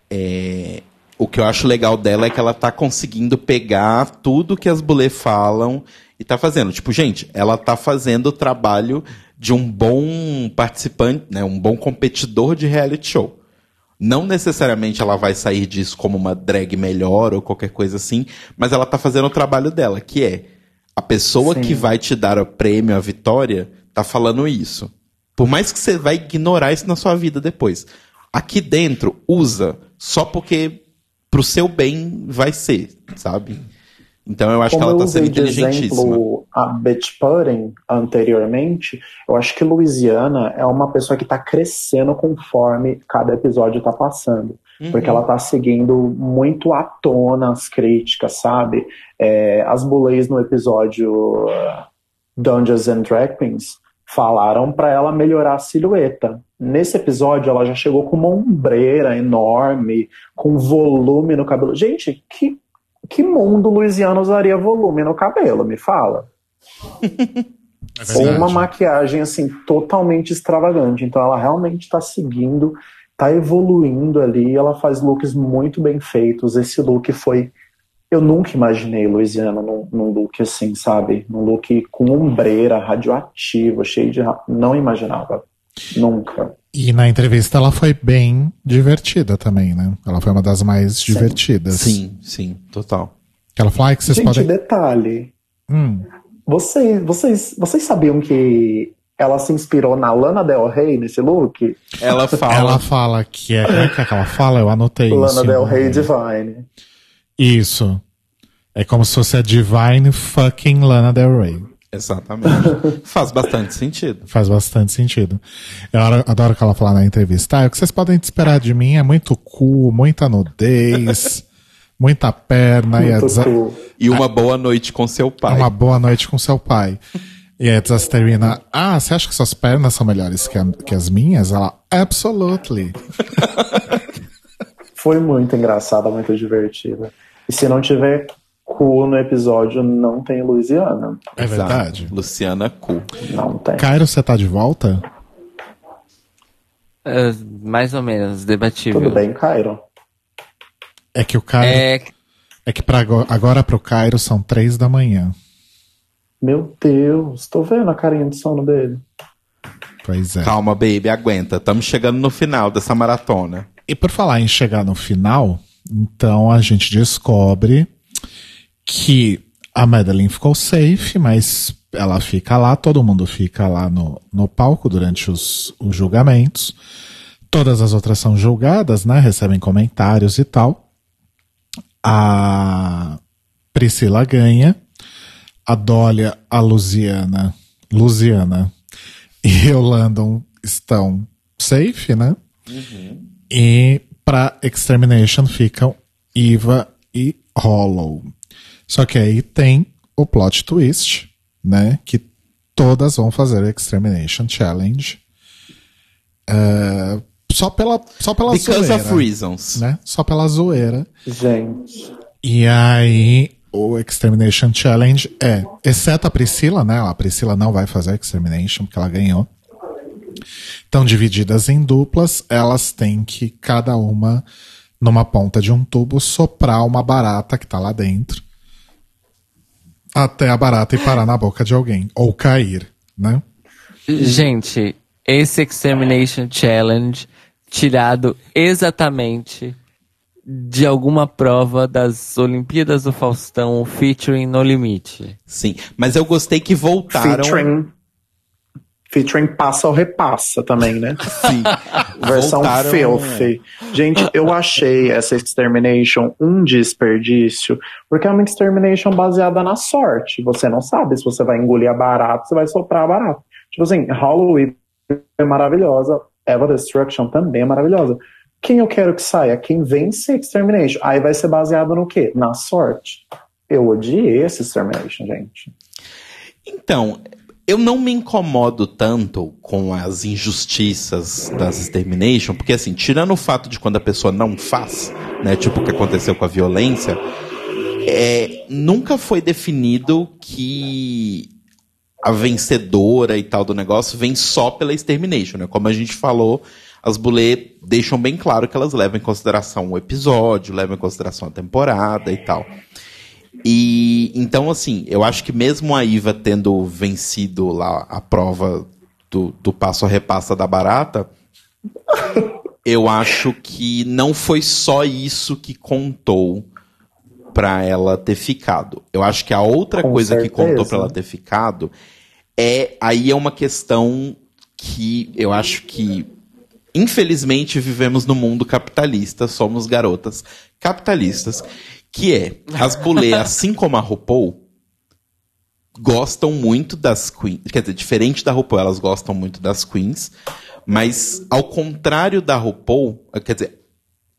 é, o que eu acho legal dela é que ela tá conseguindo pegar tudo que as bulê falam e tá fazendo. Tipo, gente, ela tá fazendo o trabalho de um bom participante, né, um bom competidor de reality show. Não necessariamente ela vai sair disso como uma drag melhor ou qualquer coisa assim, mas ela tá fazendo o trabalho dela, que é a pessoa Sim. que vai te dar o prêmio, a vitória, tá falando isso. Por mais que você vai ignorar isso na sua vida depois. Aqui dentro, usa só porque pro seu bem vai ser, sabe? Então eu acho Como que ela eu tá sendo inteligentíssima. exemplo a Bitch Pudding anteriormente, eu acho que Louisiana é uma pessoa que tá crescendo conforme cada episódio tá passando. Uhum. Porque ela tá seguindo muito à tona as críticas, sabe? É, as bullies no episódio uh, Dungeons and Dragons falaram pra ela melhorar a silhueta. Nesse episódio, ela já chegou com uma ombreira enorme, com volume no cabelo. Gente, que, que mundo Louisiana usaria volume no cabelo? Me fala. [laughs] É Ou uma maquiagem assim totalmente extravagante. Então ela realmente está seguindo, está evoluindo ali. Ela faz looks muito bem feitos. Esse look foi. Eu nunca imaginei Louisiana num, num look assim, sabe? Num look com ombreira, radioativo, cheio de. ra- Não imaginava. Nunca. E na entrevista ela foi bem divertida também, né? Ela foi uma das mais divertidas. Sim, sim, total. Ela falou, ai, que vocês Gente, podem. detalhe. Hum, Vocês, vocês, vocês sabiam que ela se inspirou na Lana Del Rey nesse look? Ela [laughs] fala. ela fala que é. Como é que é que ela fala? Eu anotei isso. Lana Del Rey. Divine. Isso. É como se fosse a Divine fucking Lana Del Rey. Exatamente. [laughs] Faz bastante sentido. Faz bastante sentido. Eu adoro- que ela fala na entrevista. Ah, o que vocês podem esperar de mim é muito cu, muita nudez, [laughs] muita perna e a Muito desa- cool. E uma boa noite com seu pai. uma boa noite com seu pai. E a Desasterina, ah, você acha que suas pernas são melhores que, a- que as minhas? Ela, absolutely. [laughs] Foi muito engraçada, muito divertida. E se não tiver cu no episódio, não tem Louisiana. É Exato. verdade. Luciana Cu. Não tem. Cairo, você tá de volta? É, mais ou menos, debatível. Tudo bem, Cairo? É que o Cairo. É, É, que pra agora, agora pro Cairo são três da manhã. Meu Deus, tô vendo a carinha de sono dele. Pois é. Calma, baby, aguenta. Estamos chegando no final dessa maratona. E por falar em chegar no final, então a gente descobre que a Madeline ficou safe, mas ela fica lá, todo mundo fica lá no, no palco durante os, os julgamentos. Todas as outras são julgadas, né? Recebem comentários e tal. A Priscila ganha. A Dólia, a Luciana, Luciana e [laughs] o Landon estão safe, né? E pra Extermination ficam Eva e Hollow. Só que aí tem o plot twist, né? Que todas vão fazer o Extermination Challenge. É, só pela, só pela Because zoeira. of reasons. Né? Só pela zoeira. Gente, E aí, o Extermination Challenge é, exceto a Priscila, né? A Priscila não vai fazer Extermination, porque ela ganhou. Estão divididas em duplas, elas têm que, cada uma, numa ponta de um tubo, soprar uma barata que tá lá dentro. Até a barata ir parar na boca de alguém. Ou cair, né? gente, esse Extermination Challenge tirado exatamente de alguma prova das Olimpíadas do Faustão featuring No Limite. Sim. Mas eu gostei que voltaram. featuring. Featuring passa ou repassa também, né? [laughs] Sim. Versão Voltaram- filthy. Gente, eu achei essa Extermination um desperdício, porque é uma Extermination baseada na sorte. Você não sabe se você vai engolir a barata, você vai soprar a barata. Tipo assim, Halloween é maravilhosa, Eva Destruction também é maravilhosa. Quem eu quero que saia? Quem vence Extermination. Aí vai ser baseado no quê? Na sorte. Eu odiei esse Extermination, gente. Então, eu não me incomodo tanto com as injustiças das Extermination, porque assim, tirando o fato de quando a pessoa não faz, né, tipo o que aconteceu com a violência, é, nunca foi definido que a vencedora e tal do negócio vem só pela Extermination, né? Como a gente falou, as bulê deixam bem claro que elas levam em consideração o episódio, levam em consideração a temporada e tal. E então, assim, eu acho que mesmo a Iva tendo vencido lá a prova do, do passo a repassa da barata, [laughs] eu acho que não foi só isso que contou pra ela ter ficado. Eu acho que a outra Com coisa que certeza. contou pra ela ter ficado é aí é uma questão que eu acho que infelizmente vivemos no mundo capitalista, somos garotas capitalistas, que é as bulê, assim como a RuPaul, gostam muito das queens, quer dizer, diferente da RuPaul, elas gostam muito das queens, mas ao contrário da RuPaul, quer dizer,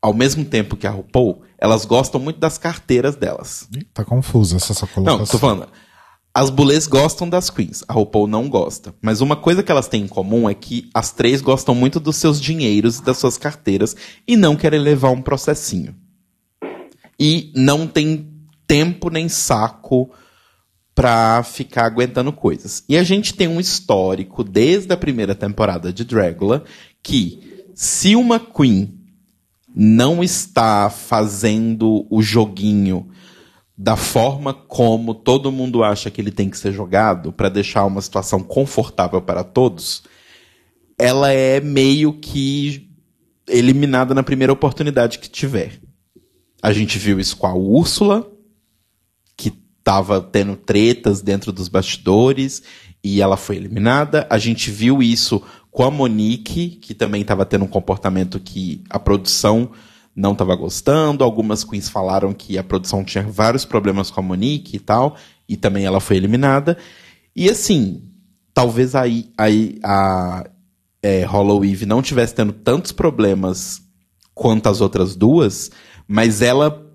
ao mesmo tempo que a RuPaul, elas gostam muito das carteiras delas. Tá confusa essa sua colocação. Não, tô falando. As bulês gostam das queens, a RuPaul não gosta. Mas uma coisa que elas têm em comum é que as três gostam muito dos seus dinheiros e das suas carteiras e não querem levar um processinho. E não tem tempo nem saco pra ficar aguentando coisas. E a gente tem um histórico desde a primeira temporada de Dragula que se uma queen não está fazendo o joguinho da forma como todo mundo acha que ele tem que ser jogado para deixar uma situação confortável para todos, ela é meio que eliminada na primeira oportunidade que tiver. A gente viu isso com a Úrsula, que tava tendo tretas dentro dos bastidores e ela foi eliminada. A gente viu isso com a Monique, que também estava tendo um comportamento que a produção não estava gostando. Algumas queens falaram que a produção tinha vários problemas com a Monique e tal, e também ela foi eliminada. E assim, talvez aí, aí a é, Hollow Eve não tivesse tendo tantos problemas quanto as outras duas, mas ela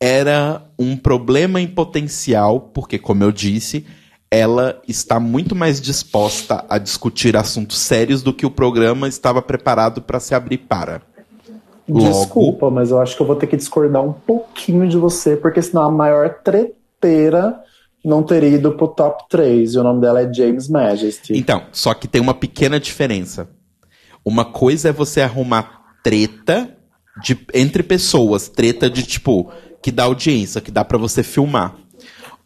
era um problema em potencial, porque, como eu disse, ela está muito mais disposta a discutir assuntos sérios do que o programa estava preparado para se abrir para. Logo- Desculpa, mas eu acho que eu vou ter que discordar um pouquinho de você, porque senão a maior treteira não teria ido pro top 3. E o nome dela é James Majesty. Então, só que tem uma pequena diferença. Uma coisa é você arrumar treta de, entre pessoas, treta de tipo que dá audiência, que dá pra você filmar.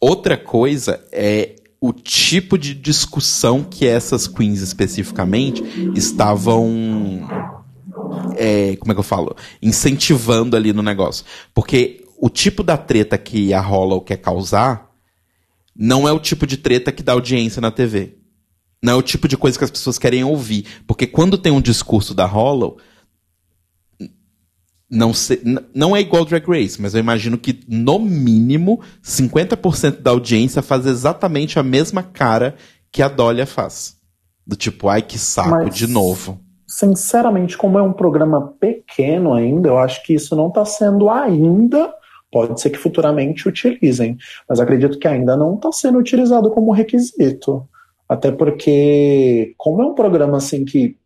Outra coisa é o tipo de discussão que essas queens especificamente estavam é, como é que eu falo? Incentivando ali no negócio. Porque o tipo da treta que a Hollow quer causar não é o tipo de treta que dá audiência na TV. Não é o tipo de coisa que as pessoas querem ouvir. Porque quando tem um discurso da Hollow, não, se- não é igual Drag Race, mas eu imagino que, no mínimo, 50% da audiência faz exatamente a mesma cara que a Dólia faz. Do tipo, ai que saco, Mas- de novo. Sinceramente, como é um programa pequeno ainda, eu acho que isso não está sendo ainda. Pode ser que futuramente utilizem, mas acredito que ainda não está sendo utilizado como requisito. Até porque, como é um programa assim que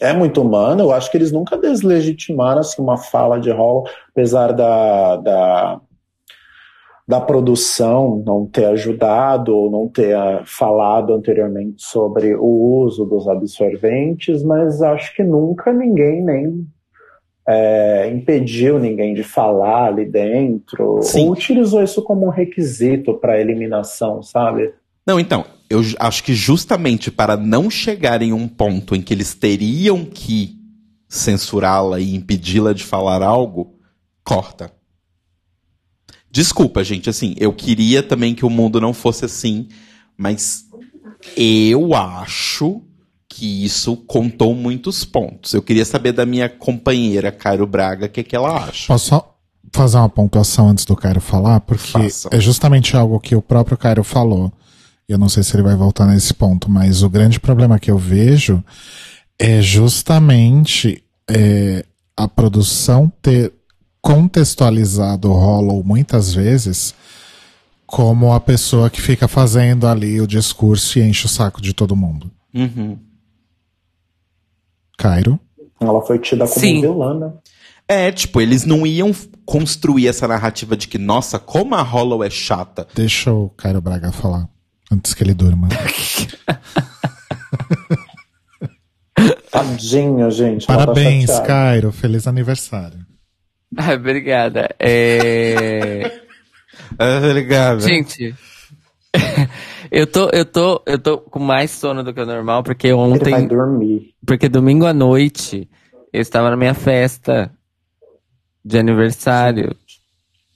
é muito humano, eu acho que eles nunca deslegitimaram assim, uma fala de Hall, apesar da, da, da produção não ter ajudado ou não ter ah, falado anteriormente sobre o uso dos absorventes, mas acho que nunca ninguém nem é, impediu ninguém de falar ali dentro, Sim. ou utilizou isso como um requisito para eliminação, sabe? Não, então, eu acho que justamente para não chegar em um ponto em que eles teriam que censurá-la e impedi-la de falar algo, corta. Desculpa, gente, assim, eu queria também que o mundo não fosse assim, mas eu acho que isso contou muitos pontos. Eu queria saber da minha companheira, Cairo Braga, o que, que ela acha. Posso só fazer uma pontuação antes do Cairo falar? Porque Faça. é justamente algo que o próprio Cairo falou. E Eu não sei se ele vai voltar nesse ponto, mas o grande problema que eu vejo é justamente é, a produção ter contextualizado o Hollow muitas vezes como a pessoa que fica fazendo ali o discurso e enche o saco de todo mundo. Uhum. Cairo? Ela foi tida como Sim. vilã, né? É, tipo, eles não iam construir essa narrativa de que, nossa, como a Hollow é chata. Deixa o Cairo Braga falar antes que ele durma. Tadinho, gente. tá Parabéns, chateada. Cairo. Feliz aniversário. Ah, [laughs] obrigada. É... [laughs] Ah, ligado. Gente, [laughs] eu tô, eu tô, eu tô com mais sono do que o normal porque Ele vai ontem, dormir. porque domingo à noite eu estava na minha festa de aniversário.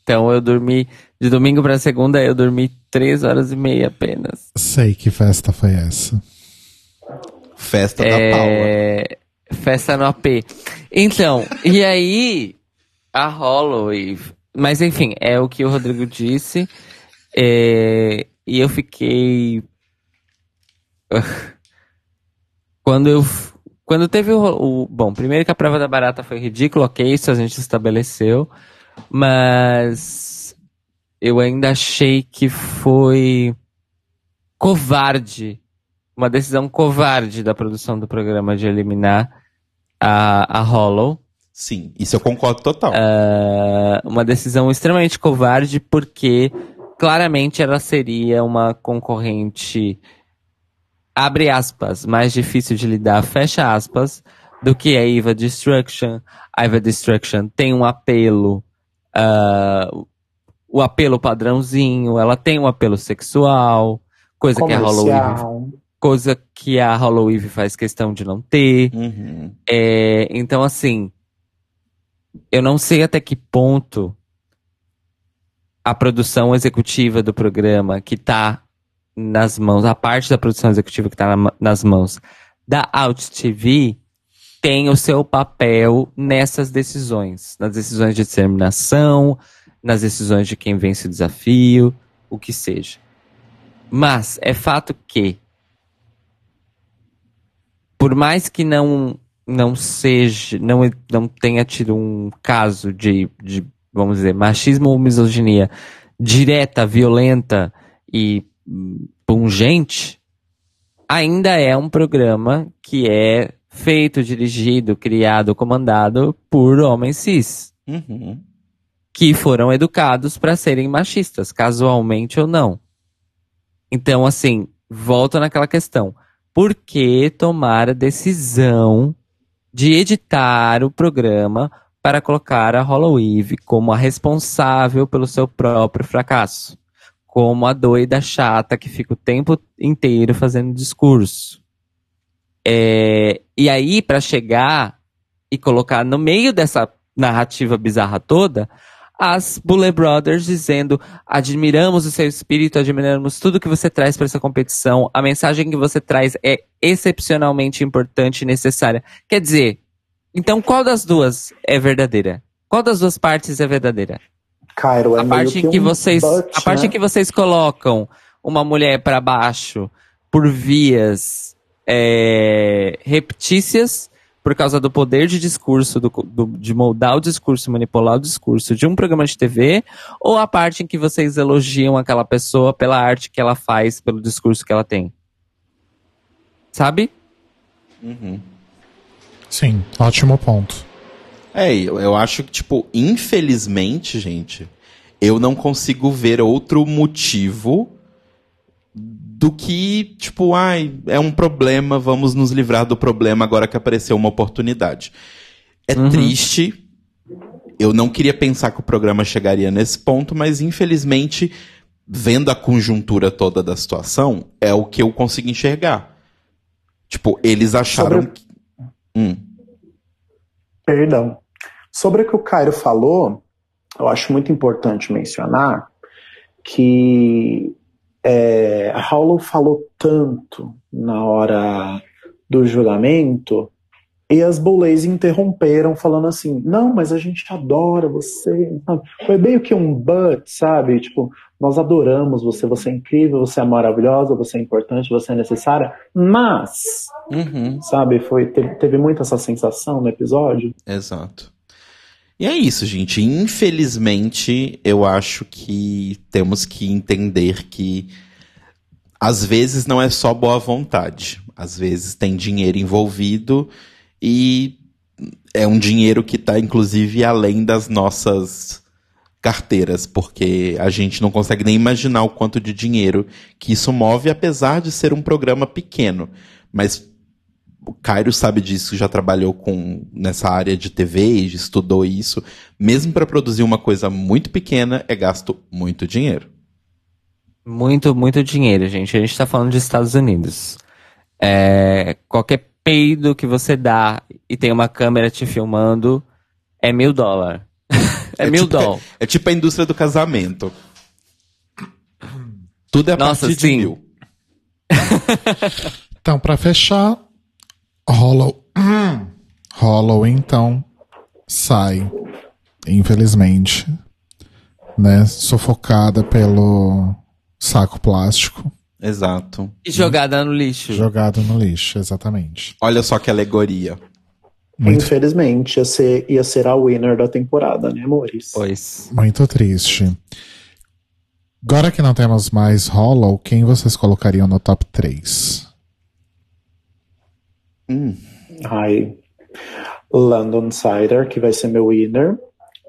Então eu dormi, de domingo pra segunda, eu dormi três horas e meia apenas. Sei que festa foi essa. Festa da Paula. É, festa no AP. Então, e aí, a Holloway. Mas enfim, é o que o Rodrigo disse. é, e eu fiquei. [laughs] Quando eu. Quando teve o, o. Bom, primeiro que a prova da barata foi ridícula, ok, isso a gente estabeleceu. Mas. Eu ainda achei que foi. Covarde uma decisão covarde da produção do programa de eliminar a, a Hollow. Sim, isso eu concordo total. Ah, uma decisão extremamente covarde, porque claramente ela seria uma concorrente, abre aspas, mais difícil de lidar, fecha aspas, do que a Eva Destruction. A Eva Destruction tem um apelo, ah, o apelo padrãozinho, ela tem um apelo sexual, coisa que a Comercial. coisa que a Hollow Eve faz questão de não ter. Uhum. É, então, assim, eu não sei até que ponto a produção executiva do programa, que tá nas mãos, a parte da produção executiva que tá na- nas mãos da Out TV, tem o seu papel nessas decisões. Nas decisões de determinação, nas decisões de quem vence o desafio, o que seja. Mas é fato que por mais que não não seja, não, não tenha tido um caso de, de, vamos dizer, machismo ou misoginia direta, violenta e pungente, ainda é um programa que é feito, dirigido, criado, comandado por homens cis, Uhum. que foram educados para serem machistas, casualmente ou não. Então, assim, volta naquela questão. Por que tomar a decisão de editar o programa para colocar a Hollowave como a responsável pelo seu próprio fracasso? Como a doida chata que fica o tempo inteiro fazendo discurso. É, e aí, para chegar e colocar no meio dessa narrativa bizarra toda, as Bullet Brothers dizendo: admiramos o seu espírito, admiramos tudo que você traz para essa competição, a mensagem que você traz é excepcionalmente importante e necessária. Quer dizer, então qual das duas é verdadeira? Qual das duas partes é verdadeira? Cairo, é a parte em que um vocês, but, a parte né? em que vocês colocam uma mulher para baixo por vias é, reptícias por causa do poder de discurso, do, do- de moldar o discurso, manipular o discurso de um programa de TV, ou a parte em que vocês elogiam aquela pessoa pela arte que ela faz, pelo discurso que ela tem? Sabe? Uhum. Sim, ótimo ponto. É, eu, eu acho que, tipo, infelizmente, gente, eu não consigo ver outro motivo do que, tipo, ai, é um problema, vamos nos livrar do problema agora que apareceu uma oportunidade. É Uhum. triste. Eu não queria pensar que o programa chegaria nesse ponto, mas infelizmente, vendo a conjuntura toda da situação, é o que eu consigo enxergar. Tipo, eles acharam Sobre- que. Hum. Perdão. Sobre o que o Cairo falou, eu acho muito importante mencionar que é, a Hollow falou tanto na hora do julgamento e as Bullets interromperam falando assim, não, mas a gente adora você. Foi meio que um but, sabe? Tipo, nós adoramos você, você é incrível, você é maravilhosa, você é importante, você é necessária, mas, Uhum. sabe, foi, teve, teve muito essa sensação no episódio. Exato. E é isso, gente. Infelizmente, eu acho que temos que entender que às vezes não é só boa vontade. Às vezes tem dinheiro envolvido e é um dinheiro que está inclusive além das nossas carteiras, porque a gente não consegue nem imaginar o quanto de dinheiro que isso move, apesar de ser um programa pequeno. Mas o Cairo sabe disso, já trabalhou com nessa área de TV, e estudou isso. Mesmo para produzir uma coisa muito pequena, é gasto muito dinheiro. Muito, muito dinheiro, gente. A gente tá falando de Estados Unidos. É, qualquer peido que você dá e tem uma câmera te filmando é mil dólares. [laughs] é, mil tipo, dólares. É, tipo a indústria do casamento. Tudo é a Nossa, partir sim. de mil. Então, pra fechar, Hollow. Hollow, então, sai, infelizmente, né? Sufocada pelo saco plástico, Exato. E jogada no lixo. jogado no lixo, exatamente. Olha só que alegoria. Muito, Infelizmente, ia ser, ia ser a winner da temporada, né, amores? Pois. muito triste. Agora que não temos mais Hollow, quem vocês colocariam no top 3? Hum, Ai. London Cider, que vai ser meu winner.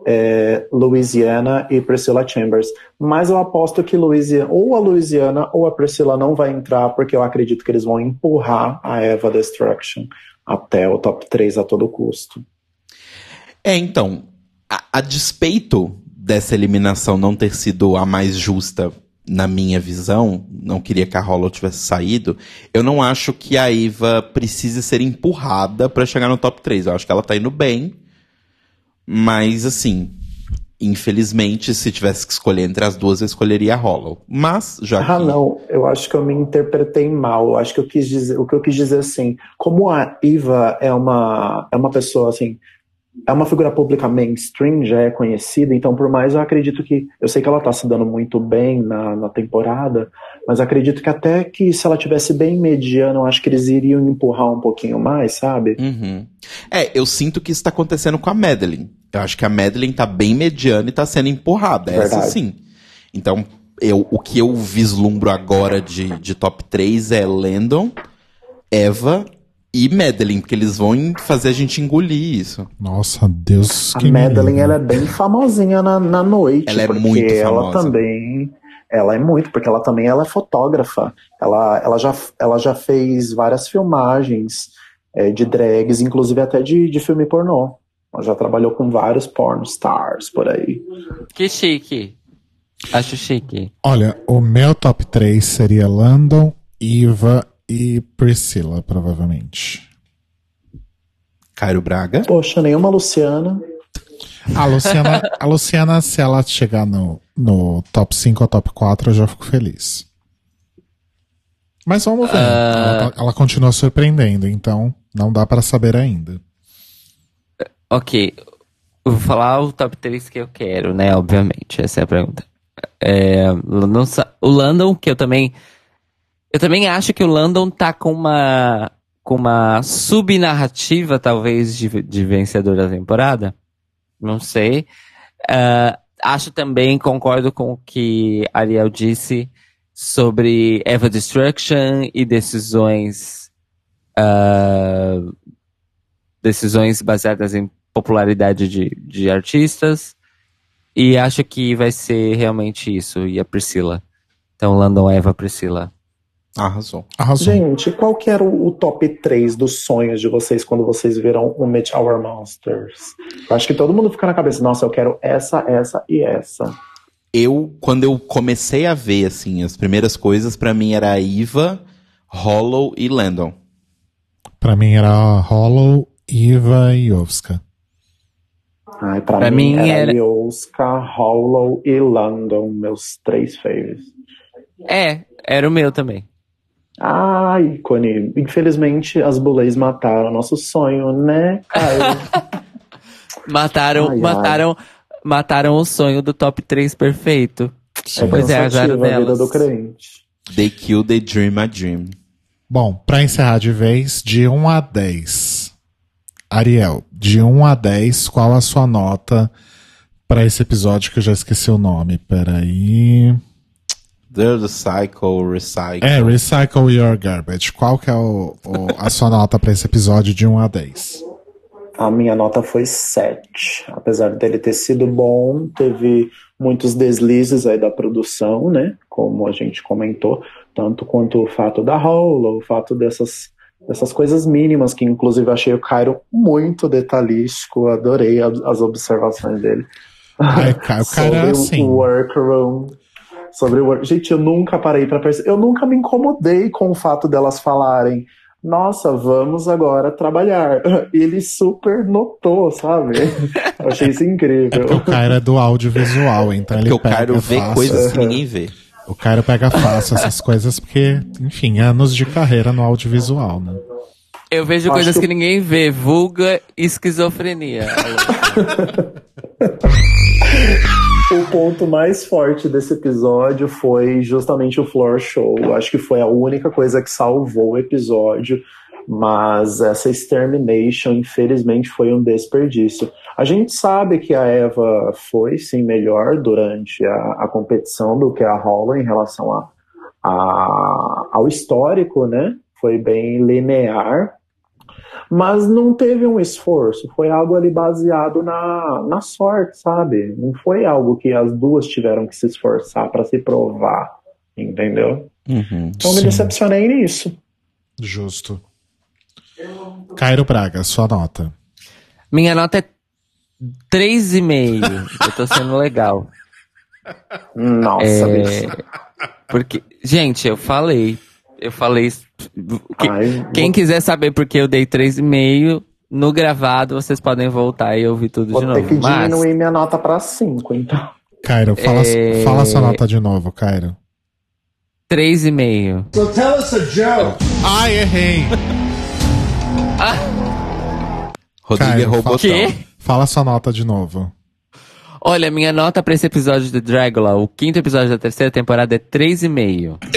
É, Louisiana e Priscilla Chambers. Mas eu aposto que Louisiana, ou a Louisiana ou a Priscilla não vai entrar, porque eu acredito que eles vão empurrar a Eva Destruction até o top 3 a todo custo. É, então, a, a despeito dessa eliminação não ter sido a mais justa na minha visão, não queria que a Hollow tivesse saído, eu não acho que a Eva precise ser empurrada pra chegar no top 3. Eu acho que ela tá indo bem, mas assim, infelizmente, se tivesse que escolher entre as duas, eu escolheria a Hollow. Mas, já Ah, que... não, eu acho que eu me interpretei mal. Eu acho que eu quis dizer, o que eu quis dizer assim, como a Eva é uma é uma pessoa assim, é uma figura pública mainstream, já é conhecida, então por mais eu acredito que, eu sei que ela tá se dando muito bem na, na temporada, mas acredito que até que se ela tivesse bem mediana, eu acho que eles iriam empurrar um pouquinho mais, sabe? Uhum. É, eu sinto que isso tá acontecendo com a Madeline. Eu acho que a Madeline tá bem mediana e tá sendo empurrada. Essa Verdade. sim. Então, eu, o que eu vislumbro agora de, de top 3 é Landon, Eva e Madeline, porque eles vão fazer a gente engolir isso. Nossa, Deus A Madeline, ela é bem famosinha na, na noite. Ela é porque muito ela famosa. também. Ela é muito, porque ela também ela é fotógrafa. Ela, ela, já, ela já fez várias filmagens é, de drags, inclusive até de, de filme pornô. Ela já trabalhou com vários porn stars por aí. Que chique. Acho chique. Olha, o meu top 3 seria Landon, Eva e Priscilla, provavelmente. Cairo Braga. Poxa, nenhuma Luciana. A Luciana, a Luciana se ela chegar no, no top 5 ou top 4, eu já fico feliz. Mas vamos ver. Ela, tá- ela continua surpreendendo, então não dá pra saber ainda. Ok. Eu vou falar o top 3 que eu quero, né? Obviamente. Essa é a pergunta. É, o Landon, que eu também. Eu também acho que o Landon tá com uma. Com uma subnarrativa, talvez, de, de vencedor da temporada. Não sei. Ah, acho também, concordo com o que Ariel disse sobre Eva Destruction e decisões. ah, decisões baseadas em popularidade de, de artistas. E acho que vai ser realmente isso. E a Priscila. Então, Landon, Eva, Priscila. Arrasou. Arrasou. Gente, qual que era o, o top 3 dos sonhos de vocês quando vocês viram o Meet Our Monsters? Eu acho que todo mundo fica na cabeça, nossa, eu quero essa, essa e essa. Eu, quando eu comecei a ver, assim, as primeiras coisas, pra mim era a Eva, Hollow e Landon. Pra mim era Hollow, Eva e Ovska. Ai, pra, Pra mim, mim era era- Yoska, Hollow e London, meus três favorites. É, era o meu também. Ah, ícone. Infelizmente, as bullies mataram nosso sonho, né, Caio? [laughs] Mataram, Ai, ai. mataram, mataram o sonho do top 3 perfeito. Pois é, azar delas. do crente. They kill, they dream a dream. Bom, pra encerrar de vez, de 1 a 10. Ariel, de 1 a 10, qual a sua nota pra esse episódio que eu já esqueci o nome? Peraí. The Recycle, Recycle. É, Recycle Your Garbage. Qual que é o, o- a sua nota pra esse episódio de 1 a 10? A minha nota foi 7. Apesar dele ter sido bom, teve muitos deslizes aí da produção, né? Como a gente comentou, tanto quanto o fato da Hollow, o fato dessas, dessas coisas mínimas, que inclusive eu achei o Cairo muito detalhístico, adorei as, as observações dele. Cara, o cara é sobre assim. o workroom. Sobre o work... Gente, eu nunca parei pra perceber. Eu nunca me incomodei com o fato delas falarem. nossa, vamos agora trabalhar. E [laughs] ele super notou, sabe? Eu [laughs] achei isso É incrível. porque o Cairo é do audiovisual, então ele Porque o pega Cairo vê fácil. coisas que ninguém vê. O Cairo pega fácil essas coisas porque, enfim, anos de carreira no audiovisual, né? Eu vejo Acho coisas que que eu- ninguém vê, vulga esquizofrenia. [laughs] O ponto mais forte desse episódio foi justamente o floor show. Eu acho que foi a única coisa que salvou o episódio, mas essa extermination, infelizmente, foi um desperdício. A gente sabe que a Eva foi, sim, melhor durante a, a competição do que a Hollow em relação a, a- ao histórico, né? Foi bem linear. Mas não teve um esforço, foi algo ali baseado na, na sorte, sabe? Não foi algo que as duas tiveram que se esforçar para se provar, entendeu? Uhum. Então me Sim. decepcionei nisso. Justo. Cairo Braga, sua nota. Minha nota é 3,5. Eu tô sendo legal. [laughs] Nossa, É, bicho. porque, gente, eu falei. Eu falei. que- Ai, quem quiser saber por que eu dei 3,5, no gravado vocês podem voltar e ouvir tudo vou de ter novo. que Mas, diminuir minha nota para 5, então. Cairo, fala, É. fala sua nota de novo, Cairo. 3,5. Ai, errei! Rodrigo Cairo, errou o botão. Quê? Fala sua nota de novo. Olha, minha nota pra esse episódio de Dragula, o quinto episódio da terceira temporada, é 3,5. [laughs]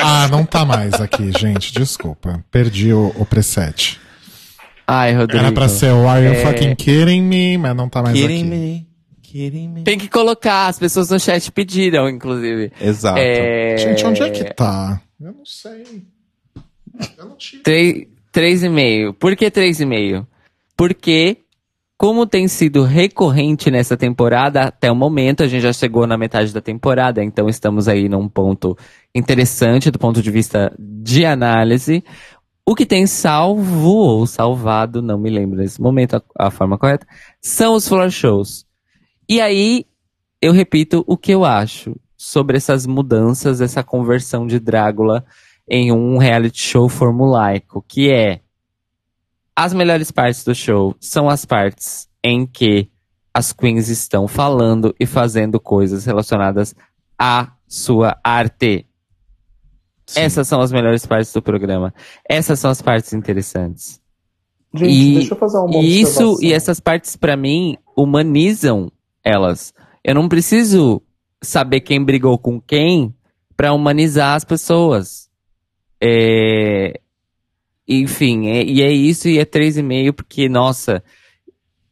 Ah, não tá mais aqui, gente. Desculpa. Perdi o, o preset. Ai, Rodrigo. Era pra ser o Are You É. Fucking Kidding Me, mas não tá mais Kidding aqui. me, kidding me. Tem que colocar, as pessoas no chat pediram, inclusive. Exato. É... Gente, onde é que tá? Eu não sei. Eu não tive. Três- Três e meio. Por que três e meio? Porque, como tem sido recorrente nessa temporada, até o momento, a gente já chegou na metade da temporada, então estamos aí num ponto interessante do ponto de vista de análise. O que tem salvo ou salvado, não me lembro nesse momento a, a forma correta, são os floor shows. E aí, eu repito o que eu acho sobre essas mudanças, essa conversão de Drácula em um reality show formulaico, que é as melhores partes do show são as partes em que as queens estão falando e fazendo coisas relacionadas à sua arte. Sim. Essas são as melhores partes do programa. Essas são as partes interessantes. Gente, E- deixa eu fazer uma E isso observação. e essas partes pra mim humanizam elas. Eu não preciso saber quem brigou com quem pra humanizar as pessoas. É... Enfim, é, e é isso, e é 3,5, porque, nossa,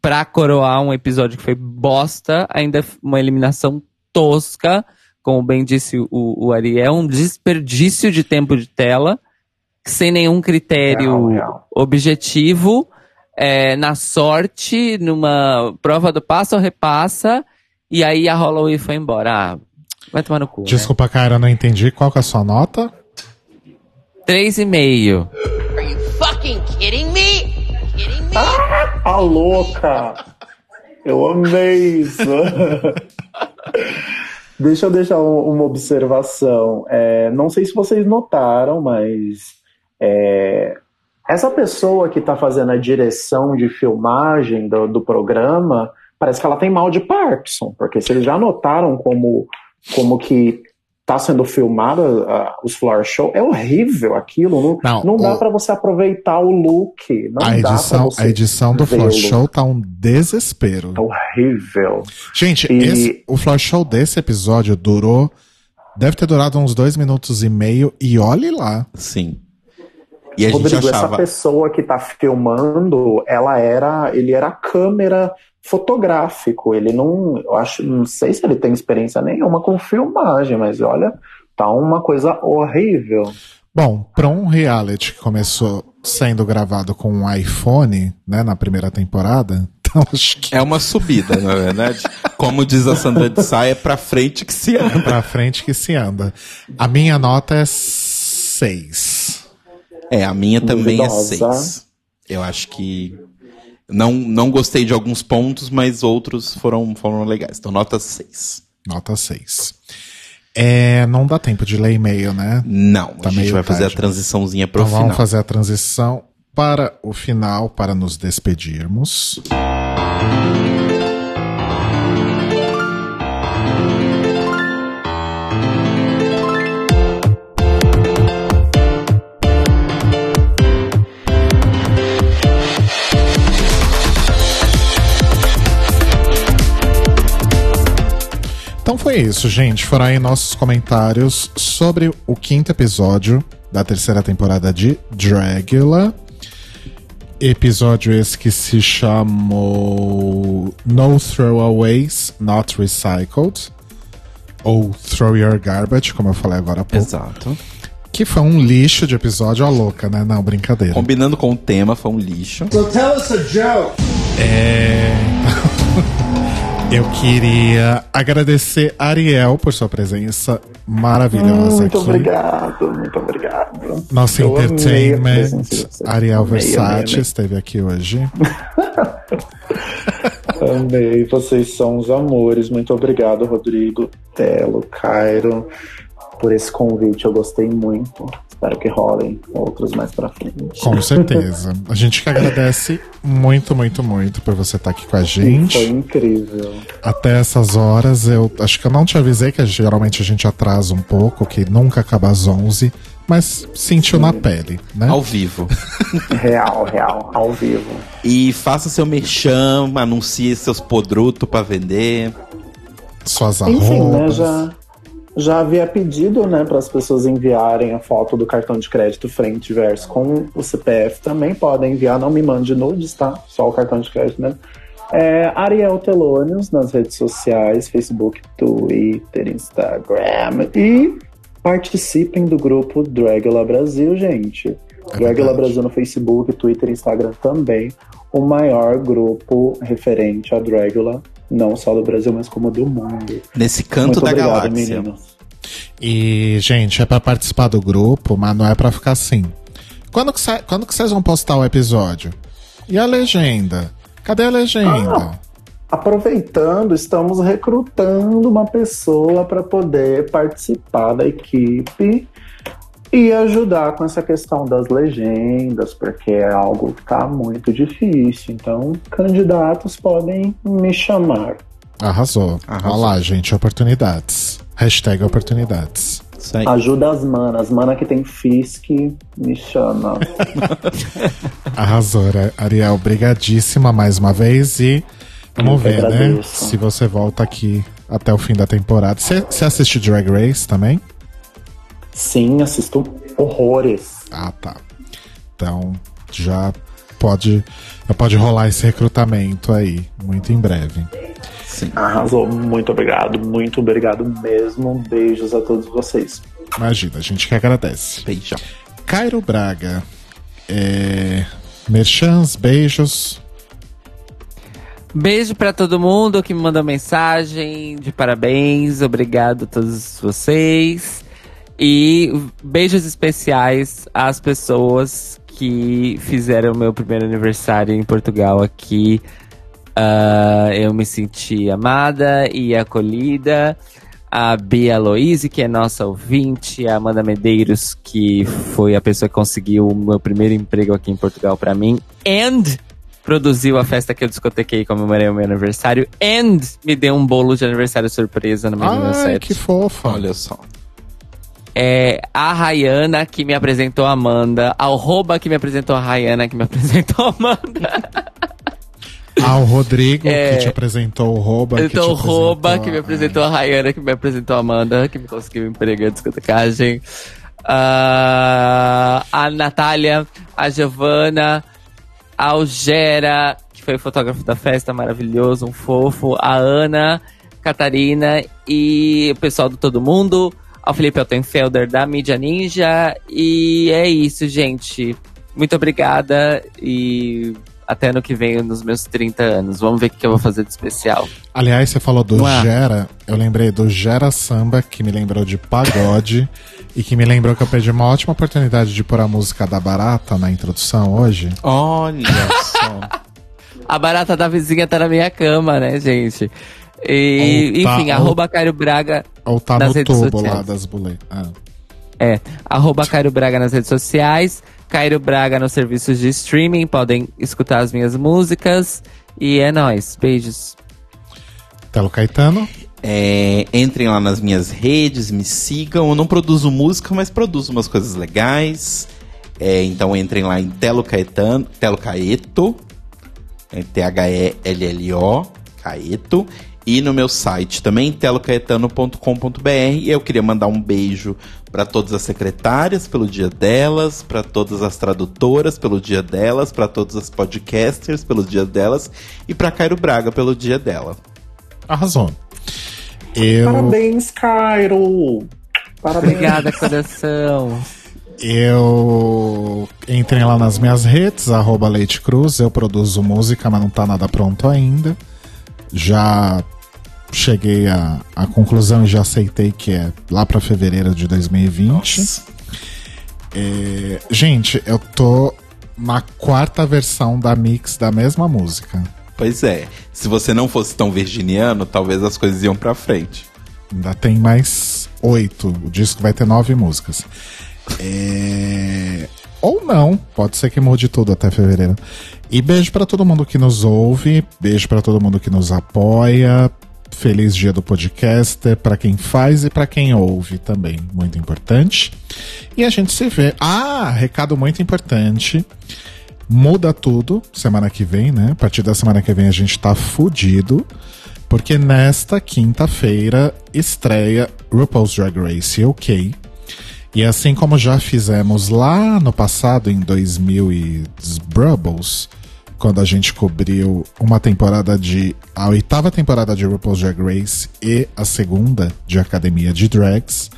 pra coroar um episódio que foi bosta, ainda uma eliminação tosca, como bem disse o, o Ariel, é um desperdício de tempo de tela, sem nenhum critério não, não. objetivo, é, na sorte, numa prova do passa ou repassa, e aí a Holloway foi embora. Ah, vai tomar no cu. Né? Desculpa, né? cara, não entendi. Qual que é a sua nota? 3,5 kidding me? Kidding me? A louca! Eu amei isso! [laughs] Deixa eu deixar um- uma observação. É, não sei se vocês notaram, mas é, essa pessoa que está fazendo a direção de filmagem do, do programa parece que ela tem mal de Parkinson, porque vocês já notaram como, como que está sendo filmado ah, os floor show, é horrível aquilo, não, Não, não, dá o- para você aproveitar o look, não a edição, você a edição do Floor vê-lo. Show tá um desespero. É horrível. Gente, E- esse- o Floor Show desse episódio durou. Deve ter durado uns dois minutos e meio, e olhe lá. Sim. E a gente Rodrigo, essa achava. pessoa que tá filmando, ela era, ele era câmera fotográfico. Ele não, eu acho, não sei se ele tem experiência nenhuma com filmagem, mas olha, tá uma coisa horrível. Bom, para um reality que começou sendo gravado com um iPhone, né, na primeira temporada, [laughs] então acho que É uma subida, na verdade. Como diz a Sandra de Sá, é pra frente que se anda. pra frente que se anda. A minha nota é 6. É, a minha também é seis. Eu acho que. Não, não gostei de alguns pontos, mas outros foram, foram legais. Então, nota 6. Nota 6. É, não dá tempo de ler e-mail, né? Não, Tá a gente vai fazer tarde. a transiçãozinha pro Então final. vamos fazer a transição para o final, para nos despedirmos. Foi isso, gente. Foram aí nossos comentários sobre o quinto episódio da terceira temporada de Dragula. Episódio esse que se chamou No Throwaways Not Recycled. Ou Throw Your Garbage, como eu falei agora há pouco. Exato. Que foi um lixo de episódio, ó louca, né? Não, brincadeira. Combinando com o tema, foi um lixo. É... [laughs] Eu queria agradecer a Ariel por sua presença maravilhosa Muito aqui. obrigado, muito obrigado. Nosso Eu entertainment. Ariel Versace, esteve aqui hoje. [laughs] Amei, vocês são os amores. Muito obrigado, Rodrigo, Telo, Cairo, por esse convite. Eu gostei muito. Espero que rolem outros mais pra frente. Com certeza. A gente que agradece muito, muito, muito por você estar aqui com a Foi gente. incrível. Até essas horas, eu acho que eu não te avisei que geralmente a gente atrasa um pouco, que nunca acaba às 11, mas sentiu na pele, né? Ao vivo. [laughs] Real, real, ao vivo. E faça seu merchan, anuncie seus podrutos pra vender. Suas Enfim, né, já, já havia pedido, né, para as pessoas enviarem a foto do cartão de crédito frente e verso com o CPF também podem enviar, não me mande nudes, tá? Só o cartão de crédito mesmo. É, Ariel Telônios nas redes sociais, Facebook, Twitter, Instagram e participem do grupo Dragula Brasil, gente. Dragula verdade. Brasil no Facebook, Twitter Instagram também. O maior grupo referente a Dragula, não só do Brasil, mas como do mundo. Nesse canto Muito da obrigado, galáxia. meninos. E, gente, é pra participar do grupo, mas não é pra ficar assim. Quando que, quando que vocês vão postar o episódio? E a legenda? Cadê a legenda? Aproveitando, estamos recrutando uma pessoa para poder participar da equipe e ajudar com essa questão das legendas, porque é algo que está muito difícil. Então, candidatos podem me chamar. Arrasou. Arrasou. Olha lá, gente, oportunidades. Hashtag oportunidades. Aí. Ajuda as manas, mana que tem Fisk, me chama. [laughs] Arrasou, Ariel. Brigadíssima mais uma vez e vamos ver, né? Se você volta aqui até o fim da temporada. Você você assiste Drag Race também? Sim, assisto horrores. Ah, tá. Então já pode, já pode rolar esse recrutamento aí, muito em breve. Sim. Arrasou, muito obrigado, muito obrigado mesmo. Beijos a todos vocês. Imagina, a gente que agradece. Beijão. Cairo Braga. É... Merchans, beijos. Beijo pra todo mundo que me mandou mensagem de parabéns, obrigado a todos vocês. E beijos especiais às pessoas que fizeram meu primeiro aniversário em Portugal aqui. Ah, eu me senti amada e acolhida. A Bia Aloise, que é nossa ouvinte, a Amanda Medeiros, que foi a pessoa que conseguiu o meu primeiro emprego aqui em Portugal pra mim. And produziu a festa que eu discotequei e comemorei o meu aniversário. And me deu um bolo de aniversário surpresa no meu Ai, aniversário. que fofa. Olha só. É a Rayana que me apresentou a Amanda. A Arroba que me apresentou a Rayana, que me [laughs] apresentou a Amanda. Ah, o Rodrigo, É. que te apresentou o Roba. Então, o Roba que me apresentou a Rayana, que me apresentou a Amanda, que me conseguiu um emprego em discotecagem. Ah, a Natália, a Giovana, a Algera, que foi o fotógrafo da festa, maravilhoso, um fofo. A Ana, Catarina e o pessoal do Todo Mundo. Ao Felipe Altenfelder da Mídia Ninja. E é isso, gente. Muito obrigada e até ano que vem, nos meus 30 anos. Vamos ver o que eu vou fazer de especial. Aliás, você falou do? Gera. Eu lembrei do Gera Samba, que me lembrou de pagode. [laughs] e que me lembrou que eu perdi uma ótima oportunidade de pôr a música da Barata na introdução hoje. Olha só. [laughs] A barata da vizinha tá na minha cama, né, gente? E, tá- enfim, ou- arroba Cairo Braga. Ou tá Nas no redes tubo sociais. lá das boletas? Ah. É, arroba Cairo Braga nas redes sociais, Cairo Braga nos serviços de streaming, podem escutar as minhas músicas. E é nóis, beijos. Telo Caetano. É, entrem lá nas minhas redes, me sigam. Eu não produzo música, mas produzo umas coisas legais. É, então entrem lá em Telo Caetano, Telo Caeto, é T-H-E-L-L-O, Caeto. E no meu site também, telocaetano.com.br. E eu queria mandar um beijo para todas as secretárias pelo dia delas, para todas as tradutoras pelo dia delas, para todas as podcasters pelo dia delas e para Cairo Braga pelo dia dela. Arrasou. Eu, Parabéns, Cairo! Parabéns. Obrigada, coração. eu entrem lá nas minhas redes, arroba Leite Cruz. Eu produzo música, mas não tá nada pronto ainda. Já cheguei à, à conclusão e já aceitei que é lá pra fevereiro de 2020. É, gente, eu tô na quarta versão da mix da mesma música. Pois é. Se você não fosse tão virginiano, talvez as coisas iam pra frente. Ainda tem mais oito. O disco vai ter nove músicas. É... Ou não, pode ser que mude tudo até fevereiro. E beijo pra todo mundo que nos ouve, beijo pra todo mundo que nos apoia. Feliz dia do podcaster pra quem faz e pra quem ouve também, muito importante. E a gente se vê. Ah, recado muito importante. Muda tudo semana que vem, né? A partir da semana que vem a gente tá fudido. Porque nesta quinta-feira estreia RuPaul's Drag Race UK. E assim como já fizemos lá no passado, em 2000 e Brubbles, quando a gente cobriu uma temporada de. a oitava temporada de RuPaul's Drag Race e a segunda de Academia de Drags.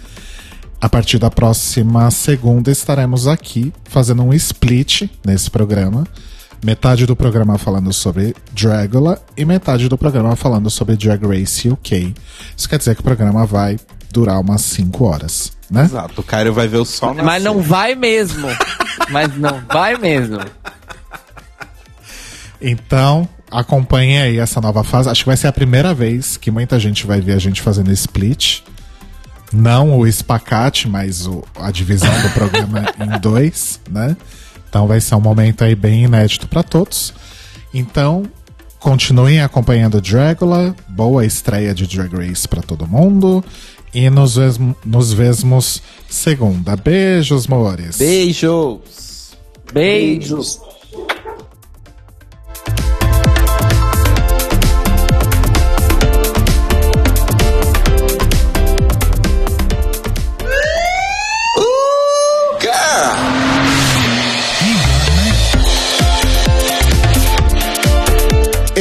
A partir da próxima segunda estaremos aqui fazendo um split nesse programa. Metade do programa falando sobre Dragula e metade do programa falando sobre Drag Race UK. Isso quer dizer que o programa vai durar umas 5 horas, né? Exato. O Cairo vai ver o sol nascer. Mas não vai mesmo. Mas não vai mesmo. Então, acompanhem aí essa nova fase. Acho que vai ser a primeira vez que muita gente vai ver a gente fazendo split. Não o espacate, mas o- a divisão do programa [laughs] em dois, né? Então vai ser um momento aí bem inédito para todos. Então, continuem acompanhando Dragula. Boa estreia de Drag Race para todo mundo. E nos, vesmo- nos vemos segunda. Beijos, mores. Beijos! Beijos.